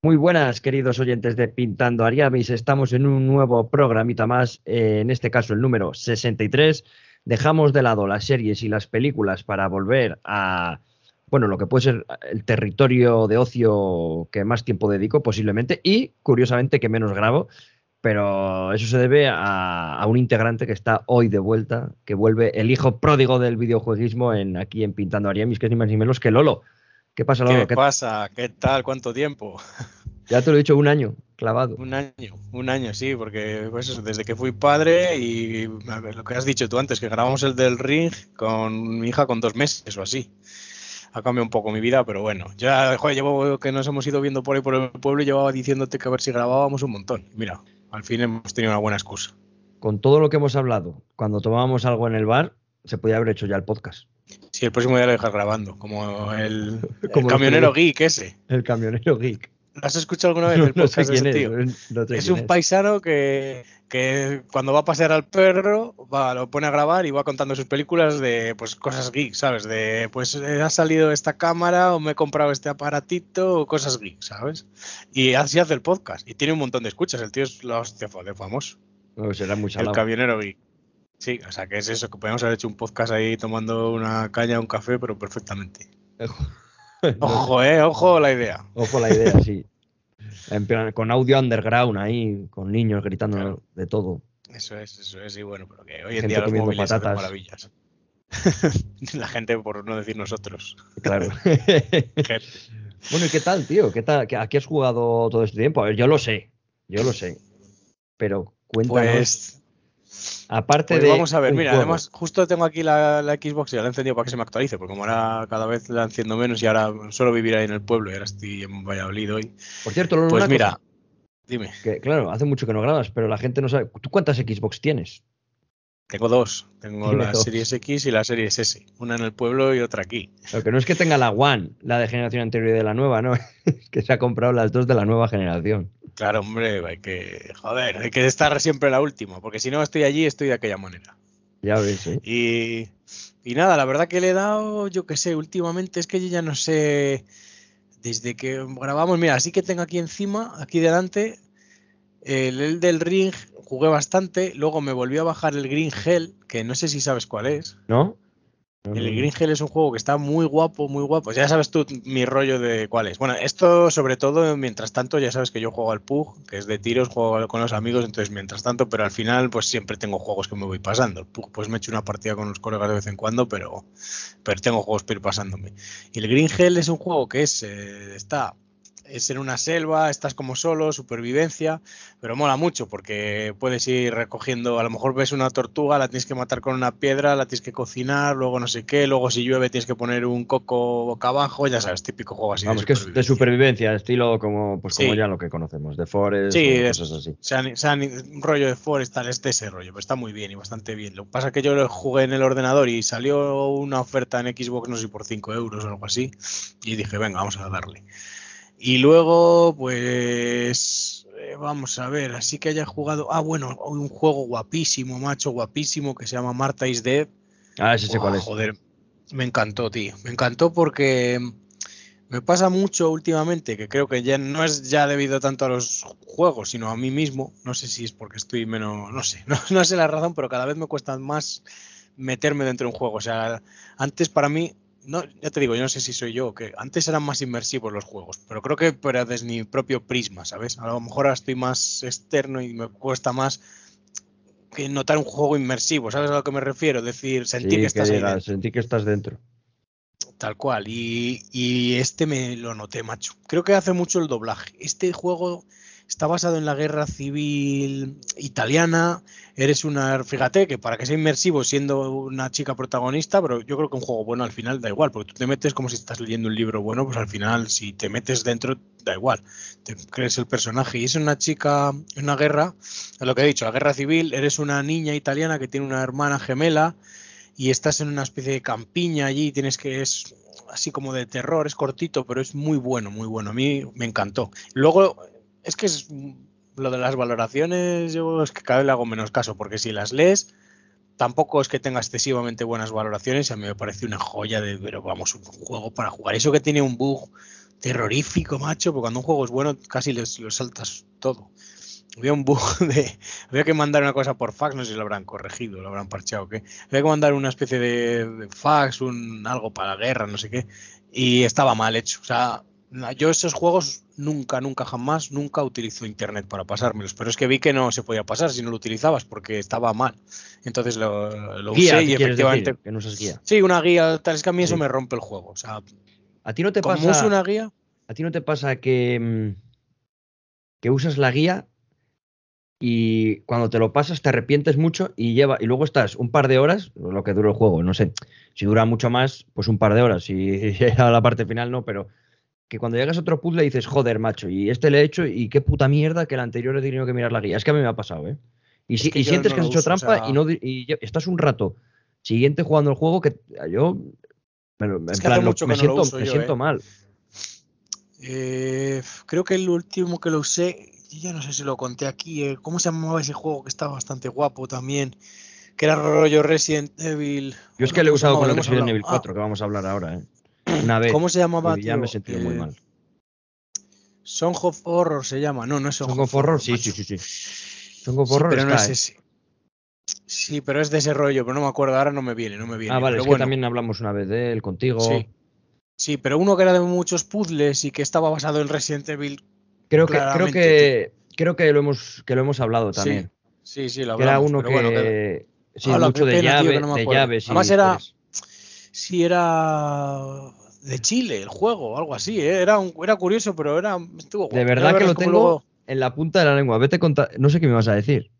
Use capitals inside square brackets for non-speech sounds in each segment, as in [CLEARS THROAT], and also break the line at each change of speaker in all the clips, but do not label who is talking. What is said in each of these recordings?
Muy buenas, queridos oyentes de Pintando Ariamis. Estamos en un nuevo programita más, eh, en este caso el número 63. Dejamos de lado las series y las películas para volver a, bueno, lo que puede ser el territorio de ocio que más tiempo dedico posiblemente y, curiosamente, que menos grabo. Pero eso se debe a, a un integrante que está hoy de vuelta, que vuelve el hijo pródigo del videojueguismo en, aquí en Pintando Ariamis, que es ni más ni menos que Lolo. ¿Qué pasa, Lolo?
¿Qué, pasa? ¿Qué tal? ¿Cuánto tiempo?
Ya te lo he dicho, un año clavado.
Un año, un año, sí, porque pues eso, desde que fui padre y a ver, lo que has dicho tú antes, que grabamos el del ring con mi hija con dos meses o así. Ha cambiado un poco mi vida, pero bueno, ya, joder, llevo que nos hemos ido viendo por ahí por el pueblo y llevaba diciéndote que a ver si grabábamos un montón. Mira, al fin hemos tenido una buena excusa.
Con todo lo que hemos hablado, cuando tomábamos algo en el bar, se podía haber hecho ya el podcast.
Sí, el próximo día lo dejas grabando, como el, [LAUGHS] el
Como
camionero
lo que-
geek ese.
El camionero geek.
¿Lo has escuchado alguna [LAUGHS] vez el
No sé
tío?
es. no sé
Es
quién
un paisano que, que cuando va a pasear al perro, va, lo pone a grabar y va contando sus películas de pues cosas geek, ¿sabes? De pues eh, ha salido esta cámara o me he comprado este aparatito o cosas geek, ¿sabes? Y así hace el podcast. Y tiene un montón de escuchas. El tío es la hostia de famoso.
No, será muy
El
salado.
camionero geek. Sí, o sea que es eso, que podemos haber hecho un podcast ahí tomando una caña, un café, pero perfectamente. [LAUGHS] Ojo, eh, ojo la idea.
Ojo la idea, sí. En plan, con audio underground ahí, con niños gritando
Claro.
de todo.
Eso es, eso es, y bueno, pero que hoy en
Gente
día los móviles hacen
patatas.
maravillas. [LAUGHS] La gente, por no decir nosotros.
Claro. [LAUGHS] Bueno, ¿y qué tal, tío? ¿Qué tal? ¿Qué- ¿A qué has jugado todo este tiempo? A ver, yo lo sé. Yo lo sé. Pero cuéntanos.
Pues,
aparte
pues
de.
vamos a ver, mira,
juego.
además justo tengo aquí la, la Xbox y ya la he encendido para que se me actualice, porque como ahora cada vez la enciendo menos y ahora suelo vivir ahí en el pueblo y ahora estoy en Valladolid hoy.
Por cierto, Lolo,
Pues mira,
cosa,
dime,
que claro, hace mucho que no grabas, pero la gente no sabe. ¿Tú cuántas Xbox tienes?
tengo dos. Tengo la
dos.
Series X y la Series S. Una en el pueblo y otra aquí.
Lo que no es que tenga la One, la de generación anterior y de la nueva, no. [LAUGHS] Es que se ha comprado las dos de la nueva generación.
Claro, hombre, hay que, joder, hay que estar siempre la última, porque si no estoy allí, estoy de aquella manera.
Ya ves, ¿eh?
Y, y nada, la verdad que le he dado, yo qué sé, últimamente es que yo ya no sé, desde que grabamos, mira, así que tengo aquí encima, aquí delante, el, el del Ring, jugué bastante, luego me volví a bajar el Green Hell, que no sé si sabes cuál es.
¿No?
El. Green Hell es un juego que está muy guapo, muy guapo. Ya sabes tú mi rollo de cuál es. Bueno, esto sobre todo, mientras tanto, ya sabes que yo juego al PUG, que es de tiros, juego con los amigos, entonces mientras tanto, pero al final pues siempre tengo juegos que me voy pasando. El PUG pues me echo una partida con los colegas de vez en cuando, pero, pero tengo juegos para ir pasándome. Y el Green Hell es un juego que es, eh, está, es en una selva, estás como solo, supervivencia, pero mola mucho porque puedes ir recogiendo, a lo mejor ves una tortuga, la tienes que matar con una piedra, la tienes que cocinar, luego no sé qué, luego si llueve tienes que poner un coco boca abajo, ya sabes, típico juego así
Vamos,
de
que es de
supervivencia.
estilo como, pues como ya lo que conocemos, de Forest
Sí, es-
cosas así.
Ni- un rollo de Forestal, este ese rollo, pero está muy bien y bastante bien. Lo que pasa es que yo lo jugué en el ordenador y salió una oferta en Xbox, no sé, por 5 euros o algo así, y dije, venga, vamos a darle. Y luego, pues, eh, vamos a ver, así que haya jugado, ah, bueno, un juego guapísimo, macho, guapísimo, que se llama Marta is Dead.
Ah, ese sé cuál es.
Joder, me encantó, tío. Me encantó porque me pasa mucho últimamente, que creo que ya no es ya debido tanto a los juegos, sino a mí mismo. No sé si es porque estoy menos, no sé, [LAUGHS] no, no sé la razón, pero cada vez me cuesta más meterme dentro de un juego. O sea, antes para mí, no, ya te digo, yo no sé si soy yo, que antes eran más inmersivos los juegos, pero creo que pero desde mi propio prisma, ¿sabes? A lo mejor ahora estoy más externo y me cuesta más que notar un juego inmersivo, ¿sabes a lo que me refiero? Es decir, sentir
Sí,
que
que
estás ahí
digas,
dentro.
sentí que estás dentro.
Tal cual. Y, y este me lo noté, macho. Creo que hace mucho el doblaje. Este juego está basado en la guerra civil italiana. Eres una. Fíjate que para que sea inmersivo siendo una chica protagonista, pero yo creo que un juego bueno al final da igual, porque tú te metes como si estás leyendo un libro bueno, pues al final, si te metes dentro, da igual. Te crees el personaje. Y es una chica, una guerra, lo que he dicho, la guerra civil. Eres una niña italiana que tiene una hermana gemela y estás en una especie de campiña allí, tienes que es así como de terror, es cortito, pero es muy bueno, muy bueno. A mí me encantó. Luego, es que es lo de las valoraciones, yo es que cada vez le hago menos caso, porque si las lees, tampoco es que tenga excesivamente buenas valoraciones, a mí me parece una joya de, pero vamos, un juego para jugar. Eso que tiene un bug terrorífico, macho, porque cuando un juego es bueno casi lo saltas todo. Había un bug [LAUGHS] de. Había que mandar una cosa por fax, no sé si lo habrán corregido, lo habrán parcheado o qué. Había que mandar una especie de, fax, un algo para la guerra, no sé qué. Y estaba mal hecho. O sea, yo esos juegos nunca, nunca, jamás, nunca utilizo internet para pasármelos. Pero es que vi que no se podía pasar si no lo utilizabas porque estaba mal. Entonces lo, lo usé y efectivamente.
que no usas guía.
Sí, una guía, tal es que a mí eso me rompe el juego. O sea,
¿A ti no te pasa?
uso una guía.
¿A ti no te pasa que, mm, que usas la guía y cuando te lo pasas te arrepientes mucho y lleva y luego estás un par de horas, lo que dura el juego, no sé, si dura mucho más, pues un par de horas y [LAUGHS] a la parte final no, pero que cuando llegas a otro puzzle dices, joder, macho, y este le he hecho y qué puta mierda que el anterior he tenido que mirar la guía. Es que a mí me ha pasado, ¿eh? Y, si-
que
y
yo
sientes
no
que has hecho
uso, o
trampa
sea-
y, no, y estás un rato siguiente jugando el juego que yo me,
Es que
plan, lo- me
que no lo
siento, me
yo,
siento
¿eh?
mal.
Eh, creo que el último que lo usé, yo ya no sé si lo conté aquí, eh, ¿cómo se llamaba ese juego que estaba bastante guapo también? Que era rollo Resident Evil.
Yo es que lo he
¿cómo se
usado con
Lo
el Resident. Evil 4, que vamos a hablar ahora, ¿eh? Una vez.
¿Cómo se llamaba,
ya me he sentido muy
Eh,
mal.
Song of Horror se llama, no, no es Song,
Song of Horror, sí, sí, sí, sí. Song of
Sí,
Horror
pero no es
¿eh?
ese. Sí, pero es de ese rollo, pero no me acuerdo, ahora no me viene, no me viene.
Ah, vale,
pero
es que también hablamos una vez de él contigo.
Sí. Sí, pero uno que era de muchos puzzles y que estaba basado en Resident Evil.
Creo que, creo que, creo que lo hemos, que lo hemos hablado también.
Sí, sí, lo
que era
hablamos,
uno
pero bueno,
que, sí, mucho de
pena, tío,
llave,
que no me
de
acuerdo.
llaves.
Además era-. Sí, era de Chile el juego, algo así, ¿eh? era, un- era curioso, pero era estuvo.
De verdad que lo tengo
luego-
en la punta de la lengua. Vete conta, no sé qué me vas a decir.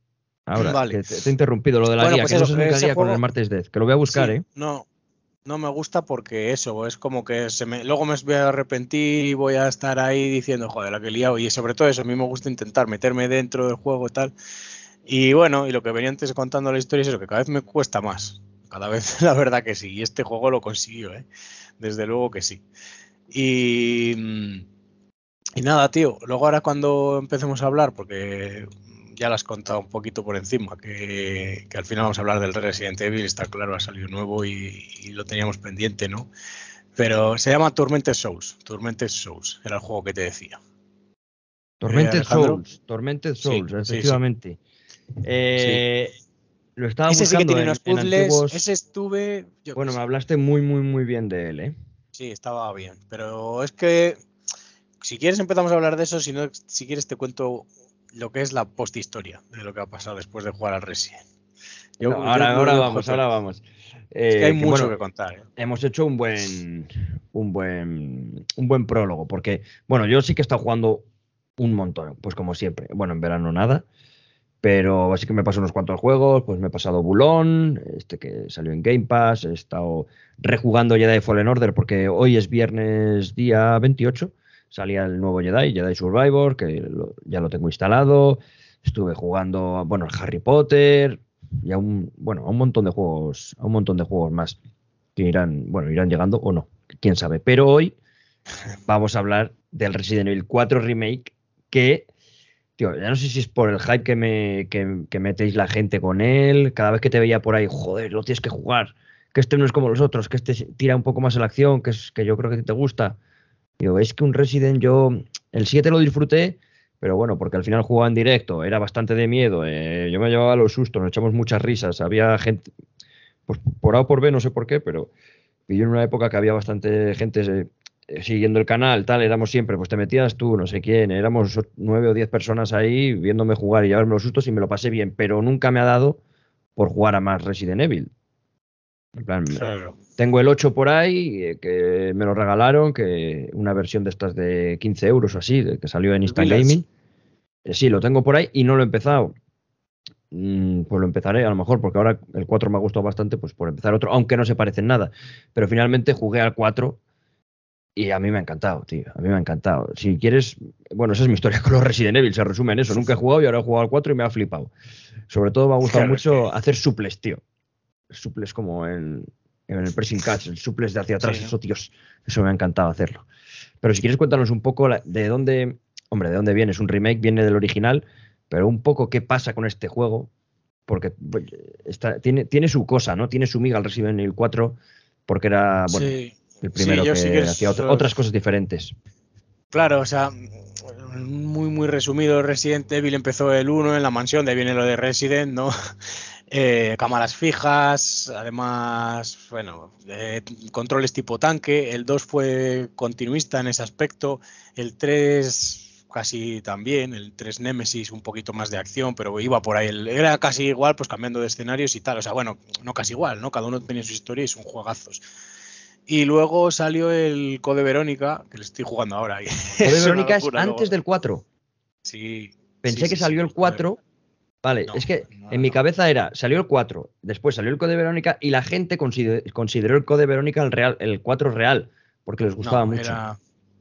Ahora,
Vale.
te, te he interrumpido lo de la
Bueno,
guía,
pues
que no
eso,
sé nunca con el martes Death, que lo voy a buscar,
Sí,
¿eh?
No, no me gusta porque eso, es como que se me, luego me voy a arrepentir y voy a estar ahí diciendo, joder, la que he liado. Y sobre todo eso, a mí me gusta intentar meterme dentro del juego y tal. Y bueno, y lo que venía antes contando la historia es eso, que cada vez me cuesta más. Cada vez, [LAUGHS] la verdad que sí. Y este juego lo consiguió, ¿eh? Desde luego que sí. Y, mm, y nada, tío. Luego ahora cuando empecemos a hablar, porque ya lo has contado un poquito por encima, que, que al final vamos a hablar del Resident Evil, está claro, ha salido nuevo y, y lo teníamos pendiente, ¿no? Pero se llama Tormented Souls. Tormented Souls era el juego que te decía.
Tormented
Alejandro.
Souls, Tormented
Sí,
Souls,
sí, sí.
efectivamente. Eh, Lo estaba
ese sí que tiene
en-
unos puzzles.
antiguos-
Ese estuve. yo
Bueno, me hablaste muy, muy, muy bien de él, ¿eh?
Sí, estaba bien. Pero es que si quieres empezamos a hablar de eso, si no, si quieres te cuento lo que es la posthistoria de lo que ha pasado después de jugar al Resident. Yo-
No, ahora, vamos, ahora vamos.
Es que
Eh,
hay mucho
bueno,
que contar. ¿eh?
hemos hecho un buen, un buen, un buen prólogo, porque, bueno, yo sí que he estado jugando un montón, pues como siempre. Bueno, en verano nada, pero así que me pasado unos cuantos juegos, pues me he pasado Bulón, este que salió en Game Pass, he estado rejugando Jedi Fallen Order, porque hoy es viernes día 28, salía el nuevo Jedi, Jedi Survivor, que lo- ya lo tengo instalado, estuve jugando, bueno, el Harry Potter, y a un, bueno, a un montón de juegos, a un montón de juegos más que irán, bueno, irán llegando o no, quién sabe. Pero hoy [LAUGHS] vamos a hablar del Resident Evil 4 Remake, que, tío, ya no sé si es por el hype que me que, metéis la gente con él, cada vez que te veía por ahí, joder, lo tienes que jugar, que este no es como los otros, que este tira un poco más a la acción, que es que yo creo que te gusta. Digo, es que un Resident yo, el 7 lo disfruté, pero bueno, porque al final jugaba en directo, era bastante de miedo, eh, yo me llevaba los sustos, nos echamos muchas risas, había gente, pues por A o por B, no sé por qué, pero yo en una época que había bastante gente eh, siguiendo el canal, tal, éramos siempre, pues te metías tú, no sé quién, éramos nueve o diez personas ahí viéndome jugar y llevarme los sustos y me lo pasé bien, pero nunca me ha dado por jugar a más Resident Evil. En plan,
Claro.
tengo el 8 por ahí, eh, que me lo regalaron, que una versión de estas de 15 euros o así, que salió en Instant. Gaming. Eh, sí, lo tengo por ahí y no lo he empezado. Mm, pues lo empezaré a lo mejor, porque ahora el 4 me ha gustado bastante, pues por empezar otro, aunque no se parecen nada. Pero finalmente jugué al 4 y a mí me ha encantado, tío. A mí me ha encantado. Si quieres, bueno, esa es mi historia [LAUGHS] con los Resident Evil, se resume en eso. Nunca he jugado y ahora he jugado al 4 y me ha flipado. Sobre todo me ha gustado
Claro,
mucho hacer suples, tío. Suples como en, en el pressing catch, el suples de hacia atrás, eso, tíos, eso me ha encantado hacerlo. Pero si quieres cuéntanos un poco la- de dónde, hombre, de dónde viene, es un remake, viene del original, pero un poco qué pasa con este juego, porque pues, está, tiene, tiene su cosa, ¿no? Tiene su miga el Resident Evil 4, porque era, bueno,
sí.
El primero
yo
que
sí que
hacía otras cosas diferentes.
Claro, o sea, muy, muy resumido, Resident Evil empezó el 1 en la mansión, de ahí viene lo de Resident, ¿no? [LAUGHS] Eh, cámaras fijas, además, bueno, eh, controles tipo tanque. El 2 fue continuista en ese aspecto. El 3 casi también. El 3 Nemesis un poquito más de acción, pero iba por ahí. Era casi igual, pues cambiando de escenarios y tal. O sea, bueno, no casi igual, ¿no? Cada uno tenía su historia y son juegazos. Y luego salió el Code Verónica, que le estoy jugando ahora.
Code [LAUGHS] Verónica es antes del 4.
Sí.
Pensé que salió el 4 Vale, es que en mi cabeza era, salió el 4, después salió el Code Verónica y la gente consideró, el Code Verónica el, real, el 4 real, porque les gustaba mucho.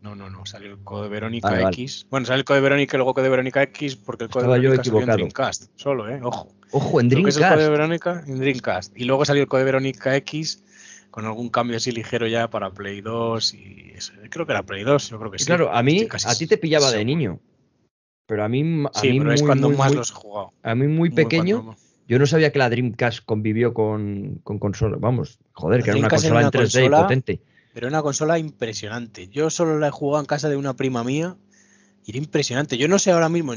No, no, no, salió el Code Verónica X. Bueno, salió el Code Verónica y luego Code Verónica X porque el Code
Estaba
Verónica
yo equivocado.
en Dreamcast, solo, ¿eh? Ojo.
Ojo, en Dreamcast.
es el Code Verónica en Dreamcast. Y luego salió el Code Verónica X con algún cambio así ligero ya para Play 2 y eso. Creo que era Play 2, yo creo que sí.
Claro, a mí, a ti te pillaba de niño. Pero a mí, a
sí,
mí
pero
muy,
es cuando
muy,
más
muy-
los he jugado.
a mí muy pequeño,
cuando-
yo no sabía que la Dreamcast convivió con, con consola. Vamos, joder,
La
que era una consola en
una
3D y
consola-
potente.
Pero una consola impresionante. Yo solo la he jugado en casa de una prima mía y era impresionante. Yo no sé ahora mismo,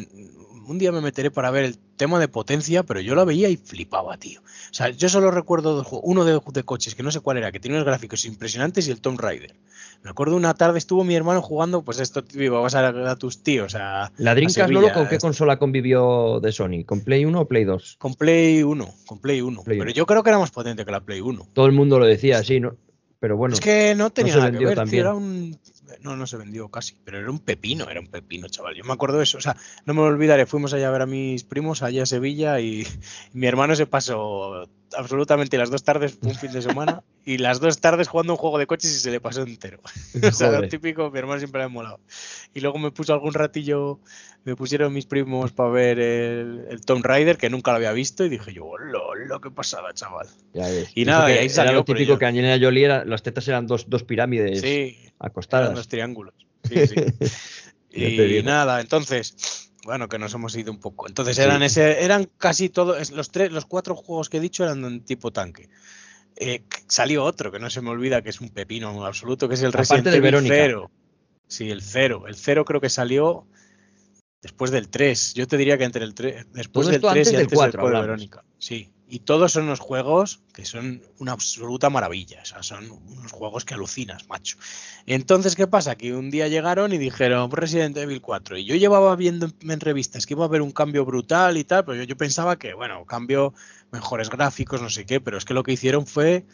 un día me meteré para ver el tema de potencia, pero yo la veía y flipaba, tío. O sea, yo solo recuerdo dos. Uno de, de coches, que no sé cuál era, que tiene unos gráficos impresionantes y el Tomb Raider. Me acuerdo una tarde estuvo mi hermano jugando, pues esto, tío, vas a, a tus tíos, a,
¿La Dreamcast, Lolo, con qué consola convivió de Sony? ¿Con Play 1 o Play 2?
Con Play 1, con Play 1.
Play
pero
1.
yo creo que era más potente que la Play 1.
Todo el mundo lo decía así, ¿no? Pero bueno,
es que no tenía
se
nada que ver, tío, era un... No, no se vendió casi, pero era un pepino, era un pepino, chaval. Yo me acuerdo de eso, o sea, no me lo olvidaré, fuimos allá a ver a mis primos allá a Sevilla y, [LAUGHS] mi hermano se pasó absolutamente las dos tardes un fin de semana y las dos tardes jugando un juego de coches y se le pasó entero. [LAUGHS] o sea, lo típico, mi hermano siempre le ha molado. Y luego me puso algún ratillo, me pusieron mis primos para ver el, el Tomb Raider, que nunca lo había visto, y dije yo, lo qué pasada, chaval.
ya
y nada, y ahí
Era
salió,
lo
pero
típico
yo-
que Angelina Jolie era, las tetas eran dos, dos pirámides
Sí, Eran
acostadas.
los triángulos. Sí, [LAUGHS] sí. Y nada, entonces, bueno, que nos hemos ido un poco. Entonces
Sí.
eran ese, eran casi todos, los tres, los cuatro juegos que he dicho eran tipo tanque. Eh, salió otro que no se me olvida que es un pepino absoluto, que es el Resident Evil
Verónica.
0. Sí, el 0. El 0 creo que salió después del 3. Yo te diría que entre el 3, después
Todo
del
esto
3
antes
y antes
4
del Code
hablamos.
Verónica. Sí. Y todos son unos juegos que son una absoluta maravilla. O sea, son unos juegos que alucinas, macho. Entonces, ¿qué pasa? Que un día llegaron y dijeron Resident Evil 4. Y yo llevaba viendo en- revistas que iba a haber un cambio brutal y tal, pero yo, yo pensaba que, bueno, cambio, mejores gráficos, no sé qué, pero es que lo que hicieron fue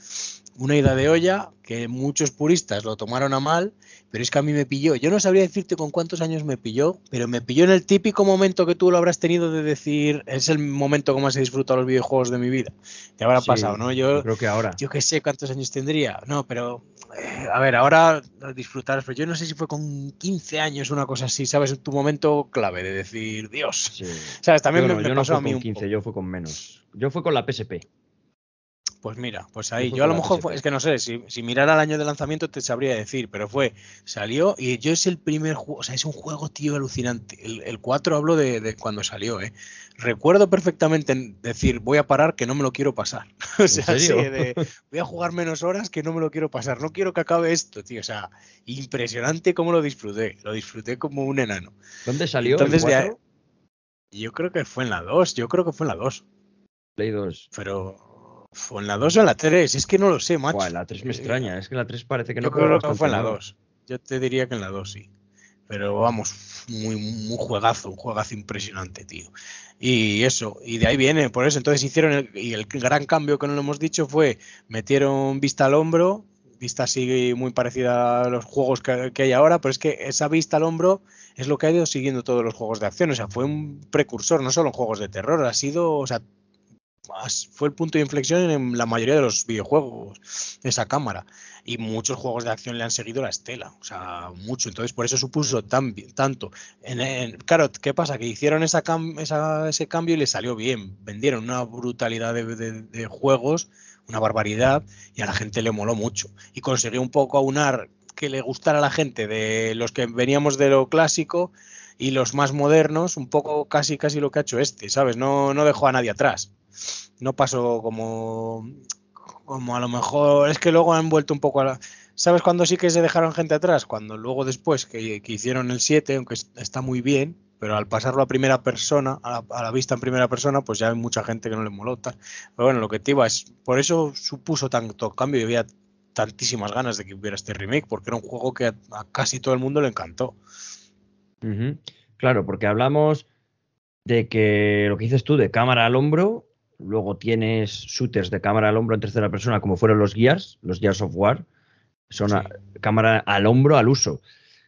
una ida de olla que muchos puristas lo tomaron a mal, pero es que a mí me pilló. Yo no sabría decirte con cuántos años me pilló, pero me pilló en el típico momento que tú lo habrás tenido de decir, es el momento que más he disfrutado los videojuegos de mi vida. Te habrá
Sí,
pasado, ¿no? Yo,
creo que ahora.
yo qué sé cuántos años tendría. No, pero eh, a ver, ahora lo disfrutarás, pero yo no sé si fue con 15 años una cosa así, ¿sabes? Tu momento clave de decir, Dios.
Sí.
¿Sabes? También
yo
me,
no,
me
yo no
pasó
fui
a mí
con
un
15,
poco.
yo fui con menos. Yo fui con la PSP.
Pues mira, pues ahí. Yo a lo mejor fue- es que no sé, si, si mirara el año de lanzamiento te sabría decir, pero fue, salió y yo es el primer juego, o sea, es un juego, tío, alucinante. El, el 4 hablo de, de cuando salió, ¿eh? Recuerdo perfectamente en decir, voy a parar que no me lo quiero pasar. [LAUGHS] o sea, de, voy a jugar menos horas que no me lo quiero pasar. No quiero que acabe esto, tío. O sea, impresionante cómo lo disfruté. Lo disfruté como un enano.
¿Dónde salió?
Entonces,
¿El
de
4?
Yo creo que fue en la 2, yo creo que fue en la 2.
Play 2.
Pero fue en la 2 o en la 3, es que no lo sé, macho.
Buah, la 3 me extraña, es que la 3 parece que no
Yo creo que fue en la
mal.
2. Yo te diría que en la 2 sí. Pero vamos, muy, muy juegazo, un juegazo impresionante, tío. Y eso, y de ahí viene, por eso. Entonces hicieron, el, y el gran cambio que no lo hemos dicho fue, metieron vista al hombro, vista así muy parecida a los juegos que, que hay ahora, pero es que esa vista al hombro es lo que ha ido siguiendo todos los juegos de acción. O sea, fue un precursor, no solo en juegos de terror, ha sido, o sea, fue el punto de inflexión en la mayoría de los videojuegos, esa cámara. Y muchos juegos de acción le han seguido la estela, o sea, mucho. Entonces, por eso supuso tanto. En, en- claro, ¿qué pasa? Que hicieron esa cam- esa- ese cambio y les salió bien. Vendieron una brutalidad de, de- de juegos, una barbaridad, y a la gente le moló mucho. Y consiguió un poco aunar que le gustara a la gente de los que veníamos de lo clásico y los más modernos, un poco casi casi lo que ha hecho este, ¿sabes? No, no dejó a nadie atrás. No pasó como como a lo mejor es que luego han vuelto un poco a la ¿Sabes cuándo sí que se dejaron gente atrás? Cuando luego después que, hicieron el 7, aunque está muy bien, pero al pasarlo a primera persona, a la, vista en primera persona, pues ya hay mucha gente que no le molota. Pero bueno, lo que iba es, por eso supuso tanto cambio y había tantísimas ganas de que hubiera este remake, porque era un juego que a, casi todo el mundo le encantó.
Claro, porque hablamos de que lo que dices tú de cámara al hombro, luego tienes shooters de cámara al hombro en tercera persona, como fueron los Gears, los Gears of War, son cámara al hombro al uso.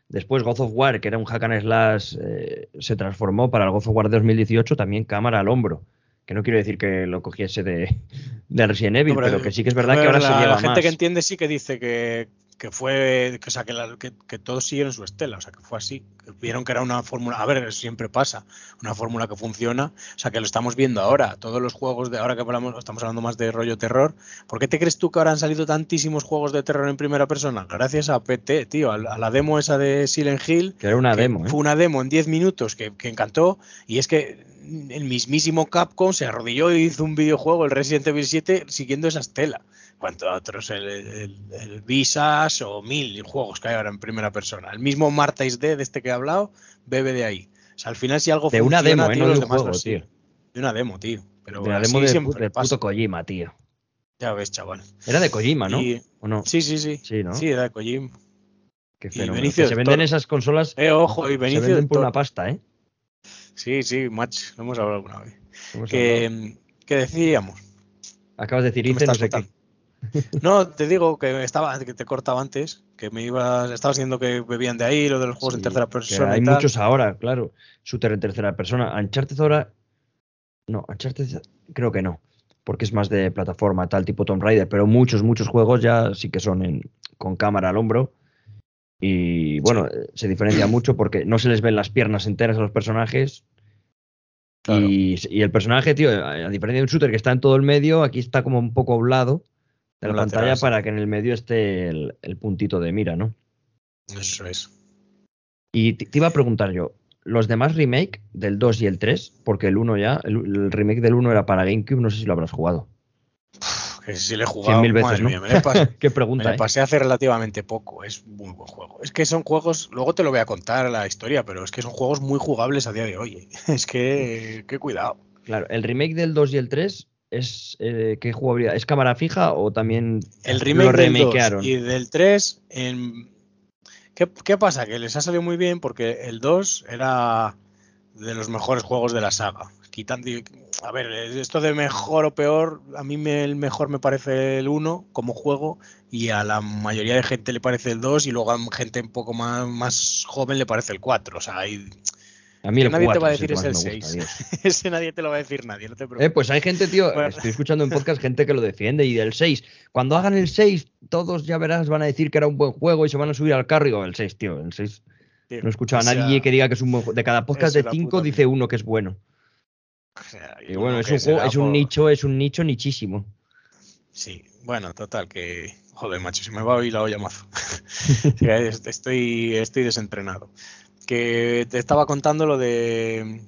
Después God of War, que era un hack and slash, eh, se transformó para el God of War 2018 también cámara al hombro. Que no quiero decir que lo cogiese de, [LAUGHS] de Resident Evil, pero, que sí que es verdad que ahora se lleva
La gente que entiende sí que dice que, que fue, que, o sea, que, que, todos siguieron su estela, o sea, que fue así, vieron que era una fórmula, a ver, siempre pasa, una fórmula que funciona, o sea, que lo estamos viendo ahora, todos los juegos de ahora que hablamos, estamos hablando más de rollo terror, ¿por qué te crees tú que ahora han salido tantísimos juegos de terror en primera persona? Gracias a PT, tío, a, la demo esa de Silent Hill,
que era una demo,
¿eh? fue una demo en 10 minutos que, que encantó, y es que el mismísimo Capcom se arrodilló y hizo un videojuego, el Resident Evil 7, siguiendo esa estela cuanto a otros, el, Visas o mil juegos que hay ahora en primera persona. El mismo Marta is Dead, este que he hablado, bebe de ahí. O sea, al final si algo
de una demo, ¿eh? no de un juego, tío.
De una demo, tío. Pero
de una demo de, de puto Kojima, tío.
Ya ves, chaval.
Era de Kojima, ¿no?
¿O no? Sí, sí, sí.
Sí, ¿no?
sí era de Kojima.
Qué fenómeno. se venden esas consolas.
Eh, ojo, y Benicio
se venden por una pasta, ¿eh?
Sí, sí, match. Lo hemos hablado alguna vez. Que, decíamos.
Acabas de decir, no sé qué.
No, te digo que estaba, que te cortaba antes, que me ibas, estabas diciendo que bebían de ahí, lo de los juegos en tercera persona.
hay muchos ahora, claro. Shooter en tercera persona. Uncharted ahora. No, Uncharted creo que no. Porque es más de plataforma, tal tipo Tomb Raider. Pero muchos, muchos juegos ya sí que son en, con cámara al hombro. Y bueno, se diferencia [CLEARS THROAT] mucho porque no se les ven las piernas enteras a los personajes. Y, y, el personaje, tío, a diferencia de un shooter que está en todo el medio, aquí está como un poco a un lado de la pantalla para que en el medio esté el, puntito de mira, ¿no?
Eso es.
Y te, iba a preguntar yo, los demás remake del 2 y el 3, porque el 1 ya, el, remake del 1 era para GameCube, no sé si lo habrás jugado.
Que si le he jugado
mil veces, ¿no?
me pasé, [LAUGHS]
Qué pregunta.
Me ¿eh? pasé hace relativamente poco, es muy buen juego. Es que son juegos, luego te lo voy a contar la historia, pero es que son juegos muy jugables a día de hoy. ¿eh? [LAUGHS] Es que, qué cuidado.
Claro, el remake del 2 y el 3 es eh, qué jugabilidad es cámara fija o también
el remake del y del 3 en... ¿Qué, ¿Qué, pasa que les ha salido muy bien porque el 2 era de los mejores juegos de la saga. Quitando a ver esto de mejor o peor a mí me, el mejor me parece el 1 como juego y a la mayoría de gente le parece el 2 y luego a gente un poco más, más joven le parece el 4 o sea hay
a mí el
nadie
te
va a decir es el 6. [LAUGHS] Ese nadie te lo va a decir nadie, no te
preocupes. Eh, pues hay gente, tío, estoy escuchando en podcast gente que lo defiende y del 6. Cuando hagan el 6, todos ya verás, van a decir que era un buen juego y se van a subir al carro y digo, el 6, tío, el 6. no he escuchado a nadie que diga que es un buen juego. De cada podcast de 5 dice uno que es bueno. y bueno, es un, juego, es un nicho, es un nicho nichísimo.
Sí, bueno, total, que. Joder, macho, se me va a oír la olla mazo. [LAUGHS] estoy, estoy desentrenado que te estaba contando lo de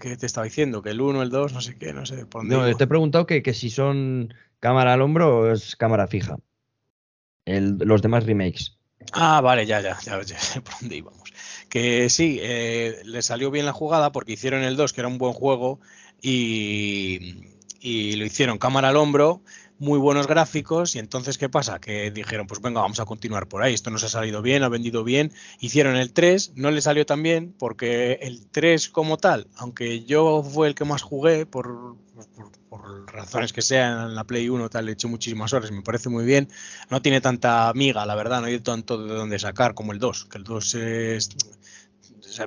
que te estaba diciendo, que el 1, el 2, no sé qué, no sé
por dónde. No, te he preguntado que, si son cámara al hombro o es cámara fija. los demás remakes.
Ah, vale, ya, ya, ya, sé por dónde íbamos. Que sí, eh, le salió bien la jugada porque hicieron el 2, que era un buen juego, y, y lo hicieron cámara al hombro, muy buenos gráficos y entonces ¿qué pasa? Que dijeron, pues venga, vamos a continuar por ahí, esto nos ha salido bien, ha vendido bien, hicieron el 3, no le salió tan bien porque el 3 como tal, aunque yo fue el que más jugué por, por, razones que sean en la Play 1 tal, he hecho muchísimas horas, me parece muy bien, no tiene tanta miga, la verdad, no hay tanto de dónde sacar como el 2, que el 2 es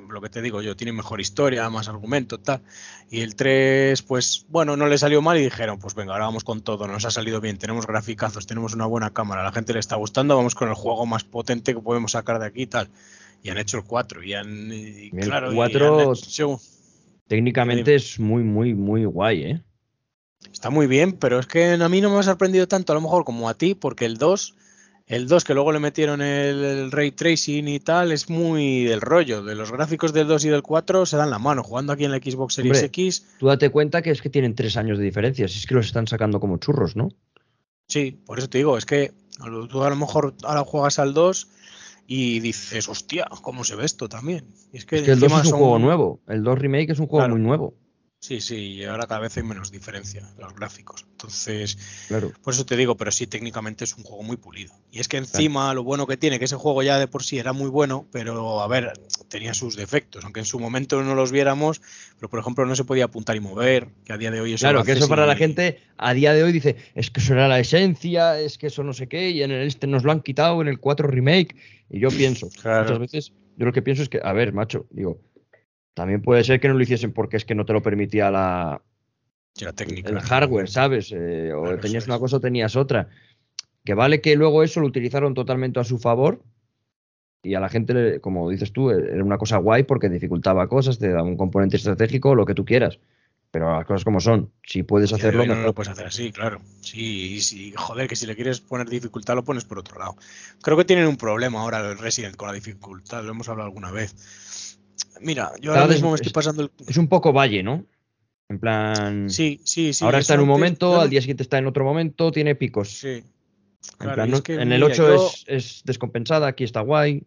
lo que te digo yo, tiene mejor historia, más argumento, tal. Y el 3, pues bueno, no le salió mal y dijeron, pues venga, ahora vamos con todo, nos ha salido bien, tenemos graficazos, tenemos una buena cámara, a la gente le está gustando, vamos con el juego más potente que podemos sacar de aquí y tal. Y han hecho el 4 y han... claro,
el 4 técnicamente es muy, muy, muy guay, ¿eh?
Está muy bien, pero es que a mí no me ha sorprendido tanto a lo mejor como a ti, porque el 2 el 2, que luego le metieron el, ray tracing y tal, es muy del rollo. De los gráficos del 2 y del 4 se dan la mano. Jugando aquí en la Xbox Series X.
Tú date cuenta que es que tienen tres años de diferencia. Si es que los están sacando como churros, ¿no?
Sí, por eso te digo, es que Tú a lo mejor ahora juegas al 2 y dices, hostia, ¿cómo se ve esto también?
es que, el 2 es un juego nuevo. El 2 Remake es un juego muy nuevo.
Sí, sí, y ahora cada vez hay menos diferencia en los gráficos. Entonces, por eso te digo, pero sí, técnicamente es un juego muy pulido. Y es que encima lo bueno que tiene, que ese juego ya de por sí era muy bueno, pero a ver, tenía sus defectos, aunque en su momento no los viéramos, pero por ejemplo no se podía apuntar y mover, que a día de hoy
es Claro, que eso para la gente a día de hoy dice, es que eso era la esencia, es que eso no sé qué, y en el este nos lo han quitado en el 4 remake. Y yo pienso, [LAUGHS] muchas veces, yo lo que pienso es que, a ver, macho, digo, también puede ser que no lo hiciesen porque es que no te lo permitía la,
técnica.
El hardware, ¿sabes? Eh, o tenías una cosa o tenías otra. Que vale que luego eso lo utilizaron totalmente a su favor y a la gente, como dices tú, era una cosa guay porque dificultaba cosas, te daba un componente estratégico, lo que tú quieras. Pero las cosas como son, si puedes hacerlo,
no lo puedes hacer así, claro. Sí, sí, joder, que si le quieres poner dificultad lo pones por otro lado. Creo que tienen un problema ahora el Resident con la dificultad, lo hemos hablado alguna vez Mira, yo ahora mismo me estoy pasando el...
Es un poco valle, ¿no? En plan.
Sí, sí, sí.
Ahora está en un momento, al día siguiente está en otro momento, tiene picos. Sí. En, el 8 es, descompensada, aquí está guay.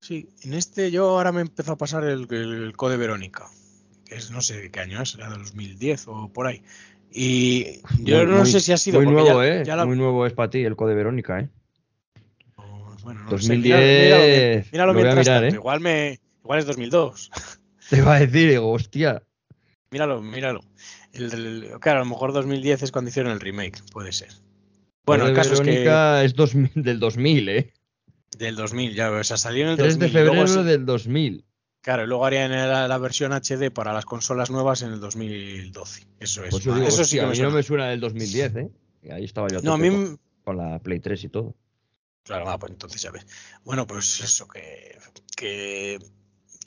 Sí, en este yo ahora me empezó a pasar el, Code Verónica, que es no sé qué año es, era de 2010 o por ahí. Y yo no sé si ha sido.
Muy nuevo, ¿eh? Muy nuevo es para ti el Code Verónica, ¿eh?
Bueno, no 2010. Míralo, mientras ¿eh? Igual me, Igual es 2002.
Te iba a decir, digo, hostia.
Míralo, míralo. El, claro, a lo mejor 2010 es cuando hicieron el remake, puede ser. Bueno, el caso es que.
es del 2000, ¿eh?
Del 2000, ya, o sea, salió en el
3 de febrero del 2000.
Claro, y luego harían la, versión HD para las consolas nuevas en el 2012. Eso es.
Pues eso sí que a mí no me suena del 2010, ¿eh? ahí estaba yo no, a mí... con la Play 3 y todo.
Claro, ah, pues entonces ya ves. Bueno, pues eso, que, que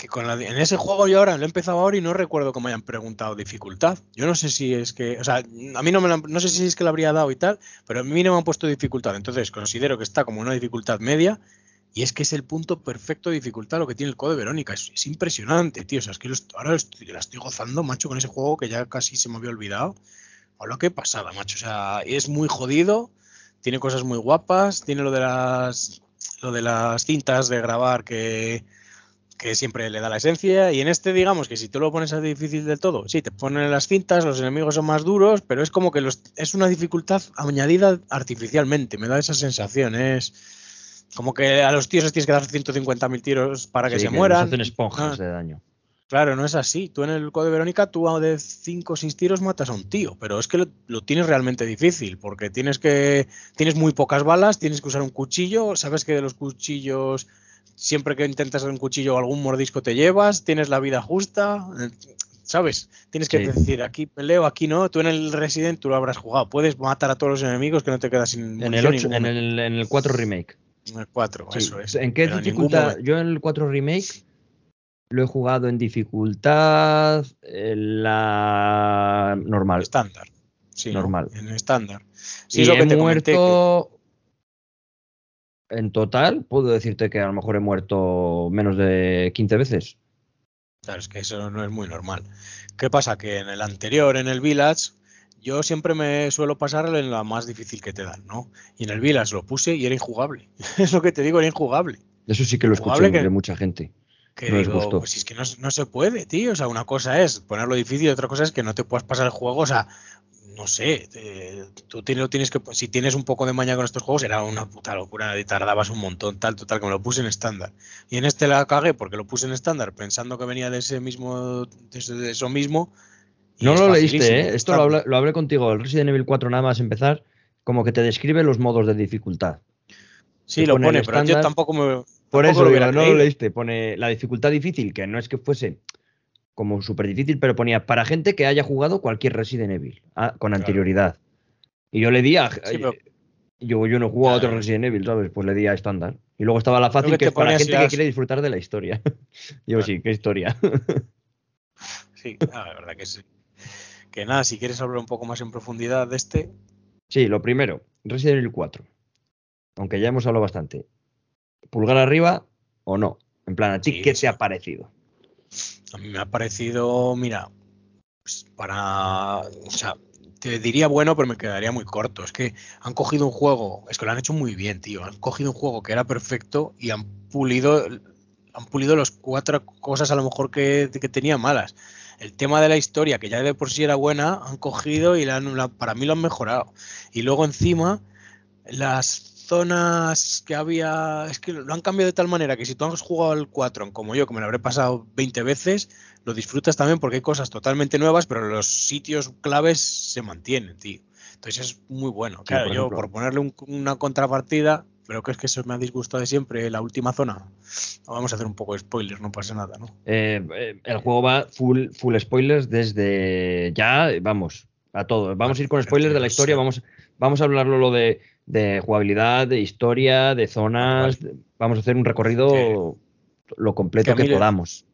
en ese juego yo ahora lo he empezado ahora y no recuerdo cómo hayan preguntado dificultad. Yo no sé si es que, o sea, a mí no me no sé si es que lo habría dado y tal, pero a mí no me han puesto dificultad. Entonces considero que está como una dificultad media y es que es el punto perfecto de dificultad lo que tiene el Code Verónica. Es, impresionante, tío. O sea, es que ahora la estoy gozando, macho, con ese juego que ya casi se me había olvidado. O lo que pasada, macho. O sea, es muy jodido, tiene cosas muy guapas, tiene lo de las lo de las cintas de grabar que que siempre le da la esencia. Y en este, digamos que si tú lo pones a difícil del todo, sí, te ponen las cintas, los enemigos son más duros, pero es como que los, es una dificultad añadida artificialmente. Me da esa sensación. Es como que a los tíos tienes que dar 150.000 tiros para que se mueran.
hacen esponjas ah. de daño.
Claro, no es así. Tú en el Code Verónica, tú de 5 o 6 tiros matas a un tío, pero es que lo, lo, tienes realmente difícil, porque tienes que tienes muy pocas balas, tienes que usar un cuchillo, sabes que de los cuchillos siempre que intentas un cuchillo o algún mordisco te llevas, tienes la vida justa, ¿sabes? Tienes que decir, aquí peleo, aquí no. Tú en el Resident tú lo habrás jugado. Puedes matar a todos los enemigos que no te quedas sin.
En el, 8, en el, en el 4 Remake.
En el 4, eso es.
¿En qué dificultad? Yo en el 4 Remake lo he jugado en dificultad en la normal.
Estándar. Sí, normal. En estándar.
Sí, y lo que he te muerto en total, puedo decirte que a lo mejor he muerto menos de 15 veces.
Claro, es que eso no es muy normal. ¿Qué pasa? Que en el anterior, en el Village, yo siempre me suelo pasar en la más difícil que te dan, ¿no? Y en el Village lo puse y era injugable. [LAUGHS] es lo que te digo, era injugable.
Eso sí que lo escuché de mucha gente.
Que no digo, pues es que no, no, se puede, tío. O sea, una cosa es ponerlo difícil y otra cosa es que no te puedas pasar el juego. O sea, no sé, tú tienes, tienes que, si tienes un poco de maña con estos juegos, era una puta locura y tardabas un montón, tal, total, que me lo puse en estándar. Y en este la cagué porque lo puse en estándar pensando que venía de ese mismo, de eso mismo.
No lo leíste, ¿eh? Esto lo hablé, contigo, el Resident Evil 4 nada más empezar, como que te describe los modos de dificultad.
Sí, lo pone, pero yo tampoco me...
Por eso, no lo leíste, pone la dificultad difícil, que no es que fuese como súper difícil, pero ponía para gente que haya jugado cualquier Resident Evil ah, con anterioridad. Y yo le di a. yo, yo no jugado a otro Resident Evil, ¿sabes? Pues le di a estándar. Y luego estaba la fácil, que, es para gente que quiere disfrutar de la historia. [LAUGHS] yo sí, qué historia. [LAUGHS]
sí, la verdad que sí. Que nada, si quieres hablar un poco más en profundidad de este.
Sí, lo primero, Resident Evil 4. Aunque ya hemos hablado bastante. ¿Pulgar arriba o no? En plan, ¿a ti qué te ha parecido?
A mí me ha parecido, mira, pues para, o sea, te diría bueno, pero me quedaría muy corto. Es que han cogido un juego, es que lo han hecho muy bien, tío. Han cogido un juego que era perfecto y han pulido, han pulido las cuatro cosas a lo mejor que, que tenía malas. El tema de la historia, que ya de por sí era buena, han cogido y la, la, para mí lo han mejorado. Y luego encima, las zonas que había. Es que lo han cambiado de tal manera que si tú has jugado al 4, como yo, que me lo habré pasado 20 veces, lo disfrutas también porque hay cosas totalmente nuevas, pero los sitios claves se mantienen, tío. Entonces es muy bueno. Claro, por yo ejemplo. por ponerle un, una contrapartida, pero que es que eso me ha disgustado de siempre, la última zona. Vamos a hacer un poco de spoilers, no pasa nada, ¿no?
Eh, el juego va full, full spoilers desde ya, vamos, a todo. Vamos a ir con spoilers de la historia, vamos, vamos a hablarlo lo de de jugabilidad, de historia, de zonas. Vamos a hacer un recorrido que, lo completo que, que podamos.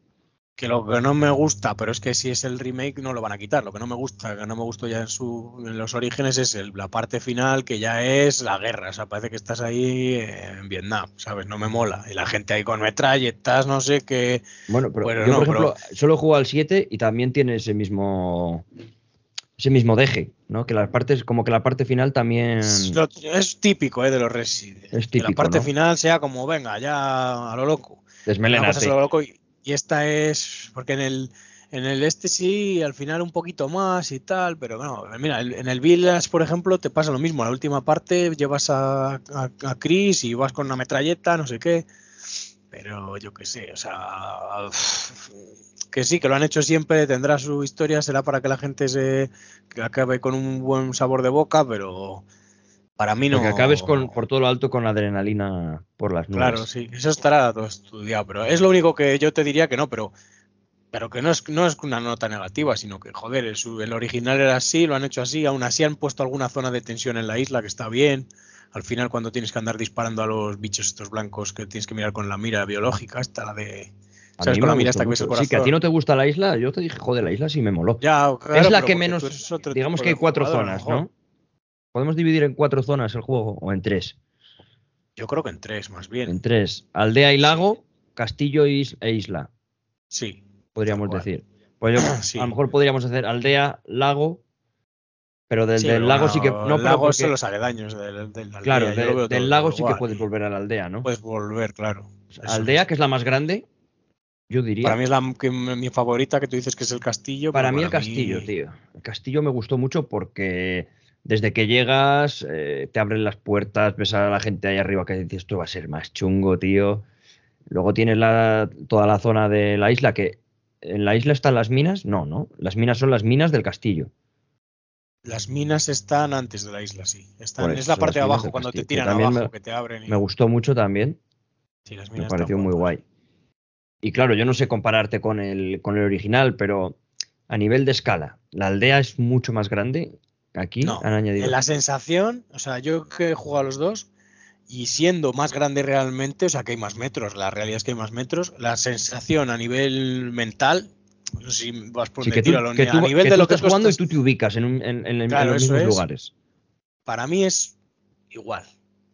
Que lo que no me gusta, pero es que si es el remake no lo van a quitar. Lo que no me gusta, que no me gustó ya en, su, en los orígenes es el, la parte final que ya es la guerra. O sea, parece que estás ahí en Vietnam, ¿sabes? No me mola. Y la gente ahí con metralletas, no sé qué.
Bueno, pero bueno, yo, no, por ejemplo, pero... solo jugado al 7 y también tiene ese mismo ese mismo deje, ¿no? Que las partes, como que la parte final también.
Es, lo, es típico, ¿eh? De los Resident.
Es típico,
que la parte
¿no?
final sea como, venga, ya a lo loco.
Desmelenate.
A lo loco y, y, esta es. Porque en el. En el este sí, al final un poquito más y tal, pero bueno, mira, en el Village, por ejemplo, te pasa lo mismo. La última parte llevas a, a, a Chris y vas con una metralleta, no sé qué. Pero yo qué sé, o sea, que sí, que lo han hecho siempre, tendrá su historia, será para que la gente se que acabe con un buen sabor de boca, pero para mí no.
Que acabes con, por todo lo alto con adrenalina por las nubes.
Claro, sí, eso estará todo estudiado, pero es lo único que yo te diría que no, pero pero que no es, no es una nota negativa, sino que, joder, el, el original era así, lo han hecho así, aún así han puesto alguna zona de tensión en la isla que está bien. Al final, cuando tienes que andar disparando a los bichos estos blancos que tienes que mirar con la mira biológica, esta la de
¿Sabes? Con la mira hasta que ves el corazón. Sí, que a ti no te gusta la isla, yo te dije, joder, la isla sí me moló.
Ya, claro,
es la que menos, digamos que hay cuatro zonas, ¿no? ¿Podemos dividir en cuatro zonas el juego o en tres?
Yo creo que en tres, más bien.
En tres. Aldea y lago, castillo e isla.
Sí.
Podríamos decir. Pues yo, [COUGHS] sí. a lo mejor podríamos hacer aldea, lago, pero del,
sí,
del lago sí que. No,
el lago porque, son los aledaños del, del aldea.
Claro, de, del lago sí igual. que puedes volver a la aldea, ¿no?
Puedes volver, claro.
aldea, que es la más grande, yo diría.
Para mí es la que, mi favorita, que tú dices que es el castillo.
Para mí el castillo, mí... tío. El castillo me gustó mucho porque desde que llegas eh, te abren las puertas, ves a la gente ahí arriba que dices esto va a ser más chungo, tío. Luego tienes la, toda la zona de la isla que en la isla están las minas, no, no. Las minas son las minas del castillo.
Las minas están antes de la isla, sí. Están, eso, es la parte de abajo, cuando te tiran abajo,
me,
que te abren. Y...
Me gustó mucho también.
Sí, las
minas me pareció muy guay. Y claro, yo no sé compararte con el, con el original, pero a nivel de escala, la aldea es mucho más grande. Aquí
no,
han añadido.
En la sensación, o sea, yo que he jugado a los dos, y siendo más grande realmente, o sea, que hay más metros, la realidad es que hay más metros, la sensación a nivel mental, no sé si vas por
sí, que tú,
tiro,
que tú,
a nivel
que
de
tú
lo que
estás jugando y tú te ubicas en, un, en, en,
claro,
en los mismos
es.
lugares.
Para mí es igual,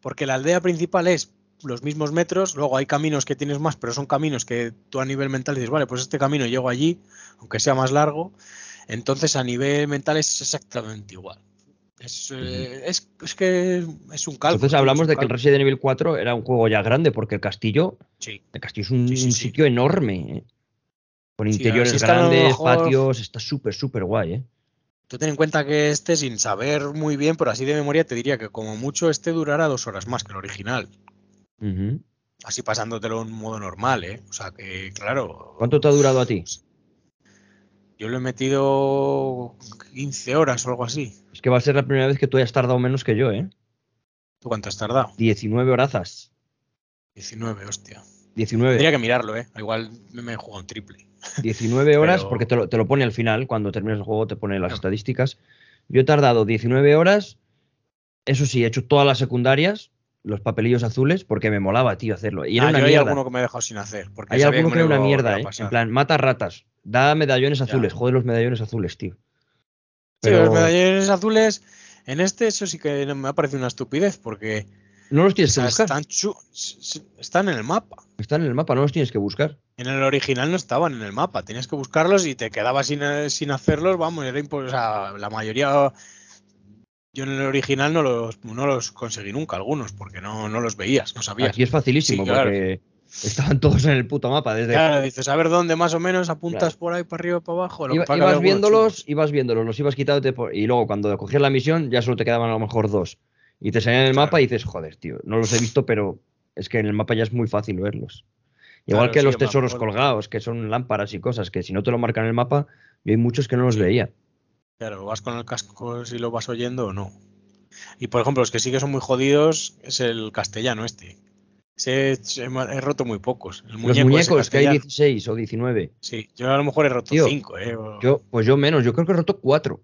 porque la aldea principal es los mismos metros, luego hay caminos que tienes más, pero son caminos que tú a nivel mental dices, vale, pues este camino llego allí, aunque sea más largo, entonces a nivel mental es exactamente igual. Es, eh, es, es, que es un cálculo.
Entonces hablamos de que el Resident Evil 4 era un juego ya grande porque el castillo,
sí.
el castillo es un,
sí, sí,
un sitio enorme, con interiores si grandes, mejor... patios, está súper, súper guay. ¿eh?
Tú ten en cuenta que este, sin saber muy bien, pero así de memoria, te diría que como mucho este durará dos horas más que el original.
Uh -huh.
Así pasándotelo en modo normal, ¿eh? O sea que, claro.
¿Cuánto te ha durado a ti?
Yo lo he metido 15 horas o algo así.
Es que va a ser la primera vez que tú hayas tardado menos que yo, ¿eh?
¿Tú cuánto has tardado?
19 horazas.
19, hostia.
19.
Tendría que mirarlo, ¿eh? Igual me he jugado un triple.
19 horas, Pero... porque te lo, te lo, pone al final, cuando terminas el juego te pone las no. estadísticas. Yo he tardado 19 horas. Eso sí, he hecho todas las secundarias, los papelillos azules porque me molaba, tío, hacerlo. Y era
ah,
una
yo
mierda.
hay alguno que me he dejado sin hacer. Porque
hay alguno que era una mierda, ¿eh? En plan, mata ratas, da medallones azules, ya. joder los medallones azules, tío.
Pero... Sí, los medallones azules, en este eso sí que me ha parecido una estupidez porque...
No los tienes
o sea,
que buscar.
Están, en el mapa.
Están en el mapa, no los tienes que buscar.
En el original no estaban en el mapa, tenías que buscarlos y te quedabas sin, sin hacerlos, vamos, era imposible. O sea, la mayoría Yo en el original no los, no los conseguí nunca, algunos, porque no, no los veías, no sabías.
Aquí es facilísimo,
Sí, claro.
porque estaban todos en el puto mapa. Desde
Claro, dices, a ver dónde más o menos apuntas por ahí, para arriba, para abajo. Lo
Iba- ibas viéndolos, ibas viéndolos, los ibas quitando y te po- y luego cuando cogías la misión ya solo te quedaban a lo mejor dos. Y te salían en el mapa y dices, joder, tío, no los he visto, pero es que en el mapa ya es muy fácil verlos. Igual
Claro,
que
sí,
los tesoros colgados, que son lámparas y cosas, que si no te lo marcan en el mapa, yo hay muchos que no los veía.
Claro, vas con el casco si lo vas oyendo o no. Y por ejemplo, los que sí que son muy jodidos es el castellano este. Ese he, he roto muy pocos. El
Los
muñeco
muñecos, que hay
castellano.
16 o 19.
Sí, yo a lo mejor he roto
Tío,
5, eh. o-
Yo, pues yo menos, yo creo que he roto 4.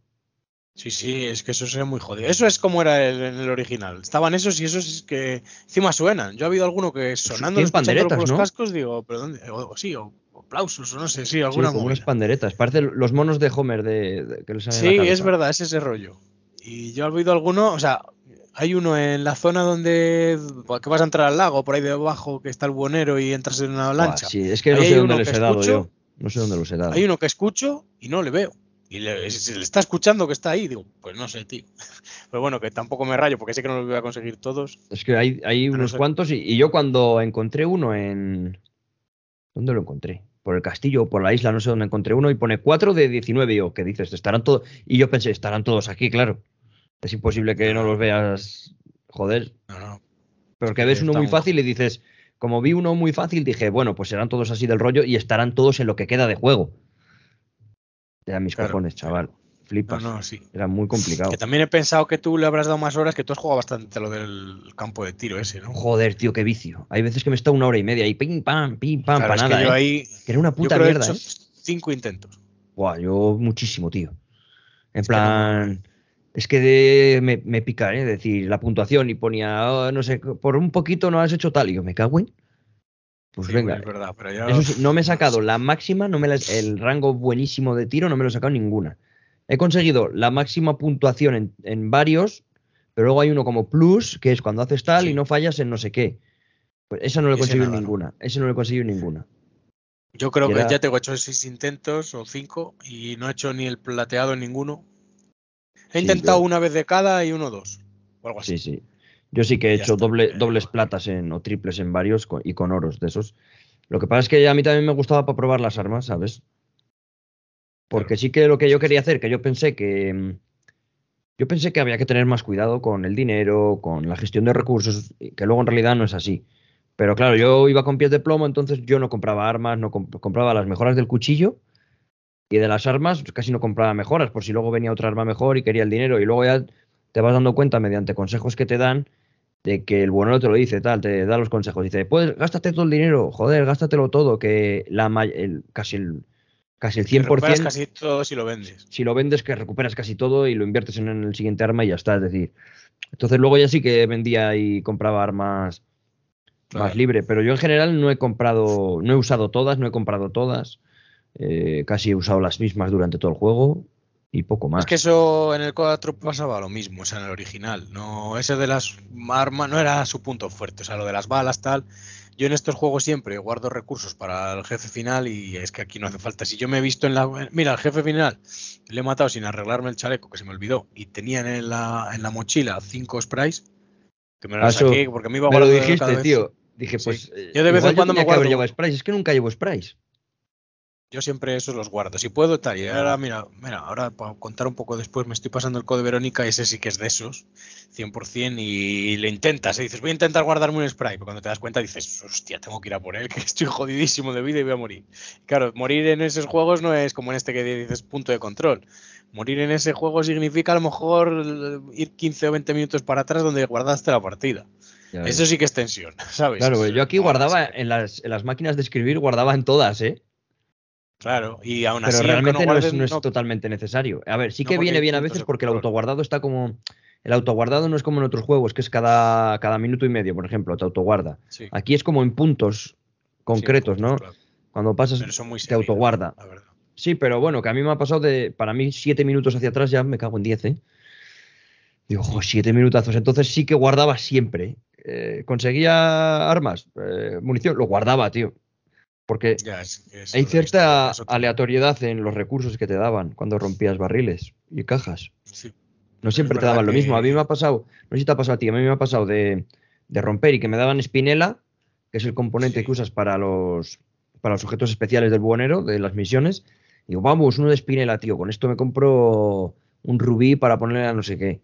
Sí, sí, es que eso sería muy jodido. Eso es como era el- en el original. Estaban esos y esos es que encima suenan. Yo ha habido alguno que sonando,
panderetas,
por los
¿no?
cascos, digo, pero ¿dónde? O, sí, o, o aplausos, o no sé, sí,
Sí,
alguna
como unas panderetas. Parecen los monos de Homer de, de- que les
Sí, es verdad, es ese rollo. Y yo he oído alguno, o sea, hay uno en la zona donde que vas a entrar al lago, por ahí debajo, que está el buhonero y entras en una lancha.
sí, es que no
Ahí
sé dónde les he dado
escucho,
yo. No sé dónde los he dado.
Hay uno que escucho y no le veo. Y le, se le está escuchando que está ahí. Digo, pues no sé, tío. [LAUGHS] Pero bueno, que tampoco me rayo porque sé que no los voy a conseguir todos.
Es que hay, hay
no
unos cuantos y, y yo cuando encontré uno en... ¿Dónde lo encontré? Por el castillo o por la isla, no sé dónde encontré uno y pone 4 de 19 y yo, ¿qué dices? Estarán todos... Y yo pensé, estarán todos aquí, claro. Es imposible que no los veas, joder.
No, no.
Porque ves uno muy fácil y dices, como vi uno muy fácil, dije, bueno, pues serán todos así del rollo y estarán todos en lo que queda de juego. Te da mis
Claro,
cojones, chaval.
No,
Flipas.
no, sí.
Era muy complicado.
Que también he pensado que tú le habrás dado más horas, que tú has jugado bastante a lo del campo de tiro ese, ¿no?
Joder, tío, qué vicio. Hay veces que me está una hora y media y pim, pam, pim, pam,
Claro,
para
es que
nada,
yo
¿eh?
ahí
Que era una
yo
puta
creo que he
mierda,
hecho
¿eh?
cinco intentos.
Buah, yo muchísimo, tío. En
Es que no-
plan, es que de- me, me pica, ¿eh? decir, la puntuación y ponía, "Oh, no sé, por un poquito no has hecho tal. Y yo, me cago en. Pues
Sí,
venga.
es verdad, pero yo-
Eso sí, no me he sacado la máxima, no me la- el rango buenísimo de tiro, no me lo he sacado ninguna. He conseguido la máxima puntuación en, en varios, pero luego hay uno como plus, que es cuando haces tal
Sí.
y no fallas en no sé qué. Pues esa no lo he conseguido
nada, ¿no?
ninguna. Ese no lo he conseguido ninguna.
Yo creo que
era-
ya tengo hecho seis intentos o cinco y no he hecho ni el plateado en ninguno. He intentado
yo-
una vez de cada y uno o dos. O algo así.
Sí, sí. Yo sí que he hecho
está.
doble, dobles platas en, o triples en varios y con oros de esos. Lo que pasa es que a mí también me gustaba para probar las armas, ¿sabes? Porque sí que lo que yo quería hacer, que yo pensé que. mm, Yo pensé que había que tener más cuidado con el dinero, con la gestión de recursos, que luego en realidad no es así. Pero claro, yo iba con pies de plomo, entonces yo no compraba armas, no comp- compraba las mejoras del cuchillo y de las armas casi no compraba mejoras, por si luego venía otra arma mejor y quería el dinero. Y luego ya te vas dando cuenta mediante consejos que te dan de que el bueno te lo dice, tal, te da los consejos. Dice, pues gástate todo el dinero, joder, gástatelo todo, que la el, casi el casi el
Que recuperas
100%,
casi todo si lo vendes.
si lo vendes, que recuperas casi todo y lo inviertes en el siguiente arma y ya está. Es decir, entonces luego ya sí que vendía y compraba armas más libre, pero yo en general no he comprado, no he usado todas, no he comprado todas. eh, casi he usado las mismas durante todo el juego y poco más.
Es que eso en el 4 pasaba lo mismo, o sea, en el original. No, ese de las armas no era su punto fuerte, o sea, lo de las balas, tal. Yo en estos juegos siempre guardo recursos para el jefe final y es que aquí no hace falta. Si yo me he visto en la. Mira, el jefe final le he matado sin arreglarme el chaleco, que se me olvidó, y tenían en la, en la mochila cinco sprays, que me
Ah,
los saqué porque me iba
Me lo
cada
dijiste,
vez.
tío. Dije,
Sí.
pues. eh,
Yo de vez en cuando me guardo-
sprays. Es que nunca llevo sprays.
Yo siempre esos los guardo. Si puedo, tal. Y ahora, mira, mira, ahora para contar un poco después, me estoy pasando el código Verónica y ese sí que es de esos, 100%, y le intentas, y dices, voy a intentar guardarme un spray, pero cuando te das cuenta dices, hostia, tengo que ir a por él, [LAUGHS] que estoy jodidísimo de vida y voy a morir. Claro, morir en esos juegos no es como en este que dices punto de control. Morir en ese juego significa a lo mejor eh, ir 15 o 20 minutos para atrás donde guardaste la partida. Eso sí que es tensión, [LAUGHS] ¿sabes?
Claro, yo aquí guardaba en las, en las máquinas de escribir, guardaba en todas, ¿eh?
Claro, y aún
Pero
así. aunque
realmente no, es,
guardes,
no es
no-
totalmente necesario. A ver, sí que viene bien a veces porque el autoguardado está como. El autoguardado no es como en otros juegos, que es cada, cada minuto y medio, por ejemplo, te autoguarda.
Sí,
Aquí es como en puntos concretos,
sí,
¿no?
claro.
Cuando pasas,
Pero son muy
te autoguarda.
la verdad.
Sí, pero bueno, que a mí me ha pasado de, para mí, siete minutos hacia atrás ya me cago en diez, ¿eh? Digo, "Jo, siete minutazos. Entonces sí que guardaba siempre. Eh, conseguía armas, eh, munición, lo guardaba, tío. Porque
Ya, es- es
hay cierta
historia,
aleatoriedad en los recursos que te daban cuando rompías barriles y cajas.
Sí.
No siempre te daban lo mismo. A mí me ha pasado, no sé si te ha pasado a ti, a mí me ha pasado de, romper y que me daban espinela, que es el componente que usas para los, para los objetos especiales del buhonero, de las misiones. Y digo, vamos, uno de espinela, tío, con esto me compro un rubí para ponerle a no sé qué.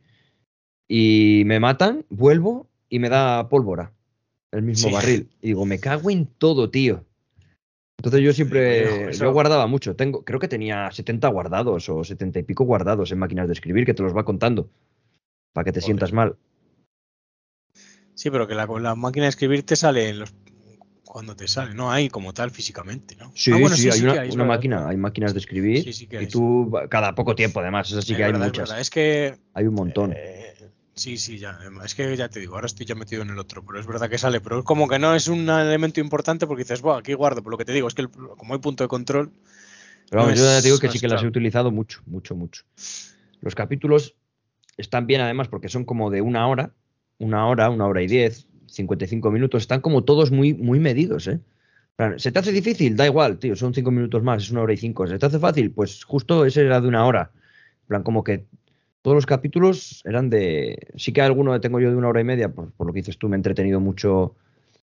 Y me matan, vuelvo y me da pólvora, el mismo barril. Y digo, me cago en todo, tío. Entonces yo siempre, yo guardaba mucho. Tengo, creo que tenía 70 guardados o 70 y pico guardados en máquinas de escribir que te los va contando para que te sientas mal.
Sí, pero que la, la máquina de escribir te sale los, cuando te sale, no hay como tal físicamente, ¿no?
Sí, ah, sí, hay una, máquina, hay máquinas de escribir y tú cada poco tiempo además, eso sí que hay muchas.
Es, que
hay un montón.
Eh, Sí, sí, ya. Es que ya te digo, ahora estoy ya metido en el otro, pero es verdad que sale, pero es como que no es un elemento importante porque dices, bueno, aquí guardo, por lo que te digo, es que como hay punto de control.
Pero vamos, yo ya te digo que sí que las he utilizado mucho, mucho, mucho. Los capítulos están bien además porque son como de una hora, una hora, una hora y diez, 55 minutos, están como todos muy, muy medidos, ¿eh? ¿Se te hace difícil? Da igual, tío, son cinco minutos más, es una hora y cinco. ¿Se te hace fácil? Pues justo ese era de una hora. En plan, como que todos los capítulos eran de. Sí que alguno que tengo yo de una hora y media, por, lo que dices tú, me he entretenido mucho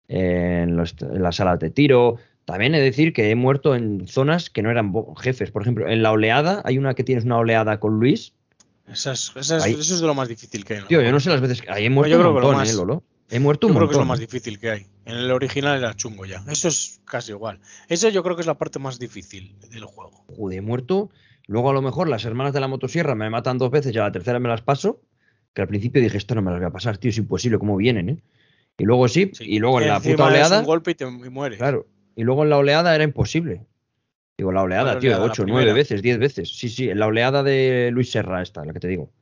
en, las salas de tiro. También he de decir que he muerto en zonas que no eran jefes. Por ejemplo, en la oleada, hay una que tienes una oleada con Luis.
eso es de lo más difícil que hay.
Tío, yo no sé las veces que. Ahí he muerto un montón, ¿eh, Lolo? He muerto un
yo
creo
que es lo más difícil que hay. En el original era chungo ya. Eso es casi igual. Eso yo creo que es la parte más difícil del juego.
Joder, he muerto Luego a lo mejor las hermanas de la motosierra me matan dos veces y a la tercera me las paso. Que al principio dije, esto no me las voy a pasar, tío, es imposible, ¿cómo vienen, eh? Y luego sí, y luego en la puta oleada.
Un golpe y te mueres.
Claro. Y luego en la oleada era imposible. Digo, la oleada, tío, ocho, nueve veces, diez veces. Sí, sí, en la oleada de Luis Serra, esta, la que te digo.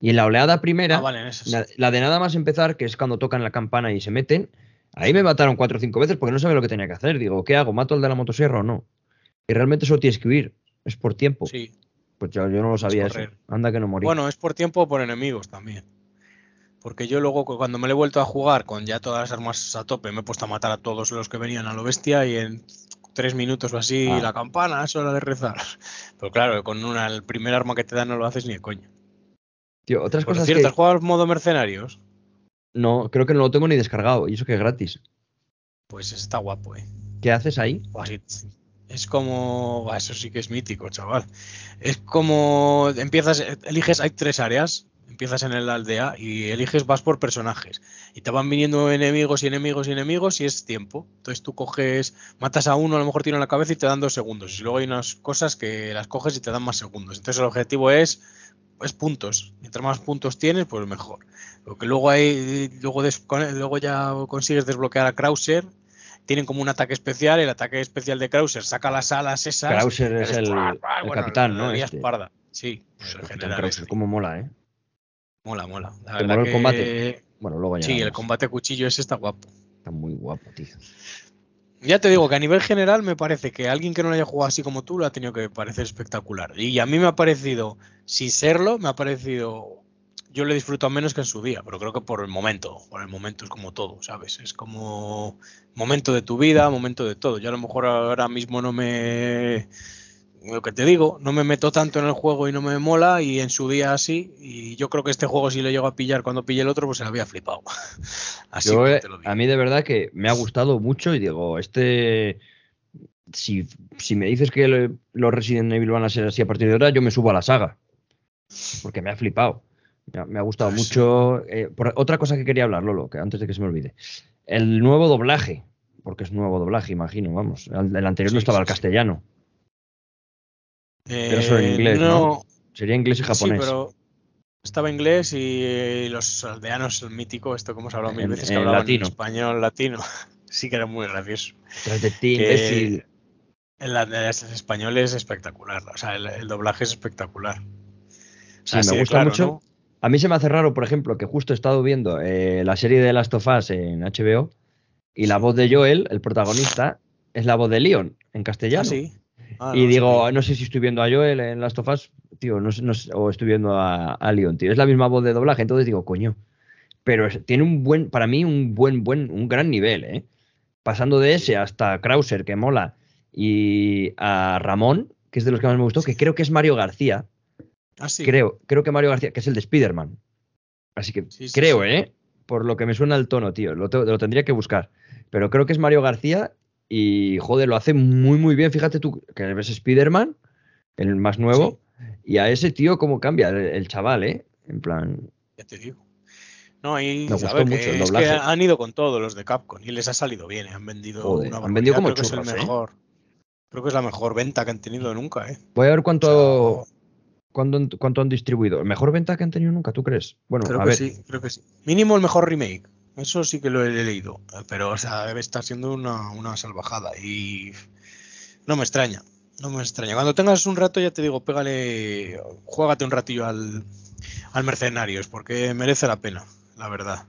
Y en la oleada primera,
ah,
la, de nada más empezar, que es cuando tocan la campana y se meten, ahí me mataron cuatro o cinco veces porque no sabía lo que tenía que hacer. Digo, ¿qué hago? ¿Mato al de la motosierra o no? Y realmente solo tienes que huir. Es por tiempo.
Sí.
Pues yo, no lo sabía eso. Anda que no morí.
Bueno, es por tiempo o por enemigos también. Porque yo luego, cuando me lo he vuelto a jugar con ya todas las armas a tope, me he puesto a matar a todos los que venían a lo bestia y en tres minutos o así ah. la campana es hora de rezar. [LAUGHS] Pero claro, con una, el primer arma que te dan no lo haces ni de coño.
Tío, otras cosas.
cierto, ¿has jugado modo mercenarios?
No, creo que no lo tengo ni descargado. Y eso que es gratis.
Pues está guapo, eh.
¿Qué haces ahí?
Es como. Eso sí que es mítico, chaval. Es como. Empiezas, eliges, hay tres áreas. Empiezas en la aldea y eliges, vas por personajes. Y te van viniendo enemigos y enemigos y enemigos y es tiempo. Entonces tú coges, matas a uno, a lo mejor tiene la cabeza y te dan dos segundos. Y luego hay unas cosas que las coges y te dan más segundos. Entonces el objetivo es, es puntos. Mientras más puntos tienes, pues mejor. Lo que luego hay, luego, luego ya consigues desbloquear a Krauser tienen como un ataque especial. El ataque especial de Krauser saca las alas esas.
Krauser es el, capitán, ¿no?
Este. Sí,
pues el Krauser, este. cómo mola, ¿eh?
Mola, mola.
La mola el combate? Bueno, luego ya.
Sí, el combate cuchillo ese está guapo.
Está muy guapo, tío.
Ya te digo que a nivel general me parece que alguien que no lo haya jugado así como tú lo ha tenido que parecer espectacular. Y a mí me ha parecido, sin serlo, me ha parecido yo le disfruto menos que en su día, pero creo que por el momento, por el momento es como todo, ¿sabes? Es como momento de tu vida, momento de todo. Yo a lo mejor ahora mismo no me, lo que te digo, no me meto tanto en el juego y no me mola y en su día así, y yo creo que este juego si lo llego a pillar cuando pille el otro, pues se lo había flipado. [LAUGHS]
Así te lo digo. A mí de verdad que me ha gustado mucho y digo, este... Si, si me dices que los Resident Evil van a ser así a partir de ahora, yo me subo a la saga. Porque me ha flipado. Me ha, gustado mucho. Eh, otra cosa que quería hablar, Lolo, que antes de que se me olvide. El nuevo doblaje, porque es nuevo doblaje, imagino, vamos. El, anterior no estaba al castellano. Era solo en eh, inglés, no, Sería inglés y japonés. Sí, pero
estaba inglés y los aldeanos, el mítico, esto como hemos hablado mil veces, que hablaban latino. en español latino. [LAUGHS] sí que era muy gracioso.
Tras de ti, imbécil.
El, español es espectacular, o sea, el, doblaje es espectacular.
sí, me gusta mucho. A mí se me hace raro, por ejemplo, que justo he estado viendo eh, la serie de Last of Us en HBO y la voz de Joel, el protagonista, es la voz de Leon en castellano.
Ah, sí.
Ah, y digo, no sé si estoy viendo a Joel en Last of Us, tío, no, no, o estoy viendo a, Leon, tío. Es la misma voz de doblaje, entonces digo, coño. Pero tiene un buen, para mí, un buen, buen, un gran nivel, ¿eh? Pasando de ese hasta Krauser, que mola, y a Ramón, que es de los que más me gustó, que creo que es Mario García,
Ah, sí.
Creo, creo que Mario García, que es el de Spider-Man. Así que
Sí, sí,
creo. ¿eh? Por lo que me suena el tono, tío. Lo, te- lo tendría que buscar. Pero creo que es Mario García y, joder, lo hace muy, muy bien. Fíjate tú que ves Spider-Man, el más nuevo, y a ese tío cómo cambia el, el chaval, ¿eh? En plan,
Ya te digo. No, y
Me gustó
ver,
mucho el
es que han ido con todos los de Capcom y les ha salido bien. ¿eh? Han vendido
Joder,
una
han vendido como
Creo que es el
¿eh?
mejor. Creo que es la mejor venta que han tenido nunca, ¿eh?
voy a ver cuánto,
O sea,
cuánto, cuánto han distribuido. ¿Mejor venta que han tenido nunca, tú crees? Bueno,
creo
a
que
ver.
sí, creo que sí. Mínimo el mejor remake. Eso sí que lo he leído. Pero, o sea, debe estar siendo una, una salvajada. Y no me extraña. No me extraña. Cuando tengas un rato, ya te digo, pégale, juégate un ratillo al, al Mercenarios, porque merece la pena, la verdad.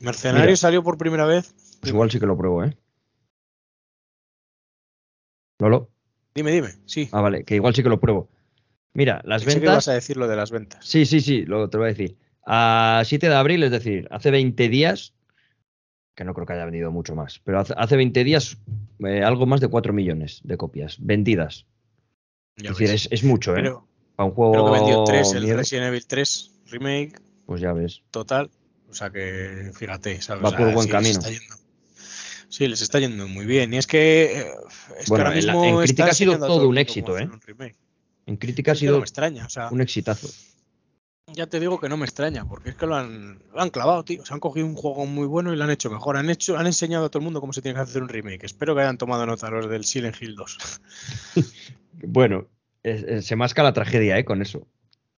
Mercenarios
Mira.
salió por primera vez.
Pues igual sí que lo pruebo, ¿eh? ¿Lolo?
Dime, dime. Sí.
Ah, vale, que igual sí que lo pruebo. Mira, las
Pensé que
ventas.
ibas a decir lo de las ventas.
Sí, sí, sí, lo te lo voy a decir. A 7 de abril, es decir, hace 20 días, que no creo que haya vendido mucho más, pero hace, hace 20 días eh, algo más de 4 millones de copias vendidas.
Ya
es decir, es, es mucho, ¿eh?
Creo,
Para un juego.
creo que vendió 3, el
mierda,
Resident Evil 3 remake
Pues ya ves.
total. O sea que, fíjate, ¿sabes?
Va
O sea,
por buen
sí
camino.
está yendo- sí, les está yendo muy bien. Y es que, eh, es que
Bueno,
ahora
en la-
mismo
en crítica ha sido todo un éxito, ¿eh?
un remake.
En crítica ha
no
sido
me extraña, o sea,
un exitazo.
ya te digo que no me extraña, porque es que lo han, lo han clavado, tío. Se han cogido un juego muy bueno y lo han hecho mejor. Han hecho, han enseñado a todo el mundo cómo se tiene que hacer un remake. Espero que hayan tomado nota los del Silent Hill 2. [LAUGHS]
Bueno, es- es- se masca la tragedia, ¿eh? Con eso.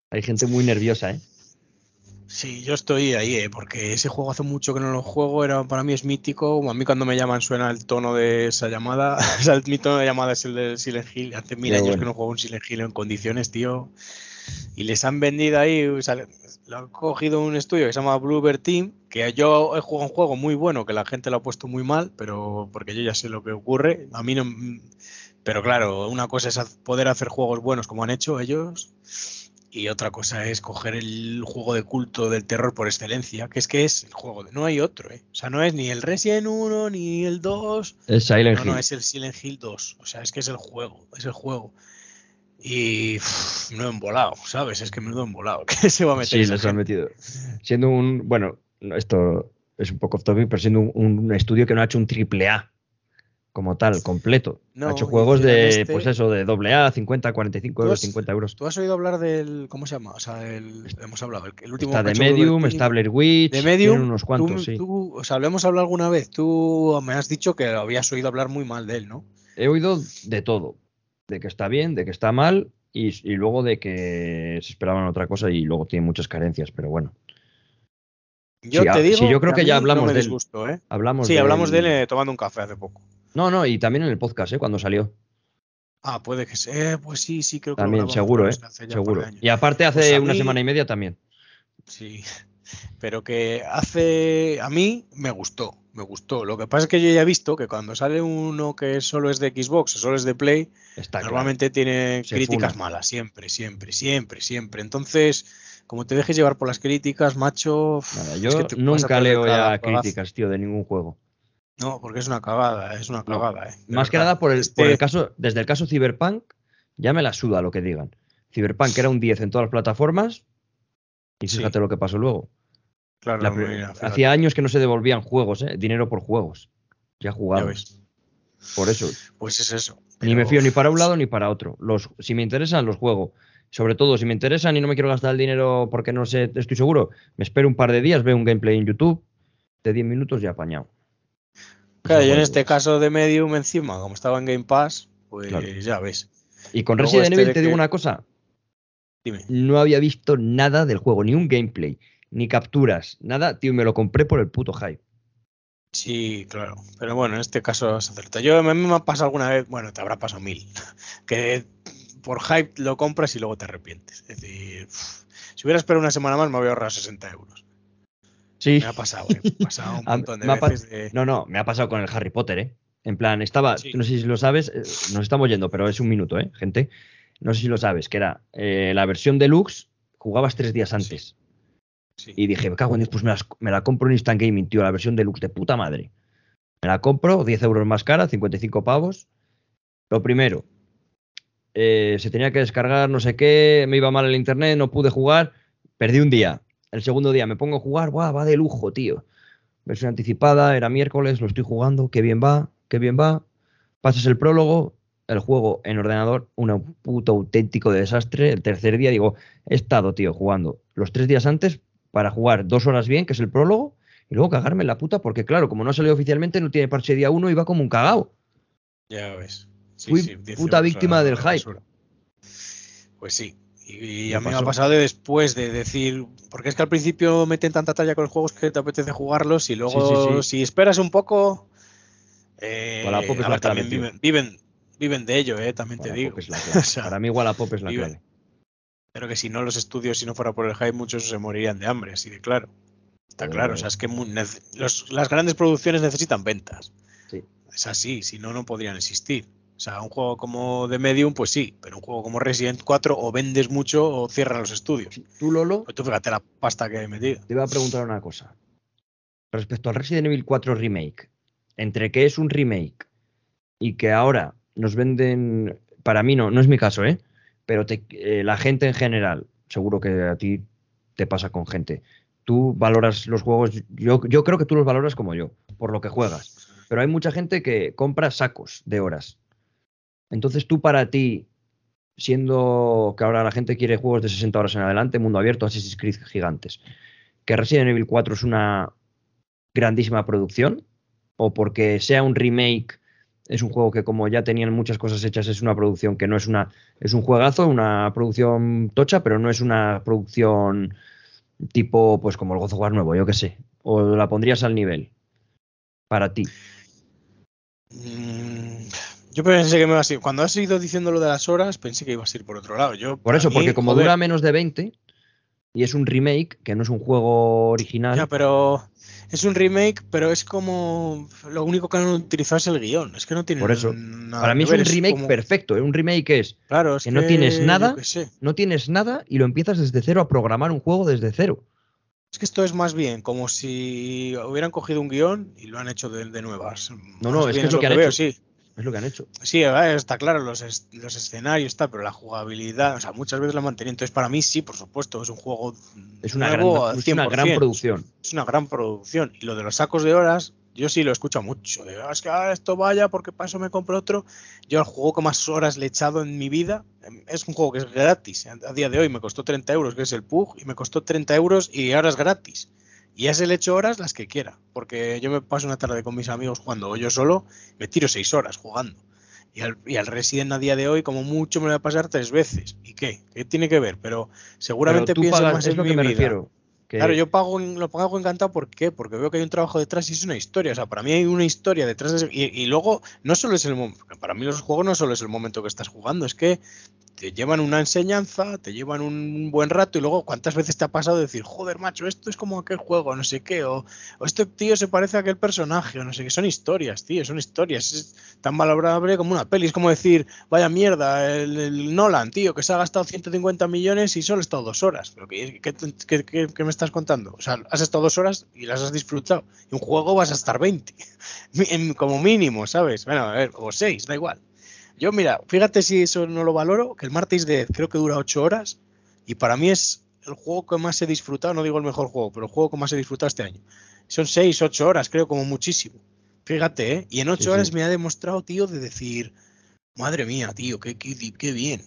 Hay gente muy nerviosa, ¿eh?
Sí, yo estoy ahí, ¿eh? porque ese juego hace mucho que no lo juego, era, para mí es mítico, a mí cuando me llaman suena el tono de esa llamada, [LAUGHS] o sea, mi tono de llamada es el del Silent Hill, hace mil años
bueno.
que no juego un Silent Hill en condiciones, tío, y les han vendido ahí, o sea, lo han cogido un estudio que se llama Bluebird Team, que yo he jugado un juego muy bueno, que la gente lo ha puesto muy mal, pero porque yo ya sé lo que ocurre, a mí no... Pero claro, una cosa es poder hacer juegos buenos como han hecho ellos, y otra cosa es coger el juego de culto del terror por excelencia, que es que es el juego de... No hay otro, ¿eh? O sea, no es ni el Resident 1 ni el 2.
Es Silent
No,
Hill.
no, es el Silent Hill 2. O sea, es que es el juego, es el juego. Y uff, me lo he embolado, ¿sabes? Es que me lo he embolado. [LAUGHS] ¿Qué se va a meter?
Sí, les han metido. Siendo un. Bueno, no, esto es un poco off topic, pero siendo un, un estudio que no ha hecho un triple A como tal, completo.
No,
ha hecho juegos de,
este-
pues eso, de doble A, 50, 45
Tú
euros,
has-
50 euros.
¿Tú has oído hablar del. ¿Cómo se llama? O sea, el, hemos hablado. El, el último
Está de Medium, está Blair Witch,
De Medium,
unos cuantos,
tú,
sí.
tú- o sea, lo hemos hablado alguna vez. Tú me has dicho que habías oído hablar muy mal de él, ¿no?
He oído de todo. De que está bien, de que está mal y, y luego de que se esperaban otra cosa y luego tiene muchas carencias, pero bueno.
Yo
Sí,
te digo.
sí, yo creo que ya hablamos
no me
de él.
¿eh?
Hablamos
Sí, hablamos de él eh, tomando un café hace poco.
No, no, y también en el podcast, ¿eh? cuando salió.
Ah, puede que sea. Eh, pues sí, sí, creo que
También, seguro, ¿eh?
es que
Seguro. Y aparte hace
Pues
una semana y media también.
Sí, [LAUGHS] pero que hace. A mí me gustó, me gustó. Lo que pasa es que yo ya he visto que cuando sale uno que solo es de Xbox o solo es de Play,
Está claro.
normalmente tiene
Se
críticas
funa.
malas, siempre, siempre, siempre, siempre. Entonces, como te dejes llevar por las críticas, macho.
Nada,
es
yo
que vas a
nunca leo ya críticas, tío, de ningún juego.
No, porque es una cagada, es una cagada, eh.
Más que nada por el,
Este-
por el caso, desde el caso Cyberpunk, ya me la suda lo que digan. Cyberpunk era un 10 en todas las plataformas y
Sí.
fíjate lo que pasó luego.
Claro,
La
mira,
hacía años que no se devolvían juegos, ¿eh? dinero por juegos. Ya jugados. Por eso.
Pues es eso.
Ni me fío ni para un lado ni para otro. Los, si me interesan, los juego. Sobre todo, si me interesan y no me quiero gastar el dinero porque no sé, estoy seguro, me espero un par de días, veo un gameplay en YouTube de 10 minutos y apañado.
Claro, yo en este
pues.
caso de Medium encima, como estaba en Game Pass, pues
Claro.
ya ves.
Y con
Luego
Resident
este
Evil te digo una cosa,
Dime.
no había visto nada del juego, ni un gameplay, ni capturas, nada, tío, me lo compré por el puto hype.
Sí, claro. Pero bueno, en este caso se acerta. Yo a mí me ha pasado alguna vez, bueno, te habrá pasado mil, [LAUGHS] que por hype lo compras y luego te arrepientes. Es decir, si hubiera esperado una semana más me había ahorrado 60 euros.
Sí.
Me ha pasado, ¿eh? Me ha pasado un [LAUGHS] montón de veces. de-
No, no, me ha pasado con el Harry Potter, ¿eh? En plan, estaba,
Sí.
no sé si lo sabes, eh, nos estamos yendo, pero es un minuto, ¿eh, gente? No sé si lo sabes, que era eh, la versión deluxe, jugabas tres días antes.
sí.
Y dije, me cago en Dios, pues me, las- me la compro en Instant Gaming, tío, la versión deluxe de puta madre. Me la compro, 10 euros más cara, 55 pavos. Lo primero, eh, se tenía que descargar, no sé qué, me iba mal el internet, no pude jugar, perdí un día. El segundo día me pongo a jugar, ¡buah, va de lujo, tío! Versión anticipada, era miércoles, lo estoy jugando, qué bien va, qué bien va. Pasas el prólogo, el juego en ordenador, un puto auténtico desastre. El tercer día digo, he estado, tío, jugando los tres días antes para jugar dos horas bien, que es el prólogo, y luego cagarme en la puta, porque claro, como no ha salido oficialmente, no tiene parche día uno y va como un cagao.
Ya ves. Sí,
Fui
sí,
puta víctima del
basura.
hype.
Pues sí. Y,
Me
a mí me ha pasado de después de decir, porque es que al principio meten tanta talla con los juegos que te apetece jugarlos y luego
Sí, sí, sí.
si esperas un poco, eh,
Para la pop es la
también
clave,
viven, viven, viven de ello, eh, también te digo. [LAUGHS] O sea,
Para mí igual a Pop es la
vive.
clave.
Pero que si no los estudios, si no fuera por el hype, muchos se morirían de hambre, así de claro. Está claro, o sea, es que los- las grandes producciones necesitan ventas.
Sí.
Es así, si no, no podrían existir. O sea, un juego como The Medium, pues sí, pero un juego como Resident 4 o vendes mucho o cierran los estudios.
Tú, Lolo,
Pues tú fíjate la pasta que he metido.
te iba a preguntar una cosa. Respecto al Resident Evil 4 Remake, entre que es un remake y que ahora nos venden, para mí no, no es mi caso, ¿eh? Pero te- eh, la gente en general, seguro que a ti te pasa con gente, tú valoras los juegos, yo, yo creo que tú los valoras como yo, por lo que juegas, pero hay mucha gente que compra sacos de horas. Entonces tú para ti, siendo que ahora la gente quiere juegos de 60 horas en adelante, mundo abierto, Assassin's Creed gigantes, que Resident Evil 4 es una grandísima producción, o porque sea un remake, es un juego que como ya tenían muchas cosas hechas, es una producción que no es una, es un juegazo, una producción tocha, pero no es una producción tipo, pues como el God of War nuevo, yo qué sé, o la pondrías al nivel para ti.
Mm, Yo pensé que me iba a ir. Cuando has ido diciendo lo de las horas, pensé que ibas a ir por otro lado. Yo,
Por eso,
mí,
porque como
joder,
dura menos de 20 y es un remake, que no es un juego original,
Ya, pero es un remake, pero es como. Lo único que han utilizado es el guion. Es que no tiene
Por eso,
nada
para mí es un remake
como-
perfecto, ¿eh? un remake es
Claro, es
que no tienes nada. no tienes nada y lo empiezas desde cero a programar un juego desde cero.
Es que esto es más bien como si hubieran cogido un guion y lo han hecho de, de nuevas.
No, no, es que es lo que han
veo,
hecho.
sí.
Es lo que han hecho.
Sí, eh, está claro, los, es- los escenarios está, pero la jugabilidad, o sea, muchas veces la han mantenido. Entonces, para mí sí, por supuesto, es un juego
Es una,
nuevo
gran, es una gran
100%.
producción.
Es una gran producción. Y lo de los sacos de horas, yo sí lo escucho mucho. De, "Ah, es que ahora esto vaya porque para eso me compro otro. Yo el juego que más horas le he echado en mi vida em, es un juego que es gratis. A día de hoy me costó 30 euros, que es el PUG, y me costó 30 euros y ahora es gratis. Y a ese le echo horas las que quiera. Porque yo me paso una tarde con mis amigos jugando, o yo solo, me tiro 6 horas jugando. Y al, y al Resident a día de hoy, como mucho, me lo voy a pasar tres veces. ¿Y qué? ¿Qué tiene que ver? Pero seguramente
Pero tú
pienso
pagas,
más
es
en
lo
mi
que me
vida.
refiero. Que-
Claro, yo pago, lo pago encantado ¿por? Porque veo que hay un trabajo detrás y es una historia. O sea, para mí hay una historia detrás de ese- y, luego no solo es el momento, para mí los juegos no solo es el momento que estás jugando, es que te llevan una enseñanza, te llevan un buen rato y luego cuántas veces te ha pasado decir, joder, macho, esto es como aquel juego, no sé qué, o, o este tío se parece a aquel personaje, o no sé qué, son historias, tío, son historias, es tan valorable como una peli, es como decir, vaya mierda, el, Nolan, tío, que se ha gastado 150 millones y solo ha estado dos horas, pero ¿qué, qué, qué- qué- qué me estás contando? O sea, has estado dos horas y las has disfrutado, y un juego vas a estar 20, [LAUGHS] en- como mínimo, ¿sabes? Bueno, a ver, o 6, da igual. Yo, mira, fíjate si eso no lo valoro, que el martes de creo que dura 8 horas y para mí es el juego que más he disfrutado, no digo el mejor juego, pero el juego que más he disfrutado este año. Son 6, 8 horas, creo, como muchísimo. Fíjate, ¿eh? Y en 8
Sí,
horas
sí.
me ha demostrado, tío, de decir, madre mía, tío, qué, qué, qué bien.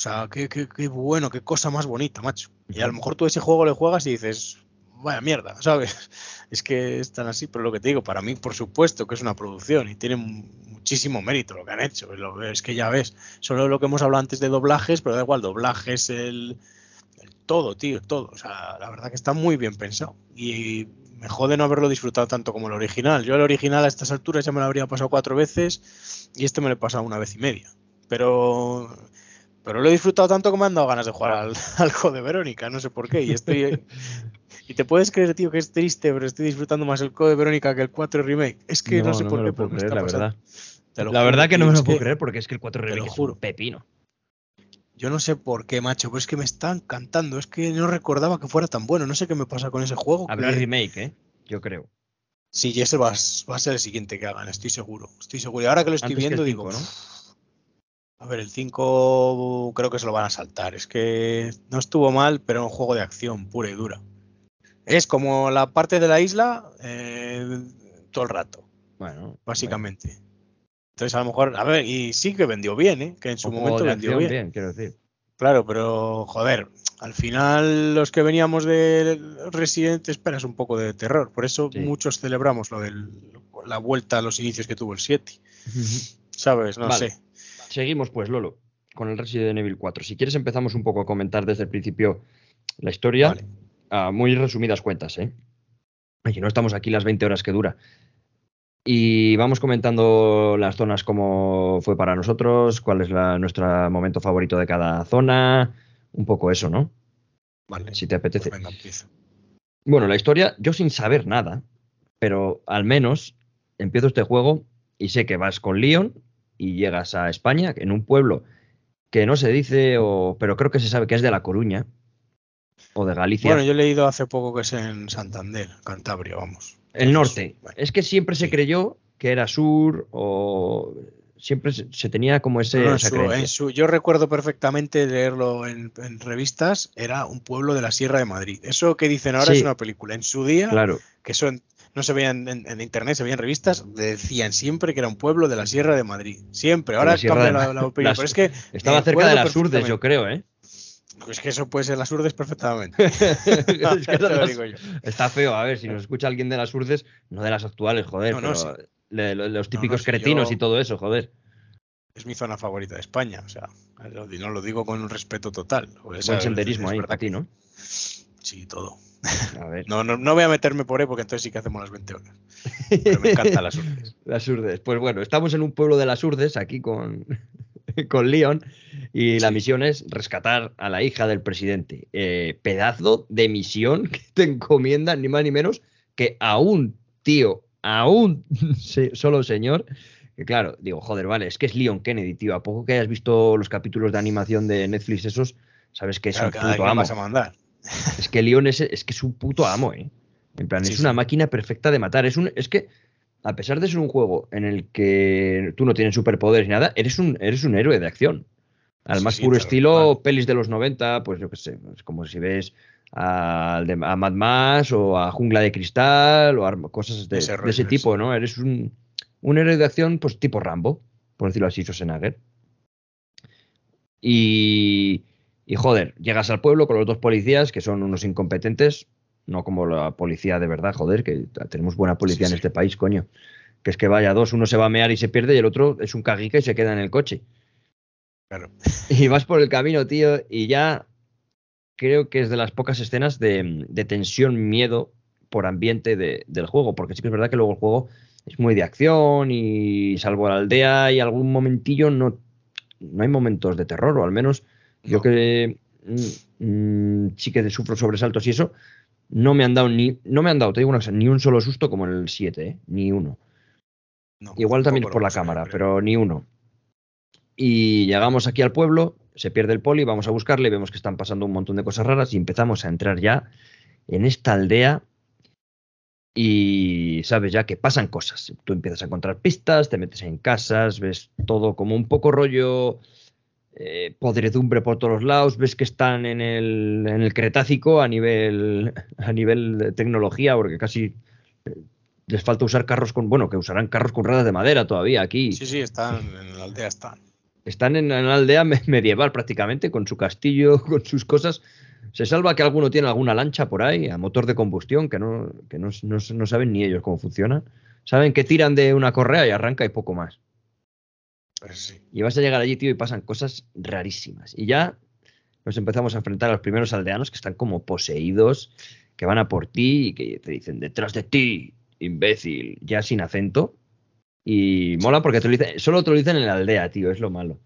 O sea, qué, qué, qué bueno, qué cosa más bonita, macho. Y a lo mejor tú ese juego le juegas y dices, vaya mierda, [LAUGHS] ¿sabes? Es que están así, pero lo que te digo, para mí, por supuesto que es una producción y tiene muchísimo mérito lo que han hecho. Es que ya ves, solo lo que hemos hablado antes de doblajes, pero da igual, doblajes, el, el todo, tío, todo. O sea, la verdad que está muy bien pensado. Y me jode no haberlo disfrutado tanto como el original. Yo el original a estas alturas ya me lo habría pasado cuatro veces y este me lo he pasado una vez y media. Pero pero lo he disfrutado tanto que me han dado ganas de jugar al, [LAUGHS] al juego de Verónica, no sé por qué. Y estoy. y te puedes creer, tío, que es triste, pero estoy disfrutando más el Code de Verónica que el 4 Remake. Es que no, sé por
me
qué,
lo puedo creer,
está
la verdad.
Lo
La
juro,
verdad que no me
es
lo puedo creer porque es que el 4
lo
Remake es
juro.
un pepino.
Yo no sé por qué, macho, pero es que me está encantando. Es que no recordaba que fuera tan bueno. No sé qué me pasa con ese juego.
Habrá
que-
remake, ¿eh? Yo creo.
Sí, y ese va, a- va a ser el siguiente que hagan, estoy seguro. Estoy seguro. Y ahora que lo estoy
Antes que
viendo,
el
digo,
¿no?
A ver, el 5 creo que se lo van a saltar. Es que no estuvo mal, pero un juego de acción pura y dura. Es como la parte de la isla eh, todo el rato.
Bueno,
básicamente. Entonces, a lo mejor, a ver, y sí que vendió bien, ¿eh? Que en su momento vendió bien. bien.
quiero decir.
Claro, pero joder, al final los que veníamos de Resident esperas un poco de terror. Por eso muchos celebramos lo de la vuelta a los inicios que tuvo el 7. ¿Sabes? No sé.
Seguimos pues, Lolo, con el Resident Evil 4. Si quieres empezamos un poco a comentar desde el principio la historia. A muy resumidas cuentas, ¿eh? Y no estamos aquí las 20 horas que dura. Y vamos comentando las zonas como fue para nosotros, cuál es nuestro momento favorito de cada zona, un poco eso, ¿no?
Vale.
Si te apetece. Pues bueno, la historia, yo sin saber nada, pero al menos empiezo este juego y sé que vas con Leon y llegas a España, en un pueblo que no se dice, o, pero creo que se sabe que es de La Coruña o de Galicia.
Bueno, yo he leído hace poco que es en Santander, Cantabria, vamos.
El norte. Es que siempre se creyó que era sur o siempre se, tenía como ese.
yo recuerdo perfectamente leerlo en, revistas, era un pueblo de la Sierra de Madrid. Eso que dicen ahora es una película. En su día,
claro.
que eso no se veían en, internet, se veían revistas, decían siempre que era un pueblo de la Sierra de Madrid. Siempre. Ahora cambia la, opinión. pero es que
estaba cerca de las Urdes, yo creo, ¿eh?
Pues que eso puede ser las urdes perfectamente. [LAUGHS] [LAUGHS]
Está feo, a ver, si nos escucha alguien de las urdes, no de las actuales, joder, pero los típicos cretinos y todo eso, joder.
Es mi zona favorita de España, o sea, no lo digo con un respeto total.
Buen senderismo ahí para ti, ¿no?
Sí, todo. A ver. No, no, no, voy a meterme por ahí porque entonces sí que hacemos las 20 horas. Pero me encantan las urdes. [LAUGHS]
Las urdes. Pues bueno, estamos en un pueblo de las urdes, aquí con, [LAUGHS] con Leon y la misión es rescatar a la hija del presidente. Eh, pedazo de misión que te encomiendan ni más ni menos que a un tío, a un [LAUGHS] solo señor. Que claro, digo, joder, vale, es que es Leon Kennedy, tío. A poco que hayas visto los capítulos de animación de Netflix esos, sabes que es un puto amo. Es que Leon es, es que es un puto amo, ¿eh? En plan, es una máquina perfecta de matar. Es, un, es que a pesar de ser un juego en el que tú no tienes superpoderes ni nada, eres un, eres un héroe de acción. Al más puro estilo, pelis de los 90, pues yo qué sé, es como si ves a, a, Mad Max o a Jungla de Cristal o cosas de ese, tipo, ¿no? Eres un, un, héroe de acción, pues tipo Rambo, por decirlo así, Schwarzenegger. Y, y joder, llegas al pueblo con los dos policías que son unos incompetentes, no como la policía de verdad, joder, que tenemos buena policía en este país, coño. Que es que vaya dos, uno se va a mear y se pierde y el otro es un caguica y se queda en el coche.
Claro. [LAUGHS]
Y vas por el camino, tío, y ya creo que es de las pocas escenas de, tensión, miedo por ambiente del juego, porque sí que es verdad que luego el juego es muy de acción y salvo la aldea y algún momentillo no, no hay momentos de terror, o al menos yo que mm, mm, sí que sufro sobresaltos y eso, no me han dado ni, no me han dado, te digo una cosa, ni un solo susto como en el 7, ¿eh? ni uno. Igual también es por la cámara, pero ni uno. Y llegamos aquí al pueblo, se pierde el poli, vamos a buscarle, vemos que están pasando un montón de cosas raras y empezamos a entrar ya en esta aldea y sabes ya que pasan cosas. Tú empiezas a encontrar pistas, te metes en casas, ves todo como un poco rollo eh, podredumbre por todos lados, ves que están en el, en el Cretácico a nivel, [LAUGHS] a nivel de tecnología, porque casi eh, les falta usar carros con, bueno, que usarán carros con ruedas de madera todavía aquí.
Sí, sí, están en la aldea, están.
Están en la aldea medieval prácticamente, con su castillo, [LAUGHS] con sus cosas. Se salva que alguno tiene alguna lancha por ahí, a motor de combustión, que no, que no, no saben ni ellos cómo funciona. Saben que tiran de una correa y arranca y poco más. Y vas a llegar allí, tío, y pasan cosas rarísimas. Y ya nos empezamos a enfrentar a los primeros aldeanos que están como poseídos, que van a por ti y que te dicen, detrás de ti, imbécil, ya sin acento. Y mola porque te lo dicen, solo te lo dicen en la aldea, tío, es lo malo.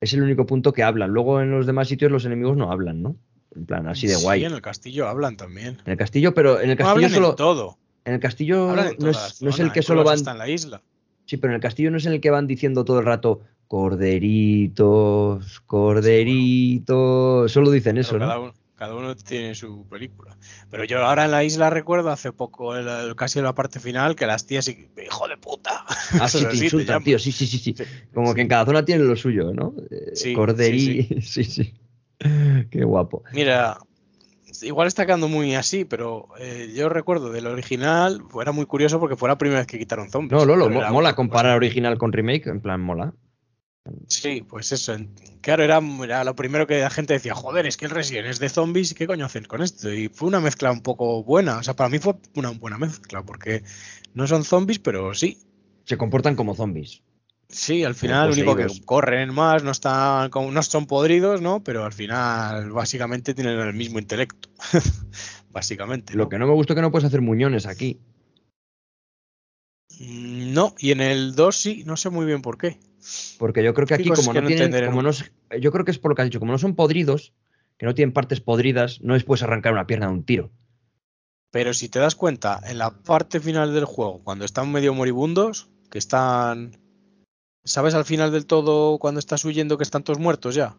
Es el único punto que hablan. Luego en los demás sitios los enemigos no hablan, ¿no? En plan, así de guay.
Sí, en el castillo hablan también.
En el castillo, pero en el castillo solo.
todo.
En el castillo no es, no es, el que solo van.
Está en la isla.
Sí, pero en el castillo no es en el que van diciendo todo el rato corderitos, corderitos. Solo dicen eso,
cada
¿no?
cada uno tiene su película. Pero yo ahora en la isla recuerdo hace poco, casi en la parte final, que las tías, hijo de puta. [LAUGHS]
Ah, [LAUGHS] sí, te insultan, tío, sí, sí, sí, sí. Como que en cada zona tienen lo suyo, ¿no? Eh, sí, Corderí, [LAUGHS] sí, sí. Qué guapo.
Mira, igual está quedando muy así, pero eh, yo recuerdo del original, era muy curioso porque fue la primera vez que quitaron zombies.
No, Lolo, mola comparar original con remake, en plan mola.
Sí, pues eso. Claro, era, era, lo primero que la gente decía, joder, es que el Resident es de zombies, ¿qué coño hacen con esto? Y fue una mezcla un poco buena. O sea, para mí fue una buena mezcla, porque no son zombies, pero sí.
Se comportan como zombies.
Sí, al final lo único que corren más, no están no son podridos, ¿no? Pero al final básicamente tienen el mismo intelecto. [LAUGHS] básicamente.
Lo que no me gusta es que no puedes hacer muñones aquí.
Mm, no, y en el 2 sí, no sé muy bien por qué.
Porque yo creo que aquí, como no, tienen, como no, yo creo que es por lo que has dicho, como no son podridos, que no tienen partes podridas, no les puedes arrancar una pierna de un tiro.
Pero si te das cuenta, en la parte final del juego, cuando están medio moribundos, que están. ¿Sabes al final del todo cuando estás huyendo que están todos muertos ya?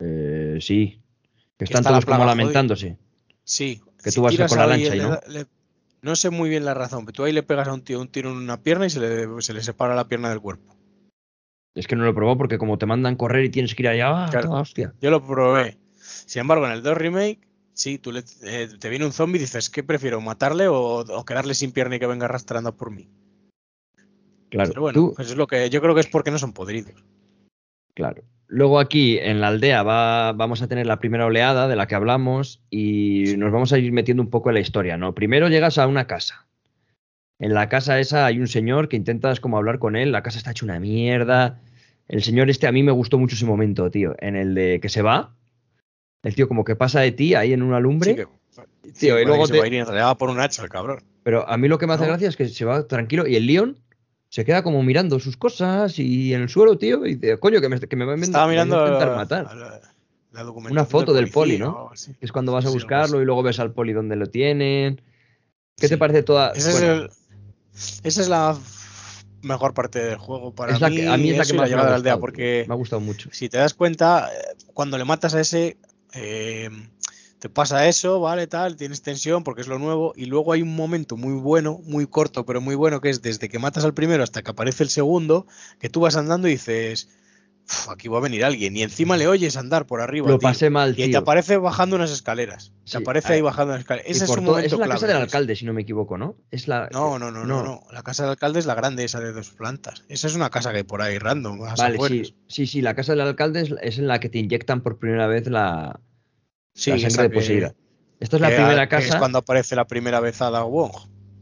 Eh, sí. Que están todos como lamentándose.
Sí.
Que tú vas con la lancha y no.
no sé muy bien la razón, pero tú ahí le pegas a un tío un tiro en una pierna y se le, se le separa la pierna del cuerpo.
Es que no lo probado porque como te mandan correr y tienes que ir allá, ah, hostia.
Yo lo probé. Sin embargo, en el 2 Remake, sí, tú le, eh, te viene un zombie y dices, ¿qué prefiero? ¿Matarle o, quedarle sin pierna y que venga arrastrando por mí?
Claro.
Pero bueno, pues es lo que yo creo que es porque no son podridos.
Claro. Luego aquí en la aldea va, vamos a tener la primera oleada de la que hablamos y nos vamos a ir metiendo un poco en la historia, ¿no? Primero llegas a una casa en la casa esa hay un señor que intentas como hablar con él, la casa está hecha una mierda. El señor este a mí me gustó mucho ese momento, tío, en el de que se va. El tío como que pasa de ti ahí en una lumbre.
tío, y luego te... va a ir por un hacha el cabrón.
Pero a mí lo que me hace gracia es que se va tranquilo y el León se queda como mirando sus cosas y en el suelo, tío, y dice, coño, que me, que me va a intentar matar. una foto del, poli, ¿no? Es cuando vas a buscarlo y luego ves al poli donde lo tienen. ¿Qué te parece toda?
Esa es la mejor parte del juego para
mí. a mí es la que me ha
llevado a la aldea porque
me ha gustado mucho.
Si te das cuenta, eh, cuando le matas a ese, eh, te pasa eso, ¿vale? Tal, tienes tensión porque es lo nuevo y luego hay un momento muy bueno, muy corto, pero muy bueno, que es desde que matas al primero hasta que aparece el segundo, que tú vas andando y dices, aquí va a venir alguien. Y encima le oyes andar por arriba.
Lo pasé mal,
Y te aparece bajando unas escaleras. te aparece ahí bajando unas escaleras. Ese es un
momento Es la casa del alcalde, si no me equivoco, ¿no? Es la...
No, no, no, no, no, La casa del alcalde es la grande, esa de dos plantas. Esa es una casa que hay por ahí random.
Vale, sí, sí, sí. La casa del alcalde es, en la que te inyectan por primera vez la,
sí, sangre de poseída.
Esta es la primera casa.
es cuando aparece la primera vez a Wong.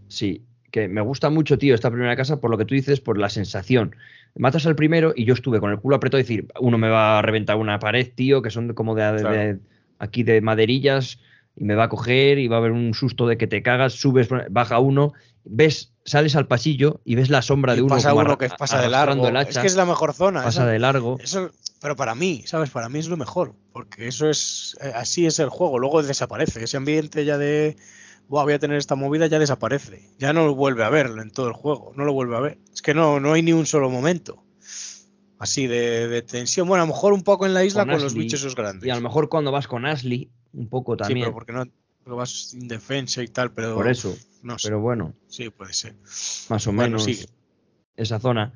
Sí, que me gusta mucho, tío, esta primera casa por lo que tú dices, por la sensación matas al primero y yo estuve con el culo apretado y decir, uno me va a reventar una pared, tío, que son como de, aquí de maderillas y me va a coger y va a haber un susto de que te cagas, subes, baja uno, ves, sales al pasillo y ves la sombra de uno,
pasa uno que pasa de largo. es que es la mejor zona.
Pasa de largo.
Eso, pero para mí, ¿sabes? Para mí es lo mejor, porque eso es eh, así es el juego, luego desaparece ese ambiente ya de voy a tener esta movida, ya desaparece. Ya no lo vuelve a ver en todo el juego, no lo vuelve a ver. Es que no, no hay ni un solo momento así de, tensión. Bueno, a lo mejor un poco en la isla con, los bichos esos grandes.
Y a lo mejor cuando vas con Ashley, un poco también.
Sí, pero porque no vas sin defensa y tal, pero.
Por eso. No Pero bueno.
Sí, puede ser.
Más o menos esa zona.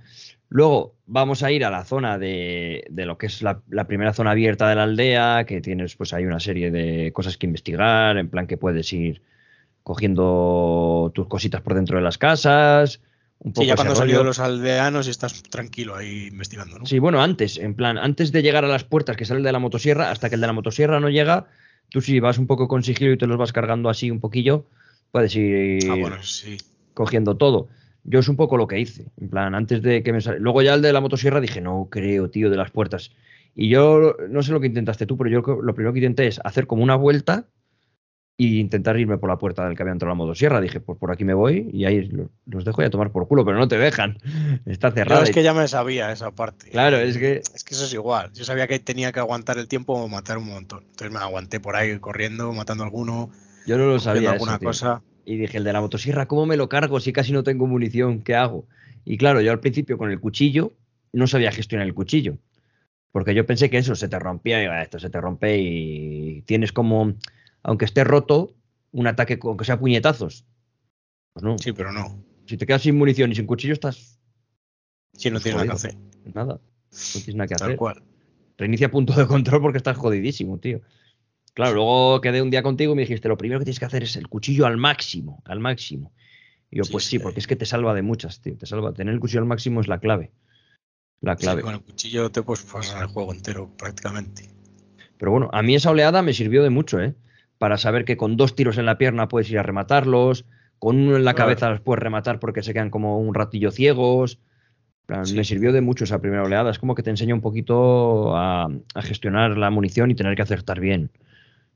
Luego vamos a ir a la zona de, de lo que es la, la, primera zona abierta de la aldea, que tienes pues hay una serie de cosas que investigar, en plan que puedes ir cogiendo tus cositas por dentro de las casas. Un
sí, ya cuando salido los aldeanos y estás tranquilo ahí investigando, ¿no?
Sí, bueno, antes, en plan, antes de llegar a las puertas que sale el de la motosierra, hasta que el de la motosierra no llega, tú si vas un poco con sigilo y te los vas cargando así un poquillo, puedes ir
ah,
cogiendo todo. Yo es un poco lo que hice, en plan, antes de que me saliera. Luego ya el de la motosierra dije, no creo, tío, de las puertas. Y yo no sé lo que intentaste tú, pero yo lo primero que intenté es hacer como una vuelta y intentar irme por la puerta del que había entrado la motosierra. Dije, pues por aquí me voy y ahí los dejo ya tomar por culo, pero no te dejan. [LAUGHS] Está cerrado.
es que ya me sabía esa parte.
Claro, es que.
Es que eso es igual. Yo sabía que tenía que aguantar el tiempo o matar un montón. Entonces me aguanté por ahí corriendo, matando a alguno.
Yo no lo sabía. Alguna cosa. Y dije, el de la motosierra, ¿cómo me lo cargo si casi no tengo munición? ¿Qué hago? Y claro, yo al principio con el cuchillo no sabía gestionar el cuchillo. Porque yo pensé que eso se te rompía y "Ah, esto se te rompe y tienes como, aunque esté roto, un ataque con que sea puñetazos. Pues no.
Sí, pero no.
Si te quedas sin munición y sin cuchillo, estás
Sí, no
Pues
tiene nada que hacer.
nada. No tienes nada que
Tal
hacer.
cual.
Reinicia punto de control porque estás jodidísimo, tío. Claro, luego quedé un día contigo y me dijiste, lo primero que tienes que hacer es el cuchillo al máximo, al máximo. Y yo,
Sí,
pues
sí.
sí, porque es que te salva de muchas, tío. Te salva. Tener el cuchillo al máximo es la clave. La
Sí,
clave.
con el cuchillo te puedes pasar el juego entero prácticamente.
Pero bueno, a mí esa oleada me sirvió de mucho, ¿eh? Para saber que con dos tiros en la pierna puedes ir a rematarlos, con uno en la
Claro.
cabeza los puedes rematar porque se quedan como un ratillo ciegos.
Sí.
Me sirvió de mucho esa primera oleada. Es como que te enseña un poquito a, a gestionar la munición y tener que acertar bien,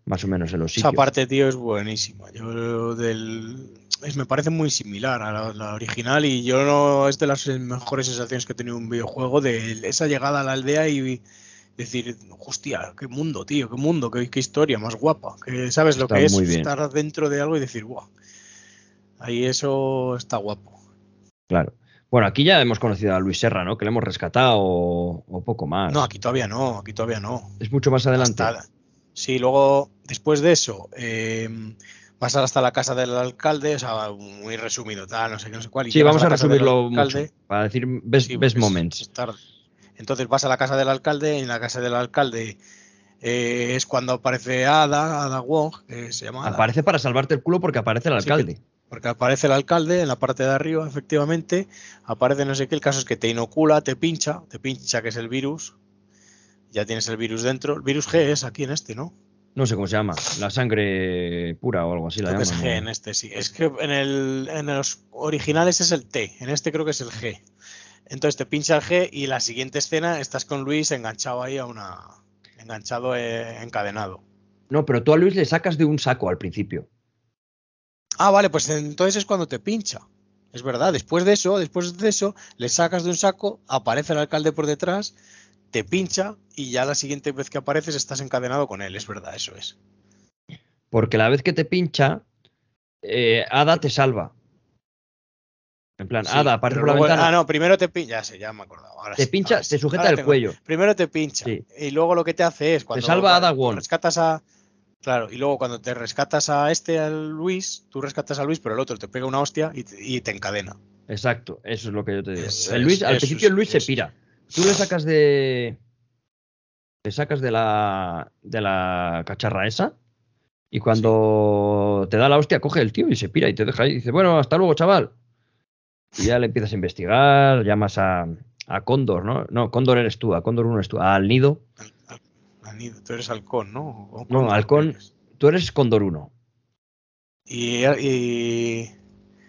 más o menos en los
Esa
sitios.
parte, tío, es buenísima. Yo del es- me parece muy similar a la, la original y yo no es de las mejores sensaciones que he tenido en un videojuego de esa llegada a la aldea y decir, hostia, qué mundo, tío, qué mundo, qué, qué historia más guapa. Que sabes lo
Está
que es
bien.
estar dentro de algo y decir, guau, ahí eso está guapo.
Claro. Bueno, aquí ya hemos conocido a Luis Serra, ¿no? Que le hemos rescatado o, o poco más.
No, aquí todavía no, aquí todavía no.
Es mucho más adelante.
Hasta- sí, luego, después de eso, eh, vas hasta la casa del alcalde, o sea, muy resumido, tal, no sé qué, no sé cuál. y
Sí, vamos a resumirlo mucho. Para decir best,
Sí,
best moments.
es tarde. Entonces vas a la casa del alcalde, y en la casa del alcalde eh, es cuando aparece Ada, Ada Wong, que se llama Ada,
Aparece para salvarte el culo porque aparece el
Sí,
alcalde.
porque aparece el alcalde en la parte de arriba, efectivamente, aparece no sé qué, el caso es que te inocula, te pincha, te pincha que es el virus, ya tienes el virus dentro, el virus G es aquí en este, ¿no?
No sé cómo se llama. La sangre pura o algo así la
Creo que es
llaman.
G
¿no?
en este, sí. Es que en, el, en los originales es el T, en este creo que es el G. Entonces te pincha el G y la siguiente escena estás con Luis enganchado ahí a una. enganchado, eh, encadenado.
No, pero tú a Luis le sacas de un saco al principio.
Ah, vale, pues entonces es cuando te pincha. Es verdad, después de eso, después de eso, le sacas de un saco, aparece el alcalde por detrás, te pincha y ya la siguiente vez que apareces estás encadenado con él. Es verdad, eso es.
Porque la vez que te pincha, eh, Ada te salva. En plan,
Sí,
Ada aparece por la
luego-
ventana,
Ah, no, primero te pincha. Ya sé, ya me he acordado. Ahora
te
sí,
pincha, te sujeta
Ahora
el
tengo-
cuello.
Primero te pincha
Sí.
y luego lo que te hace es cuando
salva a Ada Wong.
rescatas a claro y luego cuando te rescatas a este al Luis tú rescatas a Luis pero el otro te pega una hostia y te, y te encadena
Exacto, eso es lo que yo te digo. El Luis,
es,
al
eso
principio Luis se pira. Tú le sacas de. Le sacas de la. de la cacharra esa. Y cuando te da la hostia, coge el tío y se pira y te deja ahí. Y dice, bueno, hasta luego, chaval. Y ya le empiezas a investigar, llamas a, a Cóndor, ¿no? No, Cóndor eres tú, a Cóndor uno eres tú, al nido.
Al- al- al nido. tú eres halcón no ¿O
No, halcón.
eres?
Tú eres Cóndor uno.
y, y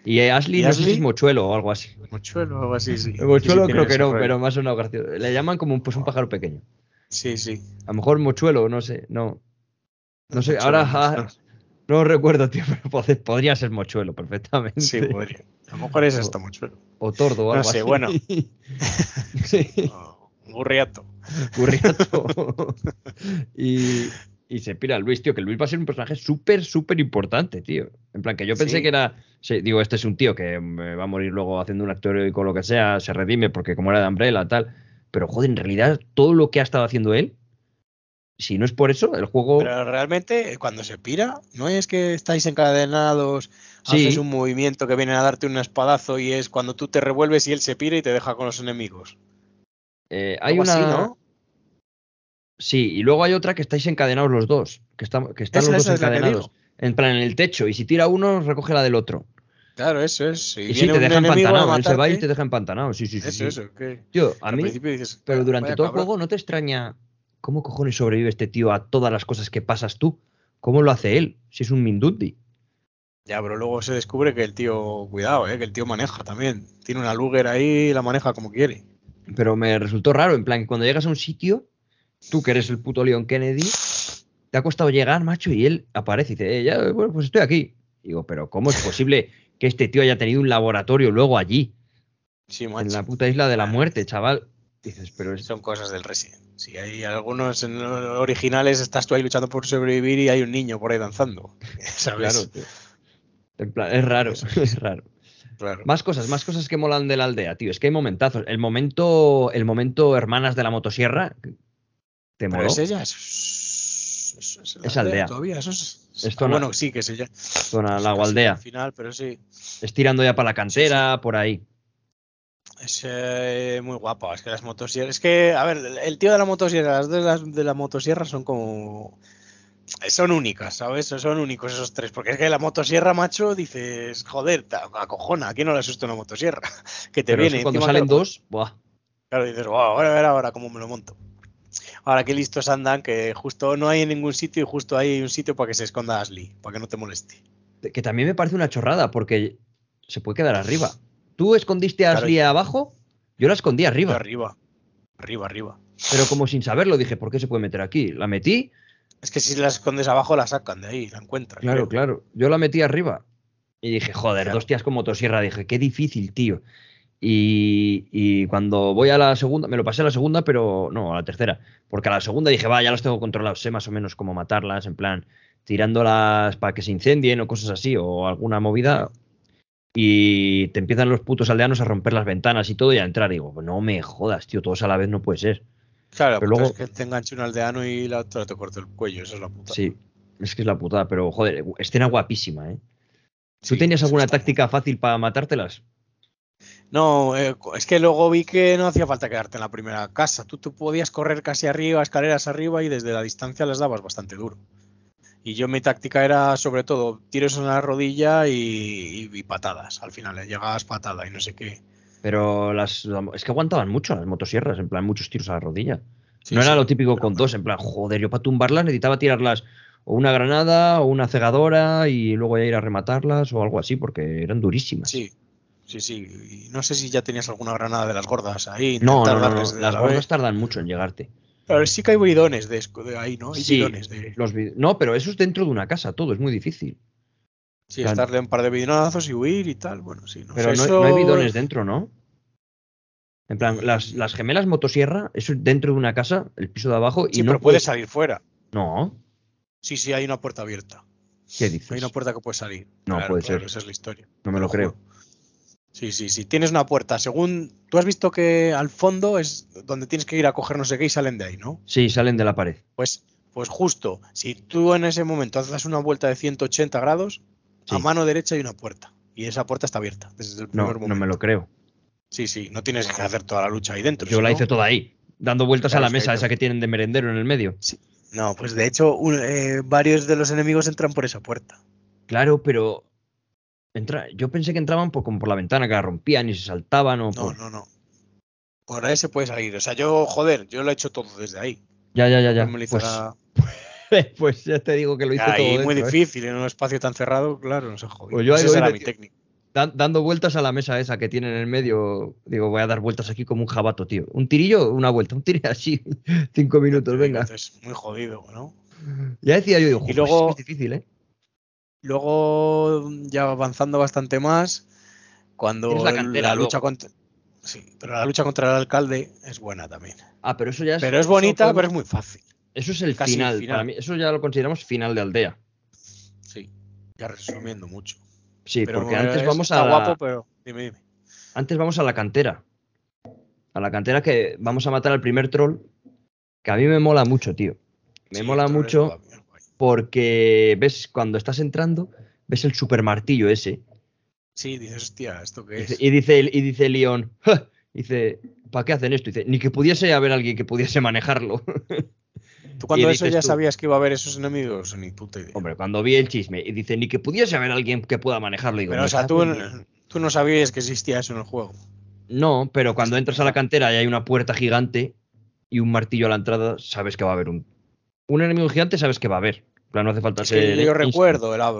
Y Ashley
¿Y
no sé si
Ashley?
es mochuelo o algo así.
mochuelo o algo así sí
El [LAUGHS] mochuelo
Sí, sí,
creo que no, pero más o menos gracioso. Le llaman como un, pues, un pájaro pequeño.
sí sí
A lo mejor mochuelo, no sé, no. No sé,
Mochuelo,
ahora ah, no recuerdo, tío, pero [LAUGHS] pod- podría ser mochuelo perfectamente.
sí podría a lo mejor es hasta mochuelo
O tordo o
No
algo
sé,
así.
bueno. [LAUGHS]
sí, [LAUGHS]
O un burriato
burriato. y, y se pira Luis, tío, que Luis va a ser un personaje súper, súper importante, tío. En plan, que yo pensé
Sí.
que era. sí, digo, este es un tío que me va a morir luego haciendo un actor heroico o lo que sea, se redime porque como era de Umbrella, tal. Pero joder, en realidad, todo lo que ha estado haciendo él, si no es por eso, el juego.
Pero realmente, cuando se pira, no es que estáis encadenados,
Sí.
haces un movimiento que viene a darte un espadazo y es cuando tú te revuelves y él se pira y te deja con los enemigos.
eh, hay una.
así, ¿no?
Sí, y luego hay otra que estáis encadenados los dos, que, están que están
Esa-
los dos encadenados. En plan, en el techo, y si tira uno, recoge la del otro.
Claro, eso es.
Y, sí,
viene
te deja empantanado. Él se va y te deja empantanado. Sí, sí, sí.
Eso,
sí.
eso.
Tío, a
al
mí,
dices,
pero
"Ah,
durante todo el
cabrón".
juego no te extraña cómo cojones sobrevive este tío a todas las cosas que pasas tú. ¿Cómo lo hace él? Si es un Mindundi.
Ya, pero luego se descubre que el tío, cuidado, eh, que el tío maneja también. Tiene una Luger ahí y la maneja como quiere.
Pero me resultó raro, en plan, cuando llegas a un sitio, tú que eres el puto Leon Kennedy, te ha costado llegar, macho, y él aparece y dice, "Eh, ya, bueno, pues estoy aquí. Digo, pero ¿cómo es posible que este tío haya tenido un laboratorio luego allí,
Sí,
en
macho.
la puta isla de la muerte, chaval? Dices, pero es...
Son cosas del Resident. Si hay algunos originales, estás tú ahí luchando por sobrevivir y hay un niño por ahí danzando. [LAUGHS] ¿Sabes?
Claro, tío. En plan, es raro, [LAUGHS] es raro.
Claro.
Más cosas, más cosas que molan de la aldea, tío. Es que hay momentazos. El momento, el momento hermanas de la motosierra, ¿Te moló?
es ella, es, es,
aldea.
Todavía, eso es. Ah,
zona-
bueno, sí, que es ella.
Zona la aldea.
al final, pero sí.
Es tirando ya para la cantera, por ahí.
Es eh, muy guapa. Es que las motosierras. Es que, a ver, el tío de la motosierra, las de, las de la motosierra son como. Son únicas, ¿sabes? Son únicos esos tres. Porque es que la motosierra, macho, dices, joder, acojona. ¿A quién no le asusta una motosierra? [LAUGHS] Que te
Pero
viene.
cuando salen
claro,
dos, buah.
Claro, dices, wow, ahora a ver ahora cómo me lo monto. Ahora qué listos andan, que justo no hay en ningún sitio y justo hay un sitio para que se esconda Ashley, para que no te moleste.
Que también me parece una chorrada, porque se puede quedar arriba. ¿Tú escondiste a
Claro.
Ashley abajo? Yo la escondí arriba.
Arriba, arriba, arriba.
Pero como sin saberlo, dije, ¿por qué se puede meter aquí? La metí,
Es que si la escondes abajo la sacan de ahí, la encuentras.
claro,
creo.
claro. Yo la metí arriba. Y dije, joder,
Claro.
dos tías con motosierra. Dije, qué difícil, tío. Y, y cuando voy a la segunda, me lo pasé a la segunda, pero no, a la tercera. Porque a la segunda dije, va, ya las tengo controladas, sé más o menos cómo matarlas, en plan, tirándolas para que se incendien o cosas así, o alguna movida. Y te empiezan los putos aldeanos a romper las ventanas y todo y a entrar. Y digo, no me jodas, tío, todos a la vez no puede ser.
Claro,
Pero
pero
luego-
es que te enganche un aldeano y la otra te corta el cuello, eso es la puta.
Sí, es que es la putada, pero joder, escena guapísima, ¿eh? ¿Tú
Sí,
tenías alguna táctica fácil para matártelas?
No, eh, es que luego vi que no hacía falta quedarte en la primera casa. Tú, tú podías correr casi arriba, escaleras arriba y desde la distancia las dabas bastante duro. Y yo mi táctica era sobre todo tiros en la rodilla y, y- y patadas. Al final, eh, llegabas patada y no sé qué.
Pero las es que aguantaban mucho las motosierras, en plan, muchos tiros a la rodilla.
Sí,
no era lo típico con dos, en plan, joder, yo para tumbarlas necesitaba tirarlas o una granada o una cegadora y luego ya ir a rematarlas o algo así, porque eran durísimas.
Sí, sí, sí. Y no sé si ya tenías alguna granada de las gordas ahí.
No, no, no, las
la
gordas tardan mucho en llegarte.
Pero sí que hay bidones de, ahí, ¿no? Hay
Sí,
bidones de...
Los no, pero eso es dentro de una casa, todo, es muy difícil.
Sí,
Claro.
es darle un par de bidonazos y huir y tal. Bueno, sí. No
Pero
sé,
no, no hay bidones dentro, ¿no? En plan, las, las gemelas motosierra, eso es dentro de una casa, el piso de abajo, y
Sí,
no
pero puedes salir fuera.
No,
Sí, sí, hay una puerta abierta.
¿qué dices?
Hay una puerta que puede salir.
No puede ser.
Esa es la historia.
No me lo creo.
Sí, sí, sí. Tienes una puerta. Según. Tú has visto que al fondo es donde tienes que ir a coger no sé qué y salen de ahí, ¿no?
Sí, salen de la pared.
Pues, pues justo. Si tú en ese momento haces una vuelta de 180 grados, a
Sí.
mano derecha hay una puerta. Y esa puerta está abierta desde el
No,
primer
no
momento.
me lo creo.
Sí, sí. No tienes que hacer toda la lucha ahí dentro.
Yo la
no-
hice toda ahí, dando vueltas
Claro,
a la mesa esa que tienen de merendero en el medio.
No, pues de hecho, un- eh, varios de los enemigos entran por esa puerta.
Claro, pero entra, yo pensé que entraban por, como por la ventana, que la rompían y se saltaban o
No,
por...
no, no. Por ahí se puede salir. O sea, yo, joder, yo lo he hecho todo desde ahí.
Ya, ya, ya, ya.
No
Pues, [LAUGHS] pues ya te digo que lo hice todo
Ahí muy
¿eh?
difícil, en un espacio tan cerrado, claro, no se jodido.
Pues yo ahí
Esa era mi técnica.
Dan- dando vueltas a la mesa esa que tiene en el medio, digo, voy a dar vueltas aquí como un jabato, tío. Un tirillo, una vuelta, un tirillo así, [LAUGHS] cinco minutos, venga.
Entonces, muy jodido, ¿no?
Ya decía yo, digo, "Joder,
luego-
es difícil, ¿eh?
Luego, ya avanzando bastante más, cuando
la cantera
lucha contra. Sí, pero la lucha contra el alcalde es buena también.
Ah, pero eso ya es...
Pero es bonita, pero es muy fácil.
Eso es el
casi
final,
el final.
Para mí, eso ya lo consideramos final de aldea.
Sí, ya resumiendo mucho.
Sí,
pero
porque antes
es-
vamos a la,
guapo, pero dime, dime.
antes vamos a la cantera. A la cantera que vamos a matar al primer troll, que a mí me mola mucho, tío. Me
Sí,
mola mucho. Porque ves cuando estás entrando, ves el super martillo ese
Sí, dices, hostia, ¿esto qué es?
Y dice, y dice Leon, "Ja", dice, ¿para qué hacen esto? Dice, ni que pudiese haber alguien que pudiese manejarlo.
¿Tú [LAUGHS] cuando eso ya
tú-
sabías que iba a haber esos enemigos? Ni puta idea.
Hombre, cuando vi el chisme y dice, ni que pudiese haber alguien que pueda manejarlo. Digo,
pero,
"Me
o sea, tú,
en Dios".
tú no sabías que existía eso en el juego.
No, pero cuando entras a la cantera y hay una puerta gigante y un martillo a la entrada, sabes que va a haber un... Un enemigo gigante sabes que va a haber. Plan, no hace falta
Es
ser...
que yo recuerdo, la,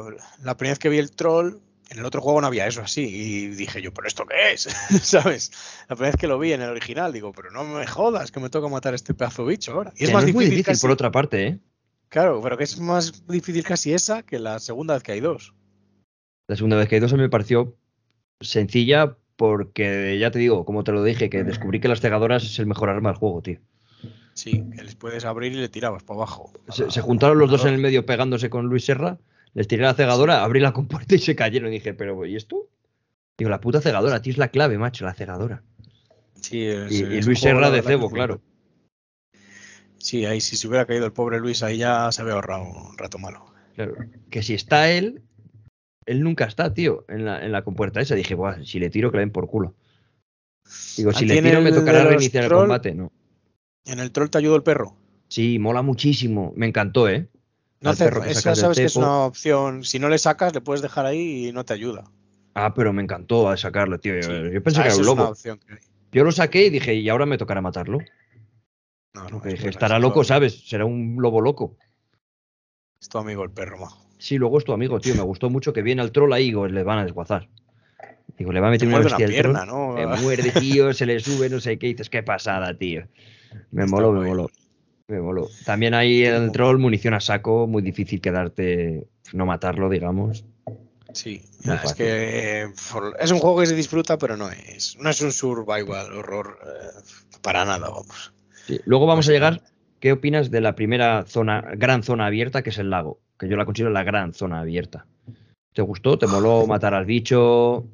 la primera vez que vi el troll, en el otro juego no había eso así. Y dije yo, ¿pero esto qué es? [LAUGHS] ¿Sabes? La primera vez que lo vi en el original, digo, pero no me jodas que me toca matar a este pedazo de bicho ahora. Y
Que
es
no
más
es muy
difícil,
difícil
casi-
por otra parte, ¿eh?
Claro, pero que es más difícil casi esa que la segunda vez que hay dos.
La segunda vez que hay dos a mí me pareció sencilla porque, ya te digo, como te lo dije, que descubrí que las cegadoras es el mejor arma del juego, tío.
Sí, que les puedes abrir y le tirabas para abajo.
Se, se juntaron los dos en el medio pegándose con Luis Serra, les tiré la cegadora, abrí la compuerta y se cayeron. Y dije, pero ¿y esto? Digo, la puta cegadora, tío, es la clave, macho, la cegadora.
Sí, es-
Y, Luis Serra de cebo, claro.
Sí, ahí si se hubiera caído el pobre Luis, ahí ya se había ahorrado un rato malo.
Claro. Que si está él, él nunca está, tío, en la, en la compuerta esa. Dije, Buah, si le tiro, que le den por culo. Digo, si le tiro, me tocará reiniciar el combate. No.
En el troll te ayudó el perro.
Sí, mola muchísimo. Me encantó, ¿eh?
No hace- esa sabes que es una opción. Si no le sacas, le puedes dejar ahí y no te ayuda.
Ah, pero me encantó sacarlo, tío.
Sí.
Yo pensé
Ah,
que era un lobo.
que.
Yo lo saqué y dije, y ahora me tocará matarlo.
No, no,
dije, estará
es
loco, ¿sabes? Será un lobo loco.
Es tu amigo el perro, majo.
Sí, luego es tu amigo, tío. Me gustó mucho que viene al troll ahí y digo, le van a desguazar. Digo, le va a
Te
meter una
muerde una
bestia al
pierna,
troll.
¿no?
Me muerde, tío, se le sube, no sé qué. Dices, qué pasada, tío. Me
Está
moló, me
guay.
moló. Me moló. También hay el troll munición a saco, muy difícil quedarte, no matarlo, digamos.
Sí, es que eh, es un juego que se disfruta, pero no es, no es un survival horror eh, para nada, vamos.
Sí. Luego vamos a llegar.
Básicamente.
¿Qué opinas de la primera zona, gran zona abierta, que es el lago? Que yo la considero la gran zona abierta. ¿Te gustó? ¿Te moló [LAUGHS] matar al bicho?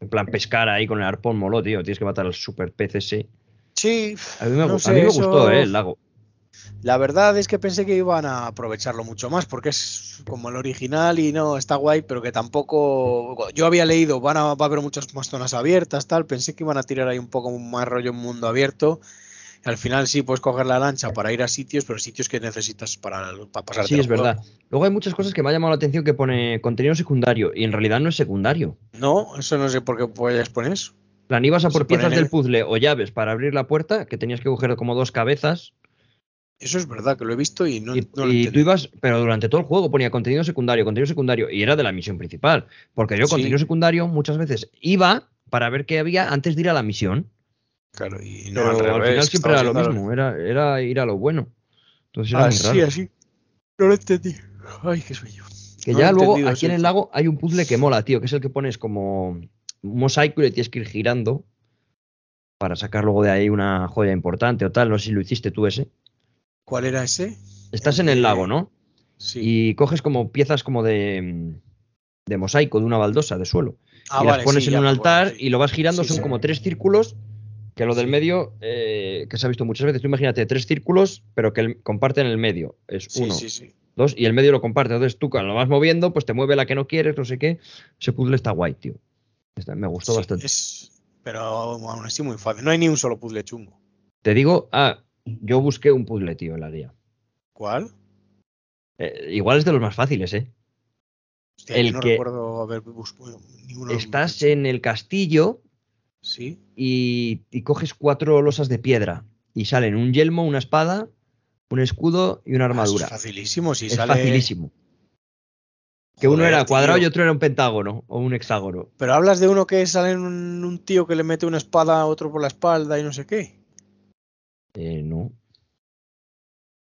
En plan, pescar ahí con el arpón moló, tío. Tienes que matar al super pez ese.
Sí,
A mí me,
No
gu- a
sé,
mí me
eso-
gustó, ¿eh? El lago.
la verdad es que pensé que iban a aprovecharlo mucho más, porque es como el original y no, está guay, pero que tampoco. Yo había leído, van a, va a haber muchas más zonas abiertas, tal. Pensé que iban a tirar ahí un poco más rollo en mundo abierto. Y al final sí puedes coger la lancha para ir a sitios, pero sitios que necesitas para, para pasar.
Sí, es verdad. Luego hay muchas cosas que me ha llamado la atención que pone contenido secundario y en realidad no es secundario.
No, eso no sé por qué puedes poner eso.
Plan, ibas a por piezas del puzzle o llaves para abrir la puerta, que tenías que coger como dos cabezas.
Eso es verdad, que lo he visto y no,
y
no lo
y tú ibas, pero durante todo el juego ponía contenido secundario, contenido secundario, y era de la misión principal. Porque yo,
Sí.
contenido secundario, muchas veces iba para ver qué había antes de ir a la misión.
Claro, y no
Pero
al,
final siempre era lo mismo, era, era ir a lo bueno. Entonces era muy
Así,
raro.
así. No lo entendí. Ay, qué sueño.
Que
No
ya luego aquí en el lago hay un puzzle que mola, tío, que es el que pones como un mosaico y le tienes que ir girando para sacar luego de ahí una joya importante o tal. No sé si lo hiciste tú ese.
¿Cuál era ese?
Estás en el lago, ¿no?
Sí.
Y coges como piezas como de, de mosaico, de una baldosa de suelo.
Ah,
y
vale,
las pones
sí,
en un
acuerdo,
altar
sí.
y lo vas girando, son como tres círculos, que lo del medio, eh, que se ha visto muchas veces, tú imagínate tres círculos, pero que el- comparten el medio, es
Sí,
uno,
sí, sí.
dos, y el medio lo comparte, entonces tú cuando lo vas moviendo, pues te mueve la que no quieres, no sé qué, ese puzzle está guay, tío. Me gustó
Sí,
bastante.
es- Pero aún así muy fácil. No hay ni un solo puzzle chungo.
Te digo, ah, yo busqué un puzzle, tío, en la día.
¿Cuál?
Eh, igual es de los más fáciles, ¿eh?
Hostia,
El
yo no
que-
recuerdo haber buscado ninguno de los
Estás en el castillo
Sí.
y, y coges cuatro losas de piedra y salen un yelmo, una espada, un escudo y una
Ah,
armadura.
es facilísimo. Si
es
sale...
facilísimo. Que uno
Joder,
era cuadrado
tío.
y otro era un pentágono o un hexágono.
Pero hablas de uno que sale un, un tío que le mete una espada a otro por la espalda y no sé qué.
Eh, no.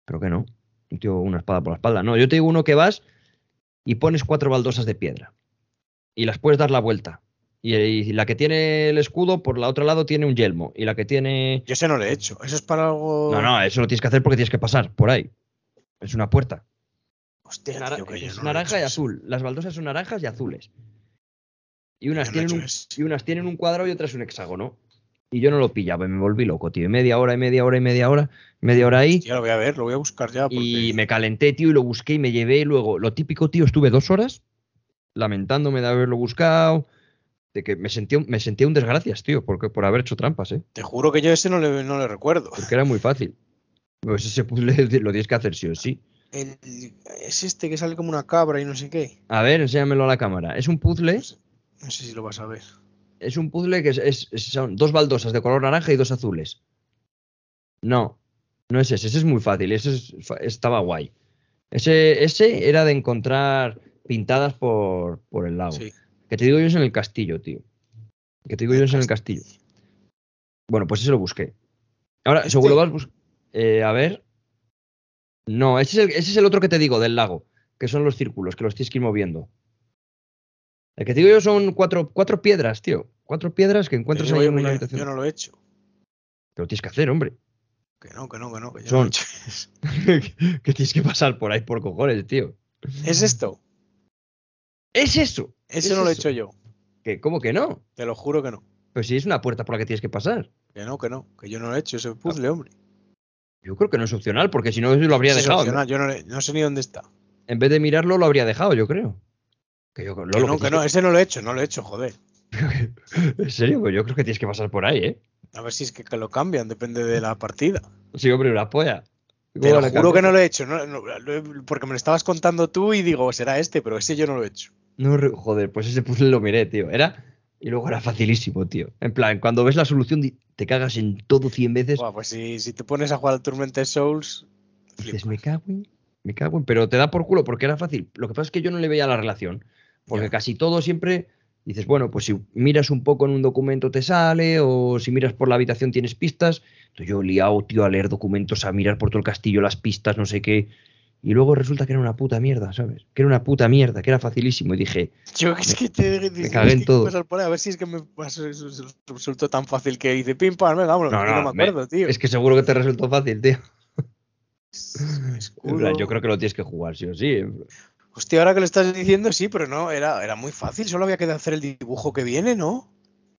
Creo que no. Un tío, una espada por la espalda. No, yo te digo uno que vas y pones cuatro baldosas de piedra. Y las puedes dar la vuelta. Y, y la que tiene el escudo, por la otro lado, tiene un yelmo. Y la que tiene.
Yo ese no lo he hecho. Eso es para algo.
No, no, eso lo tienes que hacer porque tienes que pasar por ahí. Es una puerta.
Hostia,
Es, nara-
tío, que yo
es
no lo he
naranja y
eso.
azul. Las baldosas son naranjas y azules. Y unas,
Yo no he
tienen un,
eso.
y unas tienen un cuadrado y otras un hexágono. Y yo no lo pillaba, y me volví loco, tío. Y Media hora y media hora y media hora, media hora ahí.
Ya lo voy a ver, lo voy a buscar ya. Porque...
Y me calenté, tío, y lo busqué y me llevé luego. Lo típico, tío, estuve dos horas lamentándome de haberlo buscado. De que me sentía, me sentía un desgracias, tío, porque, por haber hecho trampas, ¿eh?
Te juro que yo ese no le, no le recuerdo.
Porque era muy fácil. Pues ese puzzle [LAUGHS] lo tienes que hacer sí o sí.
El- es este que sale como una cabra y no sé qué.
A ver, enséñamelo a la cámara. Es un puzzle,
No sé, no sé si lo vas a ver.
es un puzzle que es, es- son dos baldosas de color naranja y dos azules. No, no es ese, ese es muy fácil, ese es- estaba guay. Ese, ese era de encontrar pintadas por, por el lago.
Sí.
Que te digo yo es en el castillo, tío. Que te digo yo es en el castillo. Bueno, pues ese lo busqué. Ahora,
Este-
seguro vas eh, a ver. No, ese es, el, ese es el otro que te digo, del lago. Que son los círculos, que los tienes que ir moviendo. El que te digo yo son cuatro, cuatro piedras, tío. Cuatro piedras que encuentras ahí
yo
en una habitación.
yo no lo he hecho.
Que lo tienes que hacer, hombre.
Que no, que no, que no. Que yo
Son-
no lo he hecho. [LAUGHS]
que tienes que pasar por ahí por cojones, tío.
¿Es esto?
Es eso.
Ese
es
no lo he
eso.
hecho yo.
¿Que, ¿Cómo que no?
Te lo juro que no.
Pues si es una puerta por la que tienes que pasar.
Que no, que no. Que yo no lo he hecho ese puzzle, hombre.
Yo creo que no es opcional, porque si no lo habría
Sí,
dejado.
opcional, Yo no, no sé ni dónde está.
En vez de mirarlo, lo habría dejado, yo creo. Que yo,
no,
que
que no, ese no lo he hecho, no lo he hecho, joder. [LAUGHS]
En serio, pues yo creo que tienes que pasar por ahí, ¿eh?
A ver si es que, lo cambian, depende de la partida.
Sí, hombre, una polla.
Te lo juro que no lo he hecho, no- no, porque me lo estabas contando tú y digo, será este, pero ese yo no lo he hecho.
No, joder, pues ese puzzle lo miré, tío. Era. Y luego era facilísimo, tío. En plan, cuando ves la solución, te cagas en todo 100 veces.
Buah, pues si, si te pones a jugar al Tormented Souls,
Dices,
flipas.
me cago en. Me cago en. Pero te da por culo porque era fácil. Lo que pasa es que yo no le veía la relación. Porque
Ya.
casi todo siempre. Dices, bueno, pues si miras un poco en un documento te sale, o si miras por la habitación tienes pistas. Entonces yo liado, tío, a leer documentos, a mirar por todo el castillo las pistas, no sé qué. Y luego resulta que era una puta mierda, ¿sabes? Que era una puta mierda, que era facilísimo. Y dije,
Yo es que te dije,
cagué en
"Es que
todo".
pasar por ahí, a ver si es que me resultó tan fácil que dice pim pam, venga, vámonos.
No,
no,
no,
me acuerdo, tío.
es que seguro que te resultó fácil, tío. [LAUGHS] En plan, yo creo que lo tienes que jugar, sí o sí.
Hostia, ahora que lo estás diciendo, sí, pero no, era, era muy fácil, solo había que hacer el dibujo que viene, ¿no?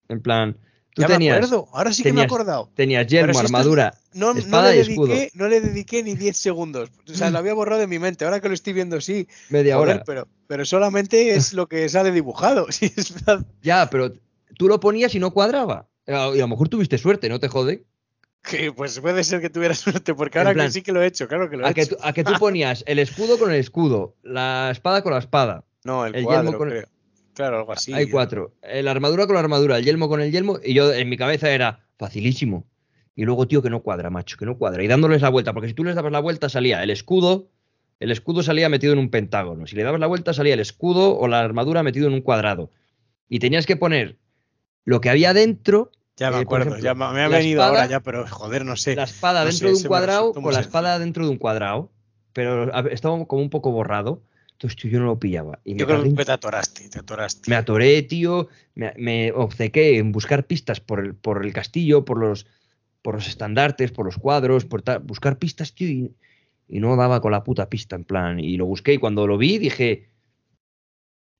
En plan, tú
ya
tenías,
me acuerdo, ahora sí que me he acordado.
tenías
si esto-
armadura.
No, no
espada
le
y escudo.
dediqué, no le dediqué ni 10 segundos. O sea, lo había borrado de mi mente. Ahora que lo estoy viendo, sí.
media
Joder,
hora.
pero, pero solamente es lo que sale dibujado. [LAUGHS] Es.
Ya, pero tú lo ponías y no cuadraba. Eh, Y a lo mejor tuviste suerte, ¿no te jode?
Que pues puede ser que tuviera [LAUGHS] suerte, porque ahora
plan,
que sí que lo he hecho, claro que lo he
A
hecho.
tú, a que tú ponías el escudo con el escudo, la espada con la espada. [LAUGHS]
No, el,
el
cuadro,
yelmo con el-
creo. Claro, algo así.
Hay cuatro. Eh, La armadura con la armadura, el yelmo con el yelmo. Y yo en mi cabeza era facilísimo. Y luego, tío, que no cuadra, macho, que no cuadra. Y dándoles la vuelta, porque si tú les dabas la vuelta salía el escudo, el escudo salía metido en un pentágono. Si le dabas la vuelta salía el escudo o la armadura metido en un cuadrado. Y tenías que poner lo que había dentro,
Ya me
eh,
acuerdo,
ejemplo,
ya me, ha venido
espada-
ahora ya, pero joder, no sé.
la espada
no
dentro
sé,
de un cuadrado con la espada dentro de un cuadrado. Pero estaba como un poco borrado. Entonces, tío, yo no lo pillaba. Y
Yo creo que te atoraste, te atoraste.
me atoré, tío, me, me obcequé en buscar pistas por el, por el castillo, por los, por los estandartes, por los cuadros, por buscar pistas, tío, y, y no daba con la puta pista, en plan, y lo busqué y cuando lo vi dije,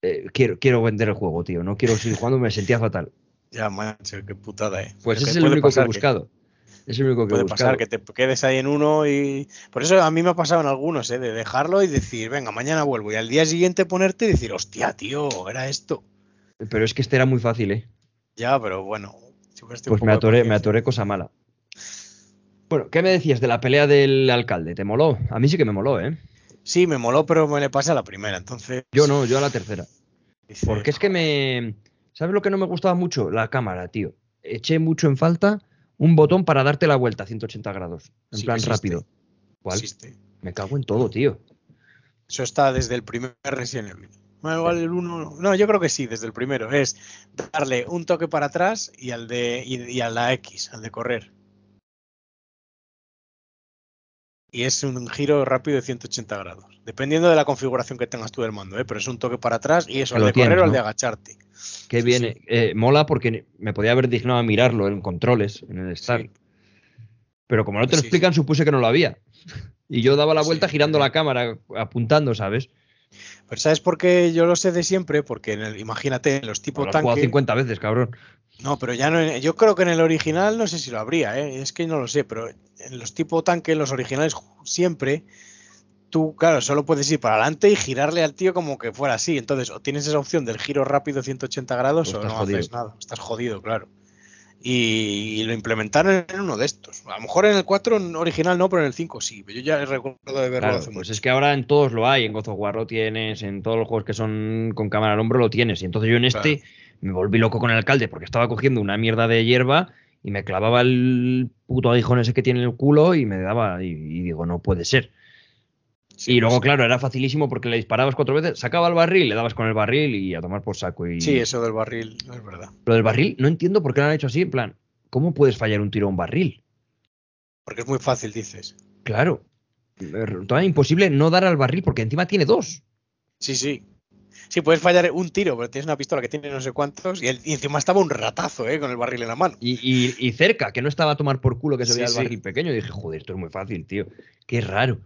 eh, quiero, quiero vender el juego, tío, no quiero seguir jugando, me sentía fatal.
Ya, macho, qué putada, eh.
Pues ese es el único que he buscado. Es el único que
Puede pasar que te quedes ahí en uno y. Por eso a mí me ha pasado en algunos, ¿eh? De dejarlo y decir, venga, mañana vuelvo. Y al día siguiente ponerte y decir, hostia, tío, era esto.
Pero es que este era muy fácil, ¿eh?
Ya, pero bueno.
Pues me atoré, me atoré cosa mala. Bueno, ¿qué me decías de la pelea del alcalde? ¿Te moló? A mí sí que me moló, ¿eh?
Sí, me moló, pero me le pasa a la primera. Entonces.
Yo no, yo a la tercera.
dice,
Porque es que me. ¿Sabes lo que no me gustaba mucho? La cámara, tío. Eché mucho en falta un botón para darte la vuelta a 180 grados. En
Sí
plan
existe.
rápido. ¿Cuál?
existe.
Me cago en todo, tío.
Eso está desde el primer Resident Evil. Bueno, igual el uno. No, yo creo que sí, desde el primero. Es darle un toque para atrás y al de. y, y a la X, al de correr. Y es un giro rápido de 180 grados. Dependiendo de la configuración que tengas tú del mando, ¿eh? pero es un toque para atrás y eso, al de correr o al
¿no?
de agacharte.
Qué bien.
sí.
eh, mola porque me podía haber dignado a mirarlo en controles, en el Start.
Sí.
Pero como no te lo
Sí,
explican, supuse que no lo había. [LAUGHS] Y yo daba la vuelta girando la cámara, apuntando, ¿sabes?
Pero ¿sabes por qué yo lo sé de siempre? Porque en el, imagínate, en los tipo
Lo has jugado
tanque.
50 veces, cabrón.
No, pero ya no. yo creo que en el original no sé si lo habría, ¿eh? es que no lo sé, pero en los tipo tanque, en los originales siempre, tú, claro, solo puedes ir para adelante y girarle al tío como que fuera así. Entonces, o tienes esa opción del giro rápido 180 grados
O
o, no
jodido.
haces nada. Estás jodido, claro. Y, y lo implementaron en uno de estos. A lo mejor en el 4 original no, pero en el 5 sí. Yo ya recuerdo de verlo
Claro,
hace
pues
mucho.
es que ahora en todos lo hay, en God of War lo tienes, en todos los juegos que son con cámara al hombro lo tienes. Y entonces yo en este me volví loco con el alcalde porque estaba cogiendo una mierda de hierba y me clavaba el puto aguijón ese que tiene en el culo y me daba, y, y digo, no puede ser.
Sí,
y luego, claro, era facilísimo porque le disparabas cuatro veces, sacaba el barril, le dabas con el barril y a tomar por saco. Y
Sí, eso del barril, no es verdad.
Lo del barril, no entiendo por qué lo han hecho así, en plan, ¿cómo puedes fallar un tiro a un barril?
Porque es muy fácil, dices.
Claro. Todavía imposible no dar al barril porque encima tiene dos.
Sí, sí. Sí, puedes fallar un tiro, pero tienes una pistola que tiene no sé cuántos y, el- y encima estaba un ratazo, ¿eh? Con el barril en la mano.
Y, y- y cerca, que no estaba a tomar por culo que se
Sí,
veía el
sí.
barril pequeño. Y dije, joder, esto es muy fácil, tío. Qué raro.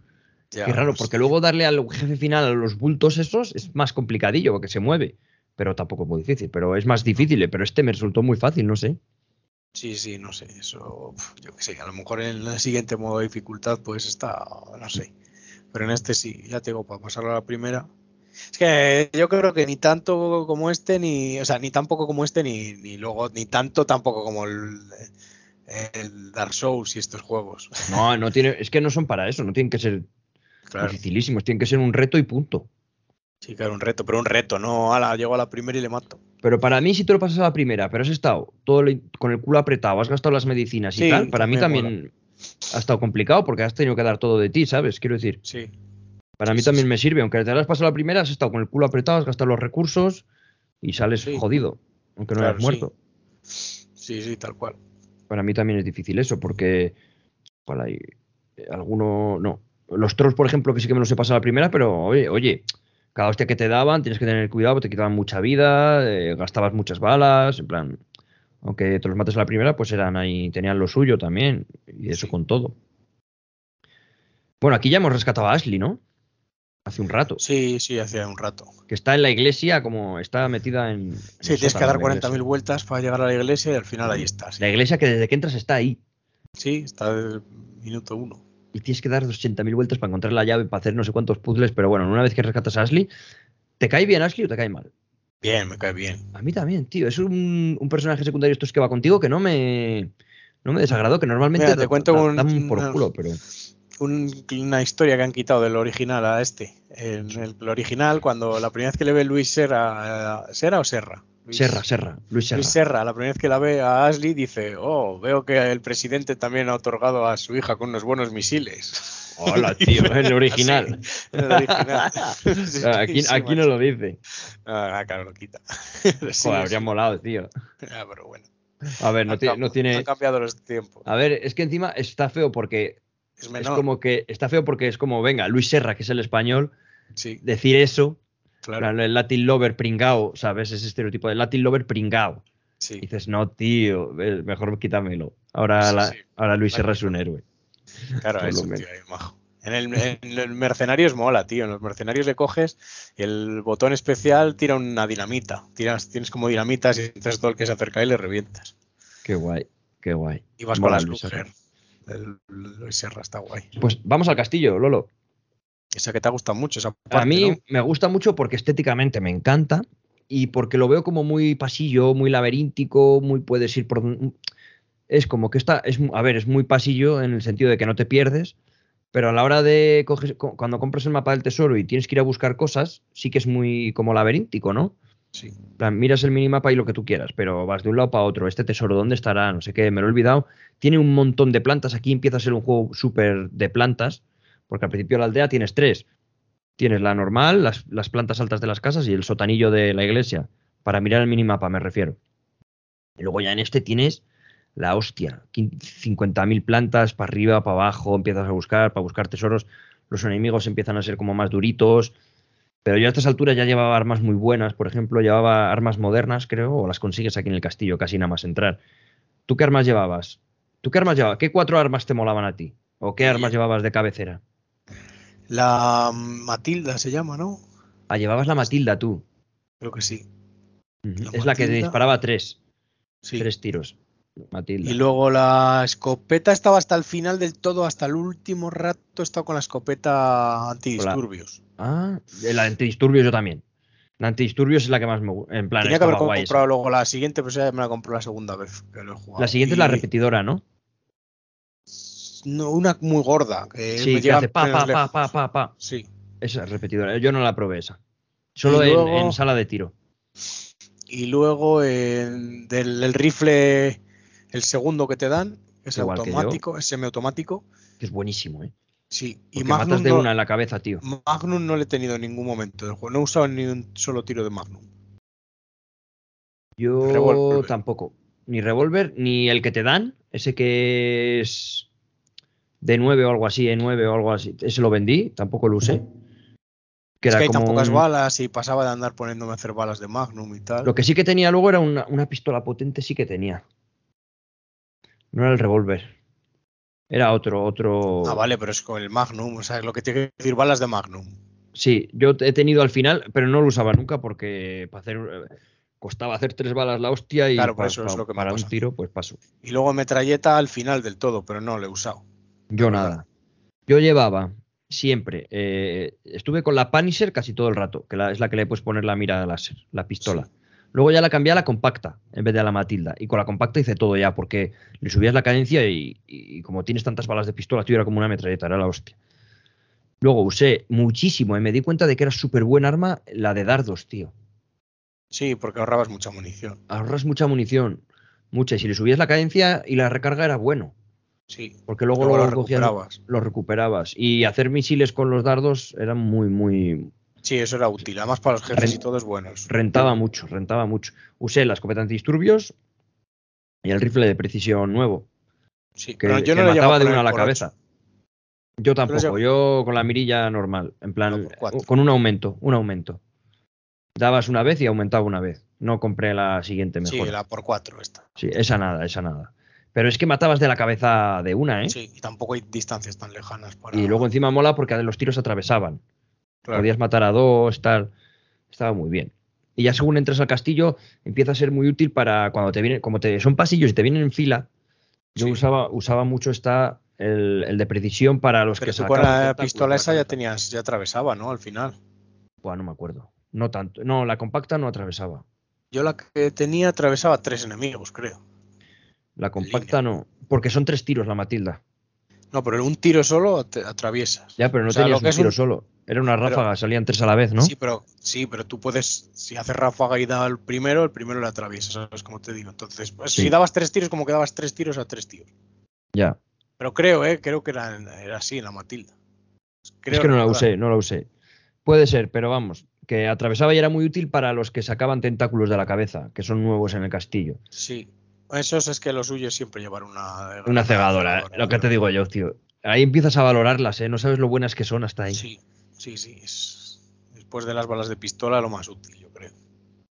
Ya,
Qué raro,
pues,
porque luego darle al jefe final a los bultos esos es más complicadillo porque se mueve. Pero tampoco es muy difícil. Pero es más difícil, pero este me resultó muy fácil, no sé.
Sí, sí, no sé, eso, yo qué sé, a lo mejor en el siguiente modo de dificultad pues está, no sé, pero en este sí, ya te digo, para pasarlo a la primera. Es que yo creo que ni tanto como este, ni, o sea, ni tampoco como este, ni, ni luego, ni tanto tampoco como el, el Dark Souls y estos juegos.
No, no tiene, es que no son para eso, no tienen que ser
Claro.
dificilísimos, tienen que ser un reto y punto.
Sí, claro, un reto, pero un reto, no, ala, llego a la primera y le mato.
Pero para mí, si te lo pasas a la primera, pero has estado todo el- con el culo apretado, has gastado las medicinas y
Sí,
tal, para mí
también
ha estado complicado porque has tenido que dar todo de ti, ¿sabes? Quiero decir,
Sí,
para
Sí,
mí
sí,
también me sirve, aunque te lo has pasado a la primera, has estado con el culo apretado, has gastado los recursos y sales jodido, aunque no
Claro,
hayas muerto.
sí, sí, tal cual.
Para mí también es difícil eso, porque bueno, hay eh, alguno, no. Los trolls, por ejemplo, que sí que me los he pasado a la primera, pero oye, oye, cada hostia que te daban, tienes que tener cuidado, te quitaban mucha vida, eh, gastabas muchas balas, en plan, aunque te los mates a la primera, pues eran ahí, tenían lo suyo también, y eso con todo. Bueno, aquí ya hemos rescatado a Ashley, ¿no? Hace un rato,
Sí, sí, hacía un rato.
que está en la iglesia, como está metida en. en
Sí,
el
tienes que dar
de la
40.000
iglesia.
vueltas para llegar a la iglesia y al final ahí estás.
La iglesia que desde que entras está ahí.
Sí, está del minuto uno.
Y tienes que dar 80.000 vueltas para encontrar la llave, para hacer no sé cuántos puzzles, pero bueno, una vez que rescatas a Ashley, ¿te cae bien Ashley o te cae mal?
Bien, me cae bien.
A mí también, tío. Es un, un personaje secundario estos que va contigo que no me, no me desagradó, que normalmente
Mira, te
da-
cuento un-
por culo, pero
Un- una historia que han quitado del original a este. En el, el original, cuando la primera vez que le ve Luis Serra, eh, ¿Serra o Serra? Luis-
Serra, Serra, Luis Serra.
Luis Serra, la primera vez que la ve a Ashley, dice, oh, veo que el presidente también ha otorgado a su hija con unos buenos misiles.
Hola, [LAUGHS] tío, en el original.
En el original. Sí, [LAUGHS]
aquí,
sí,
aquí no lo dice.
Ah, claro, lo quita. [LAUGHS] Sí,
Joder, habría
sí.
molado, tío.
Ah, pero bueno.
A ver, no,
Han
no tiene.
Han cambiado los tiempos.
A ver, es que encima está feo porque
Es
como que está feo porque es como, venga, Luis Serra, que es el español,
Sí,
decir eso,
claro.
el Latin lover pringao, ¿sabes? Ese estereotipo de Latin lover pringao.
Sí.
Y dices, no, tío, mejor quítamelo. Ahora,
Sí,
la-
sí.
ahora Luis. Serra es un héroe.
Claro, es un tío ahí majo. En el, en el mercenarios mola, tío. En los mercenarios le coges y el botón especial tira una dinamita. Tiras, tienes como dinamitas y entonces todo el que se acerca ahí le revientas.
Qué guay, qué guay.
Y vas
Mola
con las
Luis Serra.
Luger. Serra está guay.
Pues vamos al castillo, Lolo.
Esa que te ha gustado mucho, esa
A mí
¿no?
me gusta mucho porque estéticamente me encanta y porque lo veo como muy pasillo, muy laberíntico, muy puedes ir por... Es como que está, es, a ver, es muy pasillo en el sentido de que no te pierdes, pero a la hora de coges- cu- cuando compras el mapa del tesoro y tienes que ir a buscar cosas, sí que es muy como laberíntico, ¿no? Miras el minimapa y lo que tú quieras, pero vas de un lado para otro. Este tesoro, ¿dónde estará? No sé qué, me lo he olvidado. Tiene un montón de plantas. Aquí empieza a ser un juego súper de plantas, porque al principio de la aldea tienes tres. Tienes la normal, las, plantas altas de las casas y el sotanillo de la iglesia. Para mirar el minimapa, me refiero. Y luego ya en este tienes la hostia. quin- 50.000 plantas para arriba, para abajo, empiezas a buscar, para buscar tesoros. Los enemigos empiezan a ser como más duritos. Pero yo a estas alturas ya llevaba armas muy buenas, por ejemplo, llevaba armas modernas, creo, o las consigues aquí en el castillo, casi nada más entrar. ¿Tú qué armas llevabas? ¿Tú qué armas llevabas? ¿Qué cuatro armas te molaban a ti? ¿O qué armas llevabas de cabecera?
La Matilda se llama, ¿no?
Ah, llevabas la Matilda tú.
Creo que sí. La
Es la que
Matilda.
disparaba tres,
Sí.
tres tiros. Matilda.
Y luego la escopeta estaba hasta el final del todo, hasta el último rato he estado con la escopeta antidisturbios.
Ah, la antidisturbios yo también. La antidisturbios es la que más me gusta. En plan,
Tenía que haber
esa.
comprado luego la siguiente, pero esa me la compré la segunda vez que lo he jugado.
La siguiente es la repetidora, ¿no?
no, una muy gorda. Que
Sí,
me
que hace pa, pa, pa, pa, pa, pa.
Sí.
Esa es repetidora. Yo no la probé esa. Solo en- sala de tiro.
Y luego en- del el rifle, el segundo que te dan, es
Igual
automático, es semiautomático.
Que es buenísimo, ¿eh?
Sí. Y Magnum
matas de
no,
una en la cabeza, tío.
Magnum no le he tenido en ningún momento del juego. No he usado ni un solo tiro de Magnum.
Yo tampoco. Ni revólver, ni el que te dan, ese que es de 9 o algo así, E9 o algo así. Ese lo vendí, tampoco lo usé. Que
es
era
que hay tan pocas
un-
balas y pasaba de andar poniéndome a hacer balas de Magnum y tal.
Lo que sí que tenía luego era una, una pistola potente, sí que tenía. No era el revólver. Era otro, otro.
Ah, vale, pero es con el Magnum, o sea, lo que tiene que decir balas de Magnum.
Sí, yo he tenido al final, pero no lo usaba nunca porque para hacer. costaba hacer tres balas la hostia y
Claro, por
pa-
eso es lo que
para un tiro, pues paso.
Y luego metralleta al final del todo, pero no lo he usado.
Yo nada. Yo llevaba siempre, eh, estuve con la Punisher casi todo el rato, que la- es la que le puedes poner la mira láser, la pistola.
Sí.
Luego ya la cambié a la compacta en vez de a la Matilda. Y con la compacta hice todo ya, porque le subías la cadencia y, y como tienes tantas balas de pistola, tío, era como una metralleta, era la hostia. Luego usé muchísimo y me di cuenta de que era súper buen arma la de dardos, tío.
Sí, porque ahorrabas mucha munición.
Ahorras mucha munición, mucha. Y si le subías la cadencia y la recarga era bueno,
Sí.
porque luego,
Luego
lo cogías-
recuperabas.
lo recuperabas. Y hacer misiles con los dardos era muy, muy,
Sí, eso era útil. Además para los jefes
Ren-
y todos buenos.
Rentaba mucho, rentaba mucho. Usé la escopeta antidisturbios y el rifle de precisión nuevo,
Sí,
que,
pero yo
que
no le
mataba de una a la cabeza. Yo tampoco, yo con la mirilla normal, en plan,
No, cuatro.
con un aumento, un aumento. Dabas una vez y aumentaba una vez. No compré la siguiente mejor.
Sí, la por cuatro esta.
Sí, esa nada, esa nada. Pero es que matabas de la cabeza de una, ¿eh?
Sí, y tampoco hay distancias tan lejanas para.
Y luego encima mola porque los tiros atravesaban.
Claro.
Podías matar a dos, tal. Estaba muy bien. Y ya según entras al castillo, empieza a ser muy útil para cuando te vienen, como te son pasillos y te vienen en fila. Yo
Sí.
usaba, usaba mucho esta, el, el de precisión para los
Pero
que
tú con la pistola esa ya tenías, ya atravesaba, ¿no? Al final.
No me acuerdo. No tanto. No, la compacta no atravesaba.
Yo la que tenía atravesaba tres enemigos, creo.
La compacta no. Porque son tres tiros la Matilda.
No, pero un tiro solo te atraviesas.
Ya, pero no
O sea,
tenías un tiro
un-
solo. Era una
Pero-
ráfaga, salían tres a la vez, ¿no?
Sí, pero sí, pero tú puedes, si haces ráfaga y da el primero, el primero le atraviesas, ¿sabes cómo te digo? Entonces, pues,
Sí.
si dabas tres tiros, como que dabas tres tiros a tres tíos.
Ya.
Pero creo, eh, creo que era, era así en la Matilda. Creo
es que no la usé, no la usé. Puede ser, pero vamos, que atravesaba y era muy útil para los que sacaban tentáculos de la cabeza, que son nuevos en el castillo.
Sí. Eso es, que lo suyo es siempre llevar una...
Una cegadora, lo que te digo yo, tío. Ahí empiezas a valorarlas, ¿eh? No sabes lo buenas que son hasta ahí.
Sí, sí, sí. Es, después de las balas de pistola, lo más útil, yo creo.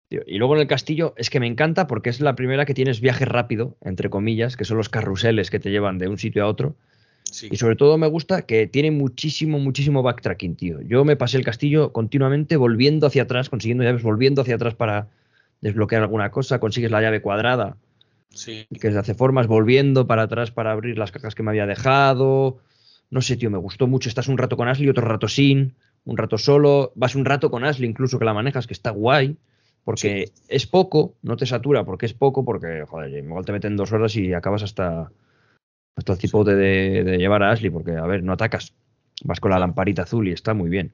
Y luego en el castillo es que me encanta porque es la primera que tienes viaje rápido, entre comillas, que son los carruseles que te llevan de un sitio a otro.
Sí.
Y sobre todo me gusta que tiene muchísimo, muchísimo backtracking, tío. Yo me pasé el castillo continuamente volviendo hacia atrás, consiguiendo llaves, volviendo hacia atrás para desbloquear alguna cosa, consigues la llave cuadrada,
sí.
que se hace formas, volviendo para atrás para abrir las cajas que me había dejado. No sé, tío, me gustó mucho. Estás un rato con Ashley, otro rato sin, un rato solo. Vas un rato con Ashley, incluso que la manejas, que está guay. Porque es poco, no te satura porque es poco, porque, joder, igual te meten dos horas y acabas hasta, hasta el cipote de, de llevar a Ashley, porque, a ver, no atacas. Vas con la lamparita azul y está muy bien.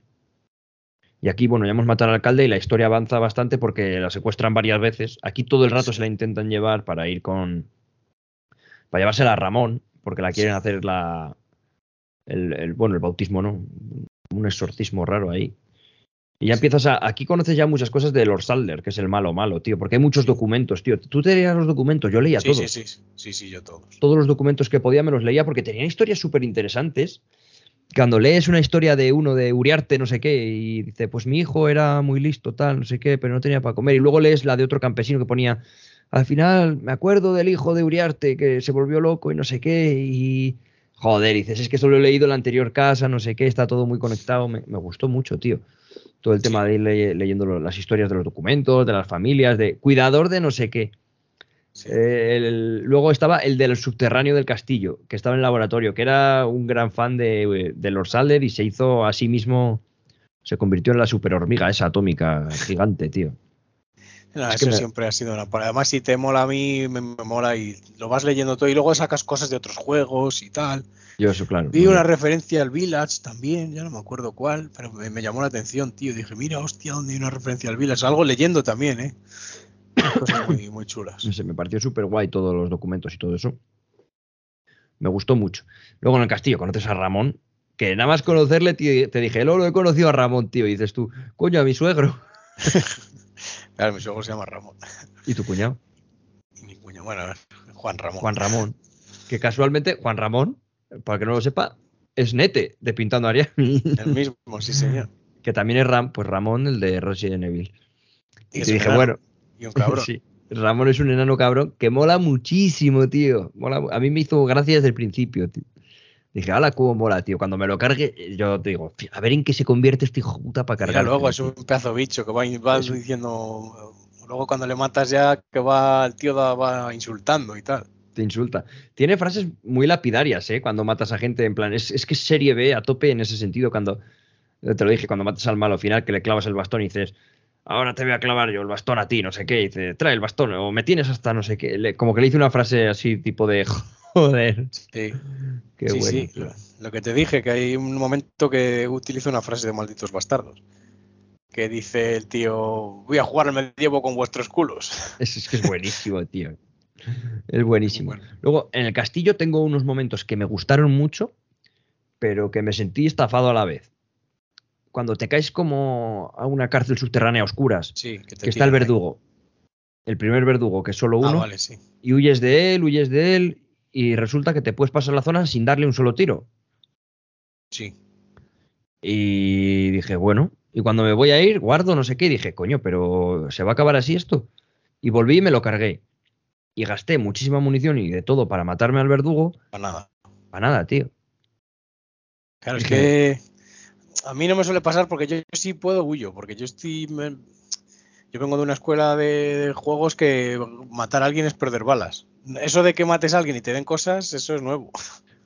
Y aquí, bueno, ya hemos matado al alcalde y la historia avanza bastante porque la secuestran varias veces. Aquí todo el rato se la intentan llevar para ir con. para llevársela a Ramón, porque la quieren hacer la. El, el- bueno, el bautismo, ¿no? Un exorcismo raro ahí. Y ya empiezas a. Aquí conoces ya muchas cosas de Lord Salder, que es el malo malo, tío, porque hay muchos documentos, tío. Tú te leías los documentos, yo leía
Sí,
todos
sí, sí, sí, yo todos.
todos los documentos que podía me los leía porque tenían historias súper interesantes. Cuando lees una historia de uno de Uriarte, no sé qué, y dice, pues mi hijo era muy listo, tal, no sé qué, pero no tenía para comer. Y luego lees la de otro campesino que ponía, al final me acuerdo del hijo de Uriarte que se volvió loco y no sé qué, y joder, dices, es que solo he leído la anterior casa, no sé qué, está todo muy conectado. Me, me gustó mucho, tío. Todo el tema de ir le- leyendo lo- las historias de los documentos, de las familias, de cuidador de no sé qué.
Sí.
Eh, el- luego estaba el del subterráneo del castillo, que estaba en el laboratorio, que era un gran fan de, de Lord Salder y se hizo a sí mismo, se convirtió en la super hormiga esa atómica gigante, tío.
No,
Es
eso
que me-
siempre ha sido una Además, si te mola a mí, me, me mola y lo vas leyendo todo y luego sacas cosas de otros juegos y tal.
Yo eso, claro.
Vi una referencia al Village también, ya no me acuerdo cuál, pero me, me llamó la atención, tío. Dije, mira, hostia, ¿dónde hay una referencia al Village? Algo leyendo también, ¿eh? Cosas muy, muy chulas.
No sé, me pareció súper guay todos los documentos y todo eso. Me gustó mucho. Luego en el castillo conoces a Ramón, que nada más conocerle tío, te dije, lo he conocido a Ramón, tío, y dices tú, coño, a mi suegro. [LAUGHS]
Claro, mi suegro se llama Ramón.
¿Y tu cuñado?
Y mi cuñado, bueno, Juan Ramón.
Juan Ramón. Que casualmente, Juan Ramón, para que no lo sepa, es Nete de Pintando a Ariadne.
El mismo, sí, señor. [LAUGHS]
que también es Ram, pues Ramón, el de Resident Evil. Y te
un
dije,
enano
bueno,
Y un cabrón. [LAUGHS]
sí, Ramón es un enano cabrón que mola muchísimo, tío. Mola, a mí me hizo gracia desde el principio, tío. Dije, ala, cómo mola, tío. Cuando me lo cargue, yo te digo, a ver en qué se convierte este hijo puta para cargar.
luego es un pedazo bicho que va, va diciendo Luego cuando le matas ya que va el tío va insultando y tal.
Te insulta. Tiene frases muy lapidarias, ¿eh? Cuando matas a gente, en plan, es, es que es serie B a tope en ese sentido. Cuando, te lo dije, cuando matas al malo final, que le clavas el bastón y dices, ahora te voy a clavar yo el bastón a ti, no sé qué. Y dice, trae el bastón, o me tienes hasta no sé qué. Le- como que le hice una frase así, tipo de, [LAUGHS] joder,
Sí,
qué
sí,
bueno.
sí. Lo, lo que te dije, que hay un momento que utilizo una frase de malditos bastardos. Que dice el tío, voy a jugar al medievo con vuestros culos. [LAUGHS]
Es, es que es buenísimo, tío. [LAUGHS] Es buenísimo.
Bueno,
Luego, en el castillo tengo unos momentos que me gustaron mucho, pero que me sentí estafado a la vez. Cuando te caes como a una cárcel subterránea a oscuras,
sí, que,
está el
ahí.
verdugo. El primer verdugo, que es solo
Ah,
uno,
vale, sí.
y huyes de él, huyes de él, y resulta que te puedes pasar la zona sin darle un solo tiro.
Sí.
Y dije, bueno, y cuando me voy a ir, guardo no sé qué, y dije, coño, pero ¿se va a acabar así esto? Y volví y me lo cargué. Y gasté muchísima munición y de todo para matarme al verdugo.
Para nada.
Para nada, tío.
Claro, es que a mí no me suele pasar porque yo, yo sí puedo huyo, porque yo estoy me- yo vengo de una escuela de, juegos que matar a alguien es perder balas. Eso de que mates a alguien y te den cosas, eso es nuevo.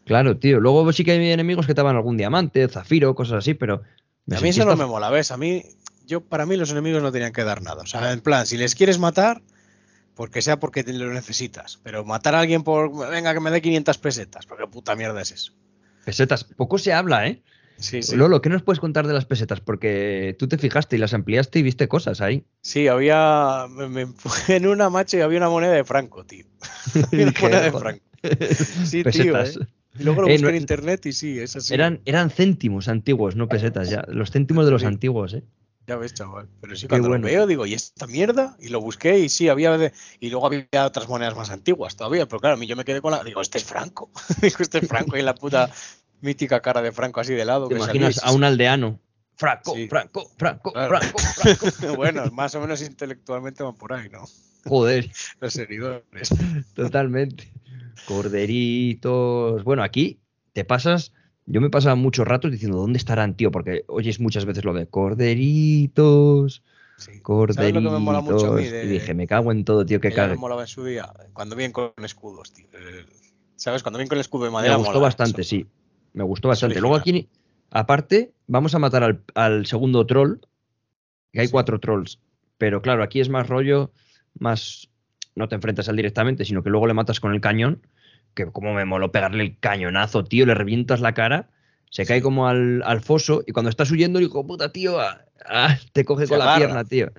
Claro, tío. Luego sí que hay enemigos que te dan algún diamante, zafiro, cosas así, pero.
a mí eso no me mola, ¿ves? A mí, yo para mí los enemigos no tenían que dar nada. O sea, en plan, si les quieres matar, porque sea porque te lo necesitas. Pero matar a alguien por, venga, que me dé 500 pesetas, porque puta mierda es eso.
Pesetas. Poco se habla, ¿eh?
Sí, sí.
Lolo, ¿qué nos puedes contar de las pesetas? Porque tú te fijaste y las ampliaste y viste cosas ahí.
Sí, había, me, me empujé [LAUGHS] en una macho y había una moneda de Franco, tío. [LAUGHS] Una [LAUGHS] moneda de. Franco. Sí,
Pesetas.
tío, ¿eh? Y luego lo
Eh,
busqué
no-
en internet y sí, es así.
Eran, eran céntimos antiguos, no pesetas ya. Los céntimos de los
Sí.
antiguos, ¿eh?
Ya ves, chaval. Pero sí,
Qué
cuando
bueno.
lo veo, digo, ¿y esta mierda? Y lo busqué y sí, había. de- Y luego había otras monedas más antiguas todavía. Pero claro, a mí yo me quedé con la. Digo, este es Franco. digo, este es Franco y la puta mítica cara de Franco así de lado.
Te
que
imaginas a un aldeano. Franco,
Sí.
Franco, Franco,
Claro.
Franco, [LAUGHS] Franco.
bueno, más o menos intelectualmente van por ahí, ¿no?
Joder, [LAUGHS]
Los seguidores.
totalmente. Corderitos. Bueno, aquí te pasas. Yo me pasaba muchos ratos diciendo, ¿dónde estarán, tío? Porque oyes muchas veces lo de corderitos,
Sí. ¿Sabes lo
corderitos.
que me mola mucho a mí? De,
Y dije, me cago en todo, tío, que
ya me molaba en su día, cuando vienen con escudos, tío. ¿Sabes? Cuando vienen con el escudo de
Me
madera.
gustó
mola
bastante,
eso.
sí. Me gustó bastante. Luego aquí, aparte, vamos a matar al, al segundo troll. Que hay
Sí.
cuatro trolls. Pero claro, aquí es más rollo, más. No te enfrentas al directamente, sino que luego le matas con el cañón. Que como me moló pegarle el cañonazo, tío, le revientas la cara, se cae como al, al foso, y cuando estás huyendo, de puta, tío, ah, ah, te coge
Se
con la pierna, tío.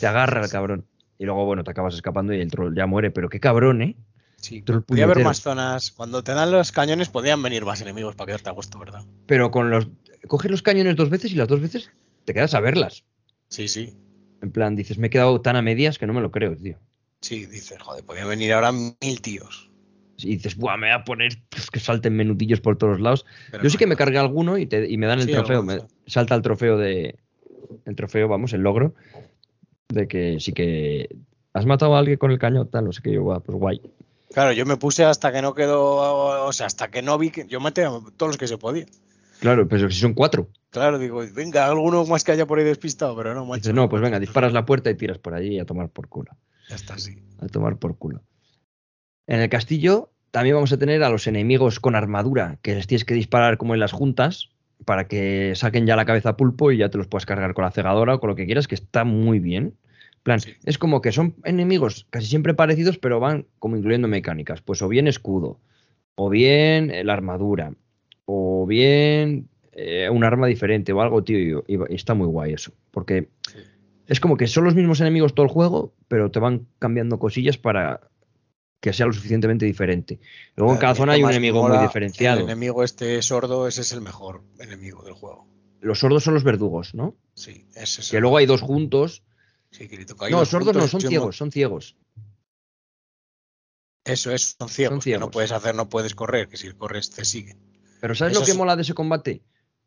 Te agarra el cabrón. Y luego, bueno, te acabas escapando y el troll ya muere. Pero qué cabrón, ¿eh?
Sí, podía haber más zonas. Cuando te dan los cañones, podían venir más enemigos para quedarte a gusto, ¿verdad?
Pero con los. Coges los cañones dos veces y las dos veces te quedas a verlas.
Sí, sí.
En plan, dices, me he quedado tan a medias que no me lo creo, tío.
Sí, dices, joder, podían venir ahora mil tíos.
Y dices, buah, me voy a poner pues, que salten menudillos por todos lados.
Pero
Yo sí que me cargué alguno y, te- y me dan el
Sí,
trofeo. me- salta el trofeo de. El trofeo, vamos, el logro. De que sí que. ¿Has matado a alguien con el cañón? Tal, no sé qué. Yo, pues guay.
Claro, yo me puse hasta que no quedó. O sea, hasta que no vi que. Yo maté a todos los que se podía.
Claro, pero si son cuatro.
Claro, digo, venga, alguno más que haya por ahí despistado, pero no, macho.
No, pues venga, disparas la puerta y tiras por allí a tomar por culo.
Ya está así.
a tomar por culo. En el castillo también vamos a tener a los enemigos con armadura, que les tienes que disparar como en las juntas, para que saquen ya la cabeza a pulpo y ya te los puedas cargar con la cegadora o con lo que quieras, que está muy bien. En plan,
Sí.
es como que son enemigos casi siempre parecidos, pero van como incluyendo mecánicas. Pues o bien escudo, o bien eh, la armadura, o bien eh, un arma diferente o algo, tío. Y, y está muy guay eso. Porque
Sí.
es como que son los mismos enemigos todo el juego, pero te van cambiando cosillas para que sea lo suficientemente diferente. Luego en
Claro,
cada zona hay un enemigo
mola,
muy diferenciado.
El enemigo este sordo, ese es el mejor enemigo del juego.
Los sordos son los verdugos, ¿no?
Sí, ese es
Que
el-
luego hay dos juntos.
Sí, que le toca ahí
No, sordos no, son ciegos, son ciegos.
Eso es, son ciegos.
Son
que no puedes hacer, no puedes correr, que si corres te sigue.
Pero ¿sabes lo que mola de ese combate?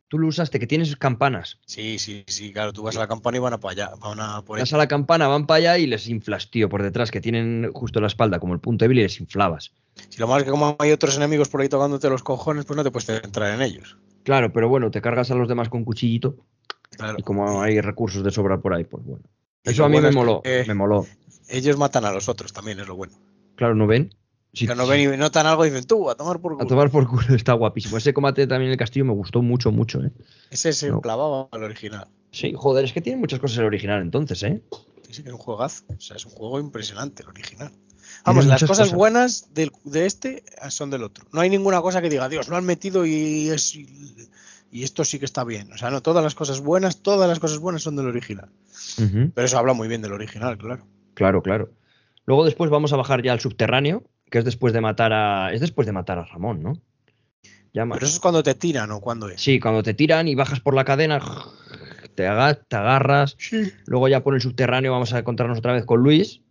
Tú lo usaste, que tienes campanas.
Sí, sí, sí, claro, tú vas a la campana y van a para allá, van a por.
Vas a la campana, van para allá y les inflas, tío, por detrás, que tienen justo la espalda como el punto débil y les inflabas.
Si lo malo es que como hay otros enemigos por ahí tocándote los cojones, pues no te puedes entrar en ellos.
Claro, pero bueno, te cargas a los demás con cuchillito
Claro.
y como hay recursos de sobra por ahí, pues bueno. Eso a mí
bueno
me
es
moló,
que
me moló.
Ellos matan a los otros también, es lo bueno.
Claro, ¿no ven? Sí,
Que no ven y notan algo y dicen, tú, a tomar por
A
culo.
tomar por culo, [LAUGHS] está guapísimo. Ese combate también en el castillo me gustó mucho, mucho, ¿eh?
Ese se
No.
clavaba al original.
Sí, joder, es que tiene muchas cosas el original entonces, ¿eh?
Sí, que es un juegazo. O sea, es un juego impresionante el original. Vamos, las cosas,
cosas.
buenas del- de este son del otro. No hay ninguna cosa que diga, Dios, lo han metido y es. Y esto sí que está bien. O sea, no, todas las cosas buenas, todas las cosas buenas son del original. Pero eso habla muy bien del original, claro.
Claro, claro. Luego después vamos a bajar ya al subterráneo, que es después de matar a. Es después de matar a Ramón, ¿no? Ya
Pero eso es cuando te tiran o cuando es.
Sí, cuando te tiran y bajas por la cadena, te, te agarras.
Sí.
Luego ya por el subterráneo vamos a encontrarnos otra vez con Luis.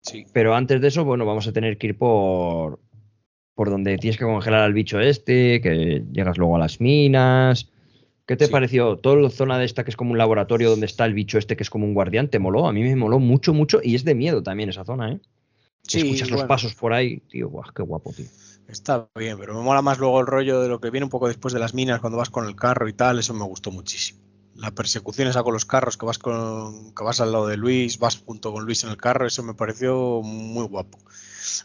Sí.
Pero antes de eso, bueno, vamos a tener que ir por. Por donde tienes que congelar al bicho este, que llegas luego a las minas. ¿Qué te
Sí.
pareció? Toda la zona de esta que es como un laboratorio donde está el bicho este que es como un guardián, ¿te moló? A mí me moló mucho, mucho y es de miedo también esa zona, ¿eh?
Sí,
Escuchas los pasos por ahí, tío, guau, qué guapo, tío.
Está bien, pero me mola más luego el rollo de lo que viene un poco después de las minas, cuando vas con el carro y tal, eso me gustó muchísimo. La persecución esa con los carros, que vas con, que vas al lado de Luis, vas junto con Luis en el carro, eso me pareció muy guapo.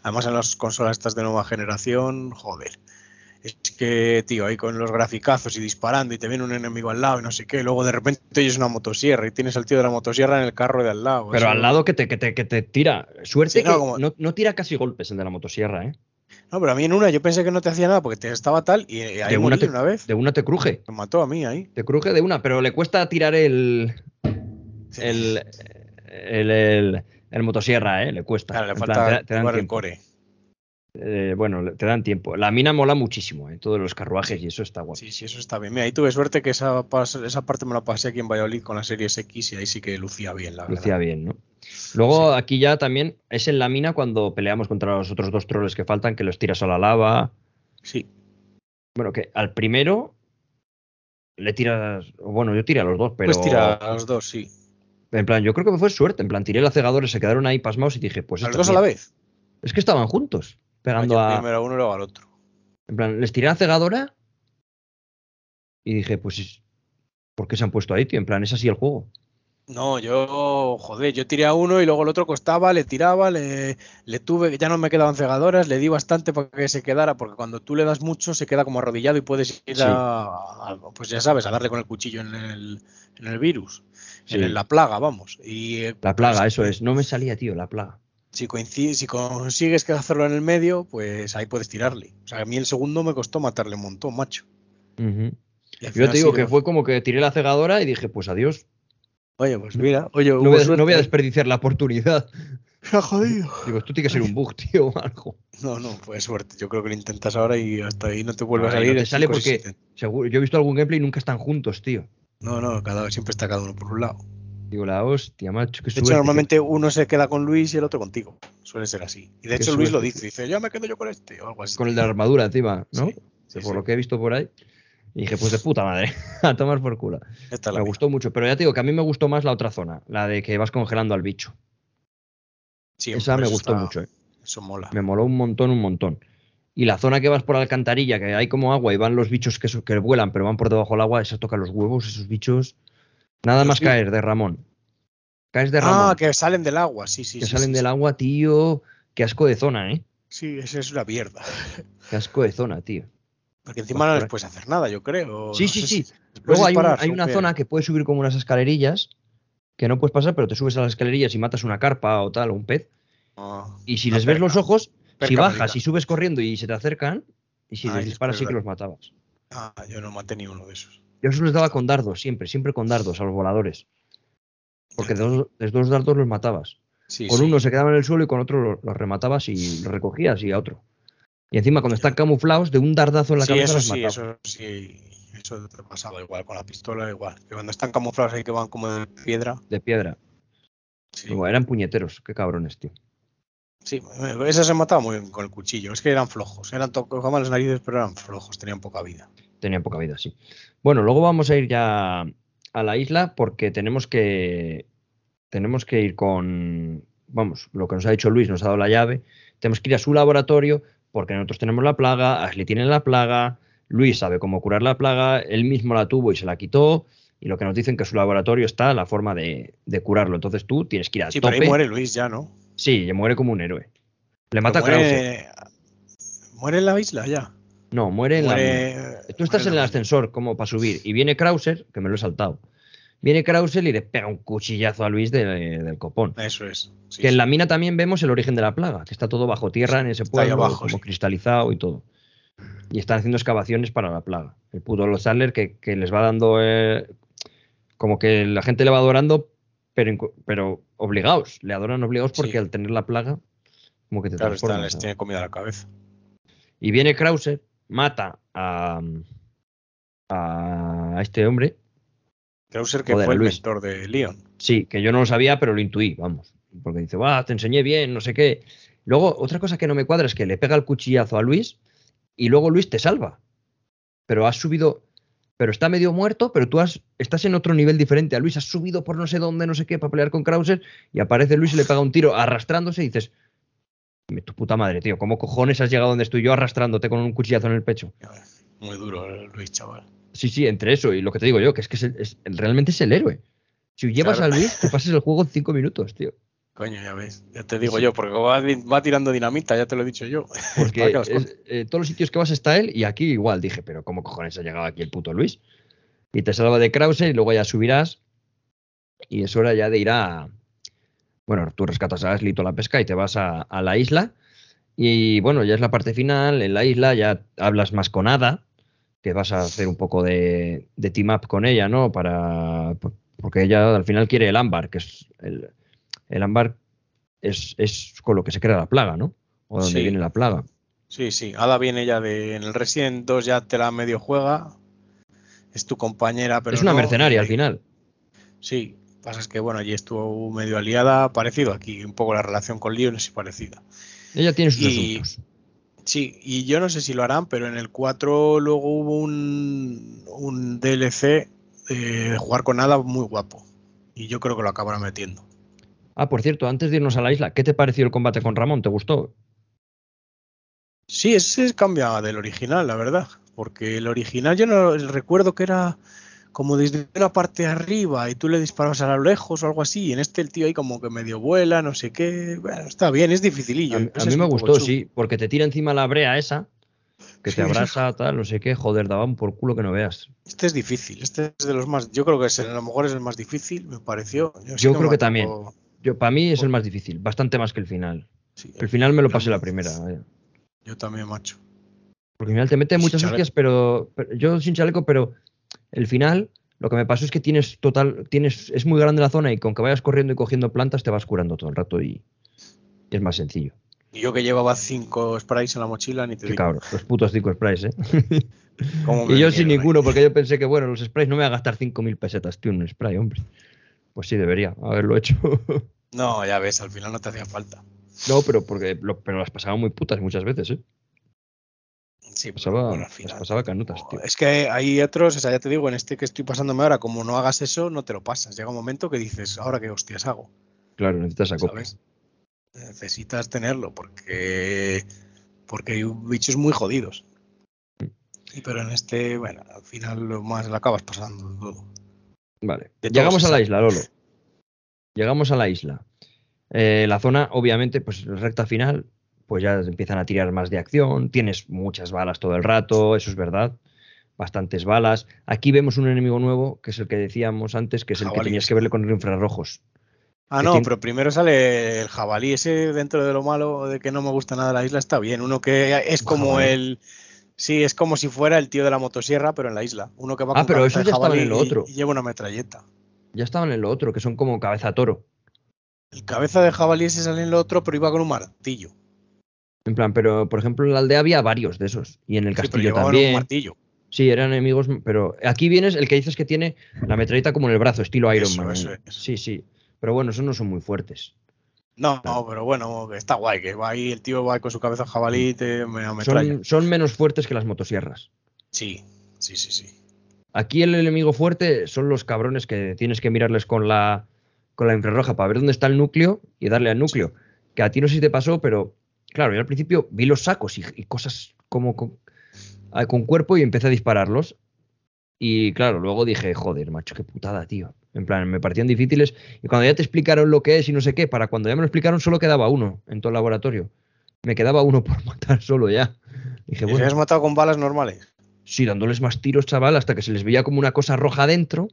Además en las consolas estas de nueva generación, joder. Es que, tío, ahí con los graficazos y disparando y te viene un enemigo al lado y no sé qué, luego de repente oyes una motosierra y tienes al tío de la motosierra en el carro de al lado.
Pero
eso-
al lado que te, que te, que te tira. Suerte
Sí, no,
que
como-
no, no tira casi golpes el de la motosierra, ¿eh?
No, pero a mí en una yo pensé que no te hacía nada porque te estaba tal y ahí
De una te-
una vez.
De una te cruje.
Me mató a mí ahí.
Te cruje de una, pero le cuesta tirar el.
Sí.
El. El, el, el motosierra, ¿eh? Le cuesta.
Claro, le
En plan,
falta
te da- te dan
el core.
Eh, bueno, te dan tiempo. La mina mola muchísimo, ¿eh? Todos los carruajes y eso está guapo.
Sí, sí, eso está bien. Mira, ahí tuve suerte que esa, esa parte me la pasé aquí en Valladolid con la Series X y ahí sí que lucía bien, la verdad.
Lucía bien, ¿no? Luego
Sí.
aquí ya también es en la mina cuando peleamos contra los otros dos troles que faltan, que los tiras a la lava.
Sí,
Bueno, que al primero le tiras. Bueno, yo tiré a los dos, pero.
pues tira a los dos, sí.
En plan, yo creo que fue suerte. En plan, tiré la cegadora, se quedaron ahí pasmados y dije, pues.
¿A los dos a la vez?
Es que estaban juntos, pegando
yo
a.
Primero a uno y luego al otro.
En plan, les tiré la cegadora y dije, pues. es- ¿Por qué se han puesto ahí, tío? En plan, es así el juego.
No, yo, joder, yo tiré a uno y luego el otro costaba, le tiraba, le, le tuve, ya no me quedaban cegadoras, le di bastante para que se quedara, porque cuando tú le das mucho se queda como arrodillado y puedes ir
Sí.
a, pues ya sabes, a darle con el cuchillo en el, en el virus,
Sí.
en la plaga, vamos. Y, eh,
La plaga,
pues,
eso es. No me salía, tío, la plaga.
Si, si consigues hacerlo en el medio, pues ahí puedes tirarle. O sea, a mí el segundo me costó matarle un montón, macho.
Yo te digo
sí
que fue como que tiré la cegadora y dije, pues adiós.
Oye, pues mira, oye,
No voy, a, no voy a desperdiciar la oportunidad. [LAUGHS]
Se ha jodido.
Digo, esto tiene que ser un bug, tío, o algo.
No, no, pues suerte. Yo creo que lo intentas ahora y hasta ahí no te vuelve a
no
salir.
te
en
sale porque-. Seguro, yo he visto algún gameplay y nunca están juntos, tío.
No, no, cada, siempre está cada uno por un lado.
Digo, la hostia, macho, qué
De hecho, normalmente uno se queda con Luis y el otro contigo. Suele ser así. Y de hecho, Luis lo dice. Dice, ya me quedo yo con este. O algo así.
Con el de la armadura encima, ¿no?
Sí, sí,
por
sí.
lo que he visto por ahí. Y dije, pues de puta madre, [LAUGHS] a tomar por culo.
Esta la
Me gustó mucho, pero ya te digo que a mí me gustó más la otra zona, la de que vas congelando al bicho.
Sí,
Esa me gustó
está-
mucho, eh.
Eso mola.
me moló un montón, un montón. Y la zona que vas por alcantarilla, que hay como agua y van los bichos que, que vuelan, pero van por debajo del agua, esa toca los huevos, esos bichos. Nada
Los
más
vi-
caer de Ramón. Caes de Ramón,
Ah, que salen del agua. Sí, sí.
que
sí,
salen
sí,
del
sí.
agua, tío. Qué asco de zona, ¿eh?
Sí, esa es una mierda. [LAUGHS]
Qué asco de zona, tío.
Porque encima
Pues
no les puedes hacer nada, yo creo.
Sí,
No
sí, sí.
si-
Luego hay, un-
disparar,
hay una zona que puedes subir como unas escalerillas que no puedes pasar, pero te subes a las escalerillas y matas una carpa o tal, o un pez.
Ah,
Y si les ves los ojos, si bajas y subes corriendo y se te acercan, y si
Ah,
les disparas, sí que los matabas.
Ah, yo no maté ni uno de esos.
Yo eso les daba con dardos, siempre, siempre con dardos a los voladores. Porque de dos, de dos dardos los matabas.
Sí,
Con
sí.
uno se quedaban en el suelo y con otro lo- los rematabas y los recogías y a otro. Y encima, cuando están camuflados, de un dardazo en la
Sí,
cabeza
eso
los
sí, eso sí. Eso te pasaba igual con la pistola, igual. Que cuando están camuflados ahí que van como de piedra.
De piedra.
Sí,
eran puñeteros, qué cabrones, tío.
sí ese se mataba muy bien con el cuchillo. Es que eran flojos. Eran tocaban las narices, pero eran flojos. Tenían poca vida.
Tenían poca vida, sí. Bueno, luego vamos a ir ya a la isla porque tenemos que tenemos que ir con vamos, lo que nos ha dicho Luis, nos ha dado la llave. Tenemos que ir a su laboratorio porque nosotros tenemos la plaga, Ashley tiene la plaga, Luis sabe cómo curar la plaga, él mismo la tuvo y se la quitó y lo que nos dicen que su laboratorio está la forma de, de curarlo. Entonces tú tienes que ir a
Sí,
tope.
pero ahí muere Luis ya, ¿no?
Sí, muere como un héroe. Le mata a
Pero
Krause.
muere... ¿Muere en la isla ya?
No, muere en la.
Muere-
Tú estás
muere
en el ascensor como para subir y viene Krauser, que me lo he saltado. Viene Krauser y le pega un cuchillazo a Luis de- del copón.
Eso es. sí,
que en la mina también vemos el origen de la plaga, que está todo bajo tierra en ese
está ahí
pueblo,
abajo,
como
sí.
cristalizado y todo. Y están haciendo excavaciones para la plaga. El puto Los que, que les va dando. eh, como que la gente le va adorando, pero, pero obligados. Le adoran obligados porque al tener la plaga, como que te
Claro, les tiene comida a la cabeza.
Y viene Krauser, mata a, a este hombre.
Krauser que
Joder,
fue el
Luis.
mentor de Leon.
Sí, que yo no lo sabía, pero lo intuí, vamos. Porque dice, va, te enseñé bien, no sé qué. Luego, otra cosa que no me cuadra es que le pega el cuchillazo a Luis y luego Luis te salva. Pero has subido, pero está medio muerto, pero tú has, estás en otro nivel diferente a Luis. Has subido por no sé dónde, no sé qué, para pelear con Krauser y aparece Luis y le pega un tiro arrastrándose y dices, "Me- tu puta madre, tío, ¿cómo cojones has llegado donde estoy yo arrastrándote con un cuchillazo en el pecho?
Muy duro Luis, chaval.
Sí, sí, entre eso y lo que te digo yo, que es que es el- es- realmente es el héroe. Si llevas
Claro.
a Luis, te pasas el juego en cinco minutos, tío.
Coño, ya ves. Ya te digo yo, porque va, va tirando dinamita, ya te lo he dicho yo. [LAUGHS]
Porque es- eh, todos los sitios que vas está él y aquí igual. Dije, pero ¿cómo cojones ha llegado aquí el puto Luis? Y te salva de Krause y luego ya subirás. Y es hora ya de ir a. Bueno, tú rescatas a Ashley toda la pesca y te vas a, a la isla. Y bueno, ya es la parte final. En la isla ya hablas más con Ada, que vas a hacer un poco de, de team up con ella, ¿no? Para. Porque ella al final quiere el ámbar, que es. El, el ámbar es, es con lo que se crea la plaga, ¿no? O donde
Sí.
viene la plaga.
Sí, sí. Ada viene ya de. En el Resident 2 ya te la medio juega. Es tu compañera, pero.
es una
no,
mercenaria
y-
al final.
Sí. Pasa es que, bueno, allí estuvo medio aliada, parecido aquí. Un poco la relación con Leon es parecida.
Ella tiene sus
Y-
asuntos.
Sí, y yo no sé si lo harán, pero en el 4 luego hubo un, un DLC de jugar con Ada muy guapo. Y yo creo que lo acabarán metiendo.
Ah, por cierto, antes de irnos a la isla, ¿qué te pareció el combate con Ramón? ¿Te gustó?
Sí, ese cambia del original, la verdad. Porque el original yo no recuerdo que era como desde una parte de arriba y tú le disparabas a lo lejos o algo así. Y en este el tío ahí como que medio vuela, no sé qué. Bueno, está bien, es dificilillo.
A, mí me gustó, sí, porque te tira encima la brea esa, que te abraza, tal, no sé qué, joder, daban por culo que no veas.
Este es difícil, este es de los más. Yo creo que es, a lo mejor es el más difícil, me pareció.
Yo creo que también. Yo, para mí es el más difícil, bastante más que el final.
sí,
El final me lo pasé la primera. vaya.
Yo también, macho.
Porque el final te mete muchas hostias, pero, pero yo sin chaleco, pero el final, lo que me pasó es que tienes total, tienes, es muy grande la zona y con que vayas corriendo y cogiendo plantas te vas curando todo el rato y, es más sencillo.
Y yo que llevaba cinco sprays en la mochila, ni te
Qué
digo.
cabrón, los putos cinco sprays, ¿eh? [LAUGHS] Y yo sin ninguno, porque yo pensé que, bueno, los sprays no me voy a gastar 5.000 pesetas, tío, en un spray, hombre. Pues sí, debería haberlo hecho. [LAUGHS]
No, ya ves, al final no te hacía falta.
no, pero porque lo- pero las pasaba muy putas muchas veces, ¿eh?
Sí, pero
Pasaba,
bueno, al final.
pasaba canutas, tío.
Es que hay otros, o sea, ya te digo, en este que estoy pasándome ahora, como no hagas eso, no te lo pasas. Llega un momento que dices, ¿ahora qué hostias hago?
Claro, necesitas a copia.
¿Sabes? Necesitas tenerlo porque porque hay bichos muy jodidos. Y pero en este, bueno, al final lo más lo acabas pasando todo.
Vale.
De
Llegamos a la isla, Lolo. Llegamos a la isla. Eh, la zona, obviamente, pues recta final, pues ya empiezan a tirar más de acción. Tienes muchas balas todo el rato, eso es verdad. Bastantes balas. Aquí vemos un enemigo nuevo, que es el que decíamos antes, que es el que tenías que verle con los infrarrojos.
Ah, no,
tiene-
pero primero sale el jabalí. Ese dentro de lo malo de que no me gusta nada la isla está bien. Uno que es como
jabalí.
el. Sí, es como si fuera el tío de la motosierra, pero en la isla. Uno que va
Ah,
con
pero
de
ya
jabalí
en lo
y-
otro.
y lleva una metralleta.
Ya estaban en lo otro, que son como cabeza toro.
El cabeza de jabalí ese sale en lo otro, pero iba con un martillo.
En plan, pero por ejemplo en la aldea había varios de esos. Y en el
Sí, pero
castillo
un
también.
martillo.
Sí, eran enemigos, pero aquí vienes el que dices que tiene la metralleta como en el brazo, estilo Iron
Eso,
Man.
eso es.
Sí, sí. Pero bueno, esos no son muy fuertes.
No, no, pero bueno, está guay, que va ahí, el tío va con su cabeza jabalí te me.
Son, son menos fuertes que las motosierras.
Sí, sí, sí, sí.
Aquí el enemigo fuerte son los cabrones que tienes que mirarles con la, con la infrarroja para ver dónde está el núcleo y darle al núcleo. Que a ti no sé si te pasó, pero claro, yo al principio vi los sacos y, y cosas como con, ah, con cuerpo y empecé a dispararlos. Y claro, luego dije, joder, macho, qué putada, tío. En plan, me parecían difíciles. Y cuando ya te explicaron lo que es y no sé qué, para cuando ya me lo explicaron, solo quedaba uno en todo el laboratorio. Me quedaba uno [LAUGHS] por matar solo ya.
Dije, ¿Y bueno, has matado con balas normales?
Sí, dándoles más tiros, chaval, hasta que se les veía como una cosa roja dentro.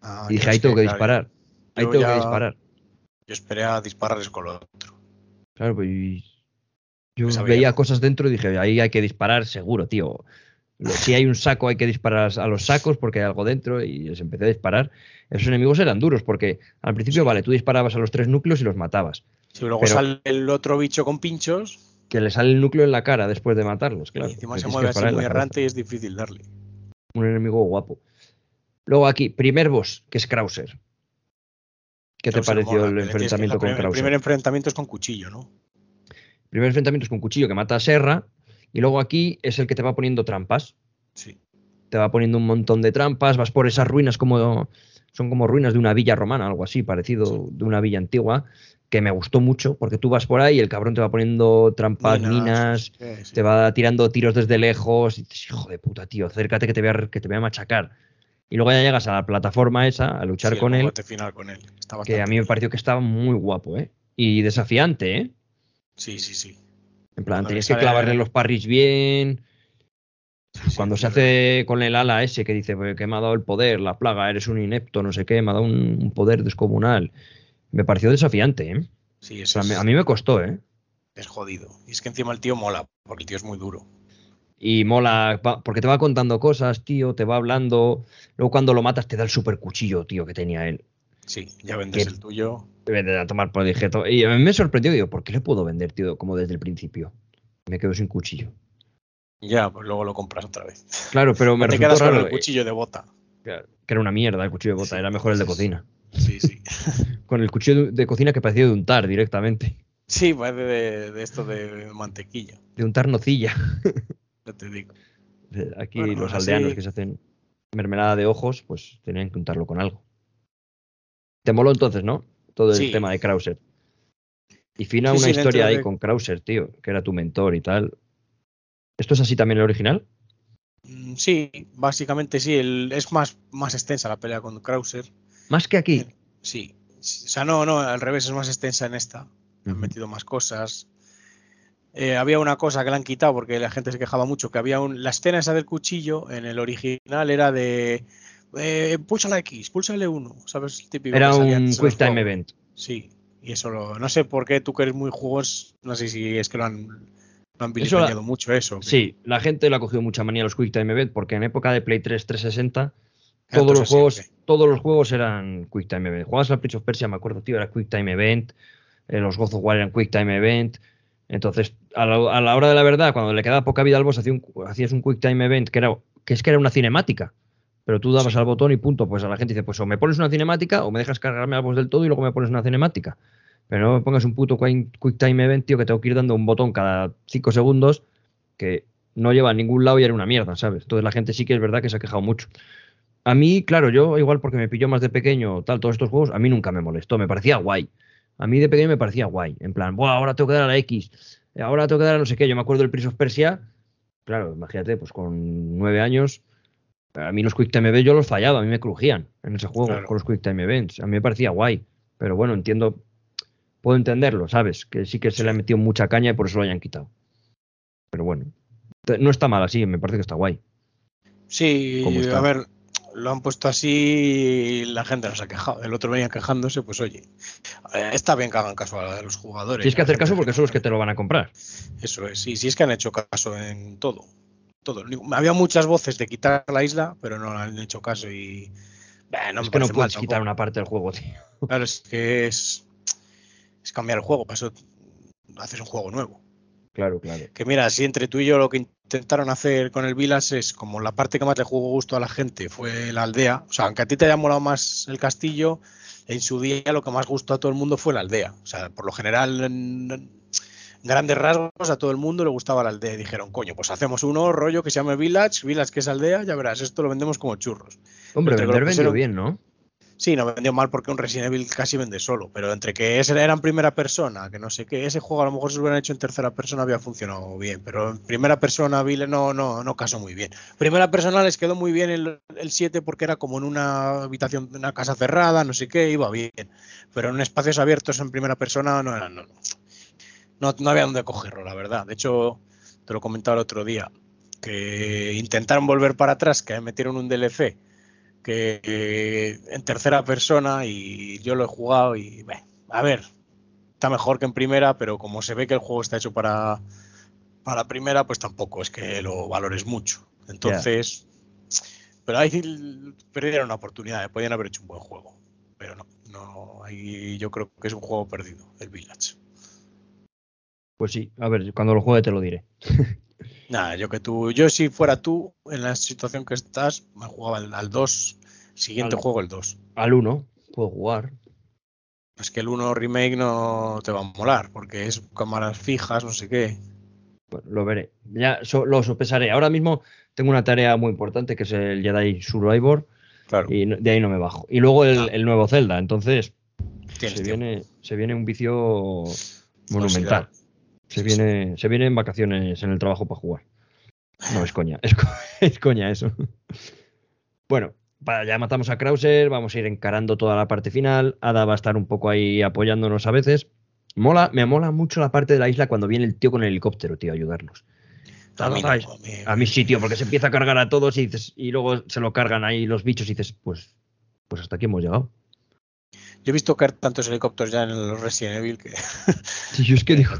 Ah, y dije, ahí tengo que, disparar. Ahí tengo que disparar.
Yo esperé a dispararles con lo otro.
Claro, pues yo veía cosas dentro y dije, ahí hay que disparar seguro, tío. Si hay un saco hay que disparar a los sacos porque hay algo dentro y les empecé a disparar. Esos enemigos eran duros porque al principio, vale, tú disparabas a los tres núcleos y los matabas.
Si luego sale el otro bicho con pinchos.
Que le sale el núcleo en la cara después de matarlos, claro. Y
encima se mueve así muy errante y es difícil darle.
Un enemigo guapo. Luego aquí, primer boss, que es Krauser. ¿Qué te pareció el enfrentamiento con Krauser? El
primer enfrentamiento es con cuchillo, ¿no?
Primer enfrentamiento es con cuchillo que mata a Serra. Y luego aquí es el que te va poniendo trampas.
Sí.
Te va poniendo un montón de trampas, vas por esas ruinas como. Son como ruinas de una villa romana, algo así, parecido de una villa antigua, que me gustó mucho, porque tú vas por ahí y el cabrón te va poniendo trampas, minas, te va tirando tiros desde lejos, y dices, hijo de puta, tío, acércate que te voy a, que te voy a machacar. Y luego ya llegas a la plataforma esa, a luchar con, él,
final con él.
que a mí me pareció que estaba muy guapo, ¿eh? Y desafiante, ¿eh?
Sí, sí, sí.
En plan, tenías que clavarle los parries bien. Cuando se hace con el ala ese que dice pues, que me ha dado el poder, la plaga, eres un inepto, no sé qué, me ha dado un, poder descomunal. Me pareció desafiante, ¿eh?
Sí, eso
a mí me costó, ¿eh?
Es jodido. Y es que encima el tío mola, porque el tío es muy duro.
Y mola, porque te va contando cosas, tío, te va hablando. Luego cuando lo matas te da el super cuchillo, tío, que tenía él.
Sí, ya vendes el tuyo.
Vender a tomar por dijeto. Y a mí me sorprendió, digo, ¿por qué le puedo vender, tío, como desde el principio? Me quedo sin cuchillo.
Ya, pues luego lo compras otra vez.
Claro, pero [LAUGHS] me
te quedas con el cuchillo de bota.
Que era una mierda el cuchillo de bota, era mejor el de cocina.
Sí, sí. [LAUGHS]
con el cuchillo de cocina que parecía de untar directamente.
Sí, parece de, esto de mantequilla.
De untar nocilla.
Ya te digo. [LAUGHS]
Aquí los aldeanos que se hacen mermelada de ojos, pues tenían que untarlo con algo. Te moló entonces, ¿no? Todo el tema de Krauser. Y fina una historia ahí con Krauser, tío, que era tu mentor y tal. ¿Esto es así también el original?
Mm, sí, básicamente sí. es más, más extensa la pelea con Krauser.
¿Más que aquí? Eh,
sí. O sea, no, no, al revés, es más extensa en esta. Han metido más cosas. Eh, había una cosa que le han quitado porque la gente se quejaba mucho, que había un, la escena esa del cuchillo en el original era de eh, pulsa la X, pulsa el 1 ¿sabes?
Era un Quick Time Event.
Sí, y eso lo, no sé por qué tú que eres muy jugos, no sé si es que lo han, lo han mucho eso.
Sí, la gente le ha cogido mucha manía a los Quick Time Event porque en época de Play 3 360 todos los juegos todos los juegos eran Quick Time Event. Jugabas al Prince of Persia, me acuerdo, tío, era Quick Time Event. Eh, los God of War eran Quick Time Event. Entonces, a la, hora de la verdad, cuando le quedaba poca vida al boss, hacías un Quick Time Event que era que es que era una cinemática pero tú dabas al botón y punto, pues a la gente dice, pues o me pones una cinemática o me dejas cargarme boss del todo y luego me pones una cinemática. Pero no me pongas un puto Quick Time Event, tío, que tengo que ir dando un botón cada 5 segundos que no lleva a ningún lado y era una mierda, ¿sabes? Entonces la gente sí que es verdad que se ha quejado mucho. A mí, claro, yo igual porque me pilló más de pequeño, tal, todos estos juegos, a mí nunca me molestó, me parecía guay. A mí de pequeño me parecía guay. En plan, Buah, ahora tengo que dar a la X, ahora tengo que dar a no sé qué. Yo me acuerdo del Prince of Persia, claro, imagínate, pues con nueve años, a mí los Quick Time Events yo los fallaba, a mí me crujían en ese juego con los Quick Time Events. A mí me parecía guay, pero bueno, entiendo, puedo entenderlo, ¿sabes? Que sí que se le ha metido mucha caña y por eso lo hayan quitado. Pero bueno, no está mal así, me parece que está guay.
Sí, a ver, lo han puesto así y la gente nos ha quejado. El otro venía quejándose, pues oye, eh, está bien que hagan caso a los jugadores.
Tienes que hacer caso porque son los que te lo van a comprar.
Eso es, sí, sí es que han hecho caso en todo todo. Había muchas voces de quitar la isla, pero no han hecho caso y.
no es que no puedes quitar una parte del juego, tío.
Claro, es que es, es cambiar el juego, para eso haces un juego nuevo.
Claro, claro.
Que mira, si entre tú y yo lo que intentaron hacer con el Vilas es como la parte que más le jugó gusto a la gente fue la aldea. O sea, aunque a ti te haya molado más el castillo, en su día lo que más gustó a todo el mundo fue la aldea. O sea, por lo general grandes rasgos a todo el mundo le gustaba la aldea. Y dijeron, coño, pues hacemos uno rollo que se llame Village, Village que es aldea, ya verás, esto lo vendemos como churros.
Hombre, vender vendió bien, ¿no?
Sí, no vendió mal porque un Resident Evil casi vende solo, pero entre que ese era en primera persona, que no sé qué, ese juego a lo mejor si lo hubieran hecho en tercera persona había funcionado bien, pero en primera persona Vile no, no, no casó muy bien. Primera persona les quedó muy bien el, 7 porque era como en una habitación, una casa cerrada, no sé qué, iba bien, pero en espacios abiertos en primera persona no era, no, no, no había dónde cogerlo, la verdad. De hecho, te lo comentaba el otro día, que intentaron volver para atrás, que metieron un DLC que en tercera persona y yo lo he jugado y a ver, está mejor que en primera, pero como se ve que el juego está hecho para, para primera, pues tampoco es que lo valores mucho. Entonces, pero ahí perdieron una oportunidad, podían haber hecho un buen juego, pero no, no, ahí yo creo que es un juego perdido, el Village.
Pues sí, a ver, cuando lo juegue te lo diré. [LAUGHS]
Nada, yo que tú, yo si fuera tú, en la situación que estás, me jugaba al 2, siguiente juego el 2.
Al 1, puedo jugar.
Es que el 1 remake no te va a molar, porque es cámaras fijas, no sé qué.
Bueno, lo veré. Ya lo sopesaré. Ahora mismo tengo una tarea muy importante que es el Jedi Survivor. Claro. Y de ahí no me bajo. Y luego el, ah. nuevo Zelda. Entonces, se viene, se viene un vicio monumental. Se viene, se viene en vacaciones en el trabajo para jugar. No, es coña, es, [LAUGHS] coña eso. Bueno, ya matamos a Krauser, vamos a ir encarando toda la parte final. Ada va a estar un poco ahí apoyándonos a veces. Mola, me mola mucho la parte de la isla cuando viene el tío con el helicóptero, tío, a ayudarnos. A, mí a mi sitio, porque se empieza a cargar a todos y, dices, y luego se lo cargan ahí los bichos y dices, pues, pues hasta aquí hemos llegado.
Yo he visto caer tantos helicópteros ya en los Resident Evil que.
Sí, yo es que [LAUGHS] digo.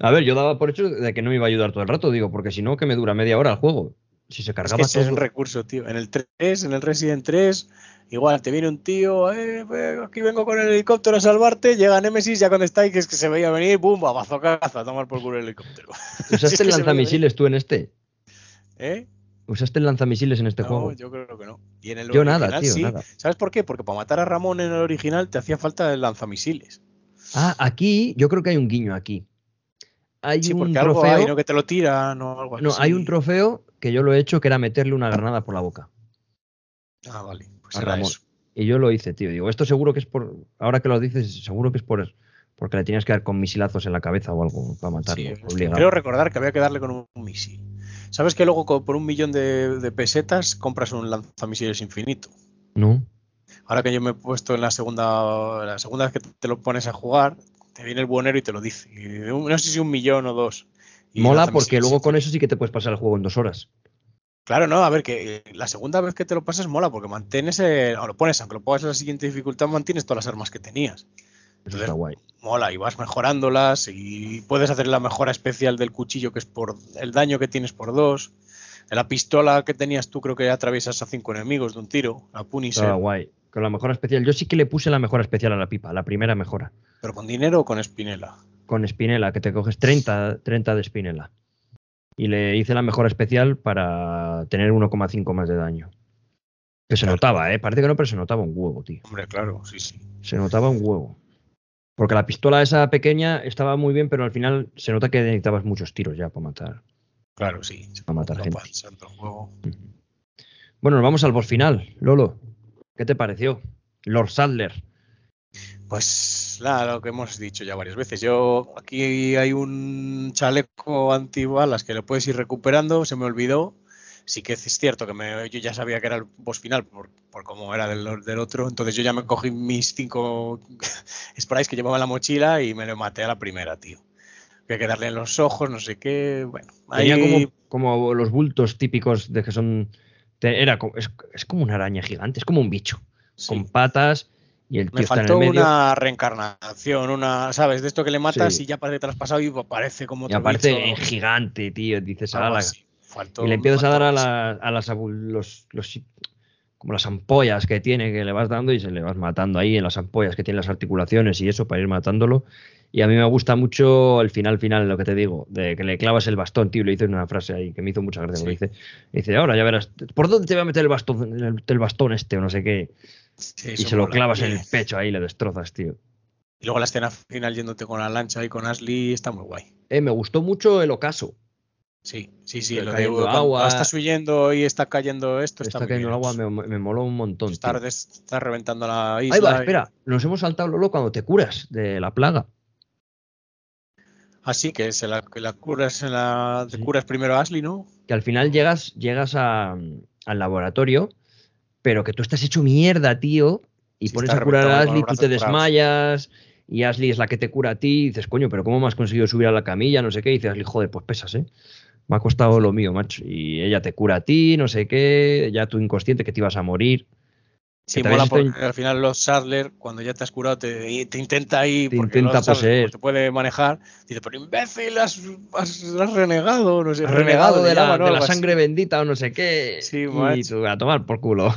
A ver, yo daba por hecho de que no me iba a ayudar todo el rato, digo, porque si no, que me dura media hora el juego. Si se cargaba
es que es un recurso, tío. En el 3, en el Resident 3, igual te viene un tío, eh, pues, aquí vengo con el helicóptero a salvarte, llega Nemesis, ya cuando está y que es que se veía venir, ¡bum! Abazo caza, a tomar por culo el helicóptero.
¿Usaste [LAUGHS] el lanzamisiles tú en este?
¿Eh?
¿Usaste el lanzamisiles en este
no,
juego?
yo creo que no.
Y en el yo nada, tío, nada.
¿Sabes por qué? Porque para matar a Ramón en el original te hacía falta el lanzamisiles.
Ah, aquí, yo creo que hay un guiño aquí.
Hay sí, un trofeo. Hay, ¿no? Que te lo tiran o algo
así. No, hay un trofeo que yo lo he hecho que era meterle una granada por la boca.
Ah, vale. Pues a Ramón.
Y yo lo hice, tío. Digo, esto seguro que es por. Ahora que lo dices, seguro que es por porque le tenías que dar con misilazos en la cabeza o algo para matarlo.
Sí, creo recordar que había que darle con un misil. ¿Sabes que luego por un millón de, pesetas compras un lanzamisiles infinito?
No.
Ahora que yo me he puesto en la segunda, la segunda vez que te lo pones a jugar, te viene el buenero y te lo dice. no sé si un millón o dos.
Mola porque luego con eso sí que te puedes pasar el juego en dos horas.
Claro, no, a ver, que la segunda vez que te lo pasas mola porque mantienes, o lo pones, aunque lo pongas en la siguiente dificultad, mantienes todas las armas que tenías.
Entonces, está guay.
Mola, y vas mejorándolas y puedes hacer la mejora especial del cuchillo que es por el daño que tienes por dos. La pistola que tenías tú creo que atraviesas a cinco enemigos de un tiro, la Punisher.
Está guay. Con la mejora especial. Yo sí que le puse la mejora especial a la pipa, la primera mejora.
¿Pero con dinero o con espinela?
Con espinela, que te coges 30, 30 de espinela. Y le hice la mejora especial para tener 1,5 más de daño. Que se notaba, ¿eh? Parece que no, pero se notaba un huevo, tío.
Hombre, claro, sí, sí.
Se notaba un huevo. Porque la pistola esa pequeña estaba muy bien, pero al final se nota que necesitabas muchos tiros ya para matar.
Claro, sí.
Para matar gente. Bueno, nos vamos al boss final. Lolo, ¿qué te pareció? Lord Sadler.
Pues nada, lo que hemos dicho ya varias veces. Yo aquí hay un chaleco antibalas que lo puedes ir recuperando, se me olvidó sí que es cierto que me, yo ya sabía que era el boss final por, por cómo era del, del, otro, entonces yo ya me cogí mis cinco [LAUGHS] sprays que llevaba en la mochila y me lo maté a la primera, tío. Que hay que darle en los ojos, no sé qué, bueno.
Tenía como, como los bultos típicos de que son... Era, es, es como una araña gigante, es como un bicho, con patas... Y el tío
me faltó una reencarnación, una, ¿sabes? De esto que le matas y ya parece traspasado y aparece como
Y aparece en gigante, tío. Dices, ah, y le empiezas a dar a, las los, como las ampollas que tiene que le vas dando y se le vas matando ahí en las ampollas que tiene las articulaciones y eso para ir matándolo. Y a mí me gusta mucho el final final, lo que te digo, de que le clavas el bastón, tío. Le hice una frase ahí que me hizo mucha gracia. dice, dice, ahora ya verás, ¿por dónde te voy a meter el bastón, el, bastón este o no sé qué? y se lo clavas en el pecho ahí le destrozas, tío.
Y luego la escena final yéndote con la lancha y con Ashley está muy guay.
Eh, me gustó mucho el ocaso.
Sí, sí, sí. Lo de
agua.
estás huyendo y está cayendo esto.
Está,
muy
cayendo el agua, me, me moló un montón.
Está, está reventando la isla.
Ahí va,
y-
espera. Nos hemos saltado, Lolo, cuando te curas de la plaga.
Así que se la, la curas, la, te curas primero a Ashley, ¿no?
Que al final llegas, llegas a- al laboratorio, pero que tú estás hecho mierda, tío. Y pones
está
a curar a Ashley, tú te desmayas. Y Ashley es la que te cura a ti. Y dices, coño, pero ¿cómo me has conseguido subir a la camilla? No sé qué. Y dices, Ashley, joder, pues pesas, ¿eh? Me ha costado lo mío, macho. Y ella te cura a ti, no sé qué. Ya tú inconsciente que te ibas a morir.
Sí, mola porque
hecho-
al final los Sadler, cuando ya te has curado, te, te intenta ahí,
Te
porque
intenta poseer.
como te puede manejar, dice, pero imbécil, has, has- has renegado, no sé,
Has renegado de,
le
la, de la
así.
sangre bendita o no sé qué.
Sí,
y tú a tomar por culo.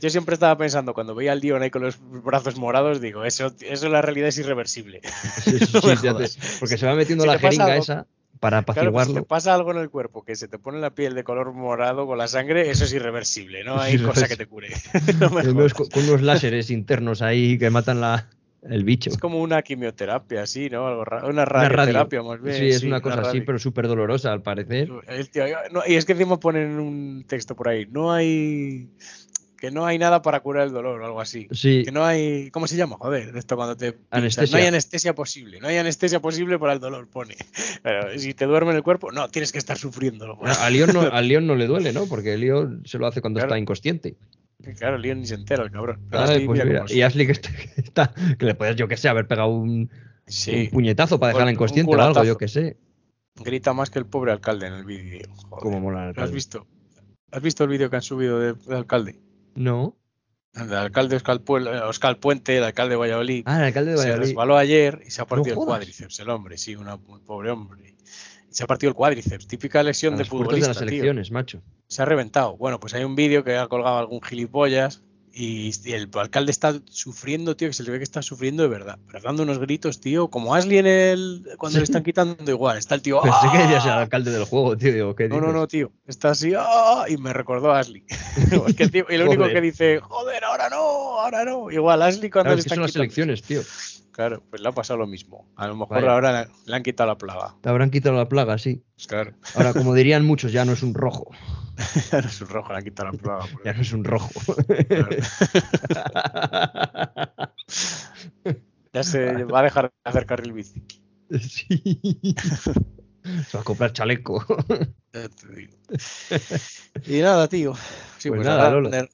Yo siempre estaba pensando, cuando veía al Dion ahí con los brazos morados, digo, eso, eso la realidad es irreversible.
Sí, sí, [LAUGHS]
No
sí, te porque se va metiendo
Si
la
pasa
jeringa esa para
Claro, pues si
apaciguarlo.
te pasa algo en el cuerpo que se te pone la piel de color morado con la sangre, eso es irreversible, no hay cosa que te cure. [LAUGHS] [LAUGHS] No
con, unos láseres internos ahí que matan la, el bicho.
Es como una quimioterapia, sí, ¿no? Algo ra- una
Una radio.
radioterapia más bien.
Sí, es una cosa así, pero súper dolorosa al parecer.
El tío, no, y es que encima ponen un texto por ahí, no hay que no hay nada para curar el dolor o algo así.
Sí,
Que no hay, ¿cómo se llama? Joder, esto cuando te
Anestesia.
no hay anestesia posible, no hay anestesia posible para el dolor, pone. [LAUGHS] Pero si te duerme en el cuerpo, no, tienes que estar sufriéndolo.
a, a Leon no, a Leon no le duele, ¿no? Porque Leon se lo hace cuando
Claro.
está inconsciente.
Claro, Leon ni se entera el cabrón. Pero
Ay,
Ashley,
pues
mira
y Ashley que está, [LAUGHS] que está- que le puedes, yo que sé, haber pegado un,
Sí,
un puñetazo para dejarla inconsciente o algo, yo que sé.
grita más que el pobre alcalde en el vídeo.
Como mola el
¿Lo has
alcalde.
visto? ¿Has visto el vídeo que han subido de- del alcalde?
No.
El alcalde Oscar, Puel- Oscar Puente, el alcalde de Valladolid,
Ah, el alcalde de
se
Valladolid.
resbaló ayer y se ha partido
No
el cuádriceps, el hombre, sí, una- un pobre hombre. Se ha partido el cuádriceps, típica lesión de futbolista,
de las
tío.
elecciones, macho.
Se ha reventado. Bueno, pues hay un vídeo que ha colgado algún gilipollas y, y el alcalde está sufriendo, tío, que se le ve que está sufriendo de verdad. Pero dando unos gritos, tío, como Ashley en el. cuando le están [LAUGHS] quitando igual. Está el tío.
Pensé que
¡ah!
decías el alcalde del juego, tío. Digo, ¿qué
No, no,
dices?
no, tío. Está así, ¡ah! y me recordó a Ashley. [LAUGHS] Es que, tío, lo único que dice, joder, ahora no, ahora no. Igual Ashley cuando
Claro,
le
es que
están
son las
quitando-
elecciones, tío.
Claro, pues le ha pasado lo mismo. A lo mejor
Vaya.
ahora le- le han quitado la plaga.
Te habrán quitado la plaga, sí.
Claro.
Ahora, como [LAUGHS] dirían muchos, ya no es un rojo. [LAUGHS]
Ya no es un rojo, le han quitado la plaga. por
Ya no es un rojo.
Ya se va a dejar de hacer carril bici.
sí. Se va a comprar chaleco.
Y nada, tío. Sí,
Pues
pues,
nada,
poner-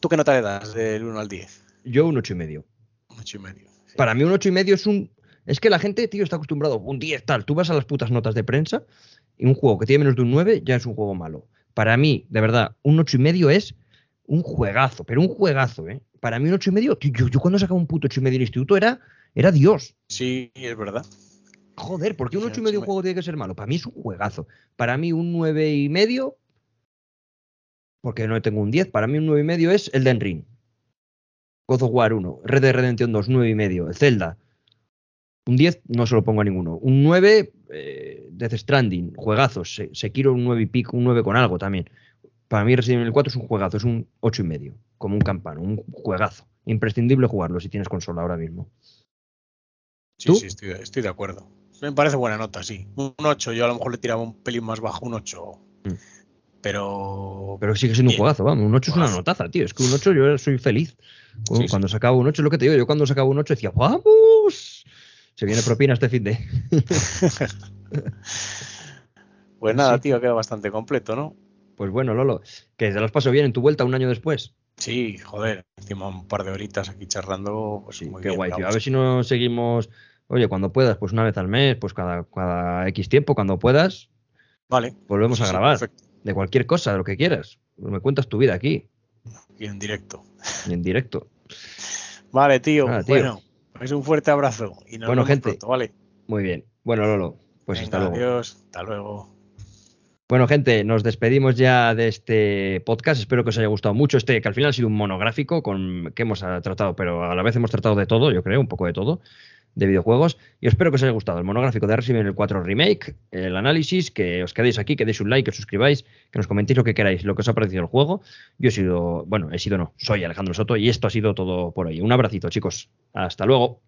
¿Tú qué nota le das del 1 al 10?
Yo un ocho y medio.
Un 8 y medio. Sí.
Para mí un ocho y medio es un... Es que la gente, tío, está acostumbrado. Un 10 tal. Tú vas a las putas notas de prensa y un juego que tiene menos de un 9 ya es un juego malo. Para mí, de verdad, un ocho y medio es un juegazo, pero un juegazo, ¿eh? Para mí un ocho y medio, tío, yo, yo cuando sacaba un puto ocho y medio en el instituto era, era Dios.
Sí, es verdad.
Joder, ¿por qué un ocho y medio
y
juego tiene que ser malo? Para mí es un juegazo. Para mí un nueve y medio, porque no tengo un 10, para mí un nueve y medio es el Den Ring. God of War 1, Red Dead Redemption 2, nueve y medio, el Zelda. Un 10 no se lo pongo a ninguno. Un 9, eh, Death Stranding, juegazos. Se- Sekiro un 9 y pico, un 9 con algo también. Para mí Resident Evil 4 es un juegazo, es un ocho y medio, como un campano, un juegazo. Imprescindible jugarlo si tienes consola ahora mismo.
Sí,
¿Tú?
sí, estoy, estoy de acuerdo. Me parece buena nota, sí. Un 8, yo a lo mejor le tiraba un pelín más bajo, un 8.
Mm.
Pero.
Pero sigue siendo un juegazo, vamos. Un 8 es una notaza, tío. Es que un 8 yo soy feliz.
Sí,
cuando sacaba un 8 es lo que te digo. Yo cuando sacaba un 8 decía, ¡vamos! Se viene propina este fin de. [LAUGHS]
Pues nada,
Sí.
tío, ha quedado bastante completo, ¿no?
Pues bueno, Lolo, que te las paso bien en tu vuelta un año después.
Sí, joder, encima un par de horitas aquí charlando, pues
Sí,
muy
qué
bien,
guay, tío. A ver si nos seguimos. Oye, cuando puedas, pues una vez al mes, pues cada, cada X tiempo, cuando puedas,
Vale.
volvemos
Sí,
a grabar. de cualquier cosa, de lo que quieras. Me cuentas tu vida aquí,
Y en directo.
y en directo.
Vale, tío.
Ah, tío.
Bueno, pues un fuerte abrazo. Y nos
Bueno,
vemos
gente.
pronto, ¿vale?
Muy bien. Bueno, Lolo, pues hasta luego.
Adiós. Hasta luego.
Bueno, gente, nos despedimos ya de este podcast. Espero que os haya gustado mucho. Este, que al final ha sido un monográfico con que hemos tratado, pero a la vez hemos tratado de todo, yo creo, un poco de todo, de videojuegos. Y espero que os haya gustado el monográfico de Resident Evil 4 Remake, el análisis, que os quedéis aquí, que deis un like, que os suscribáis, que nos comentéis lo que queráis, lo que os ha parecido el juego. Yo he sido, bueno, he sido no, soy Alejandro Soto y esto ha sido todo por hoy. Un abracito, chicos. Hasta luego.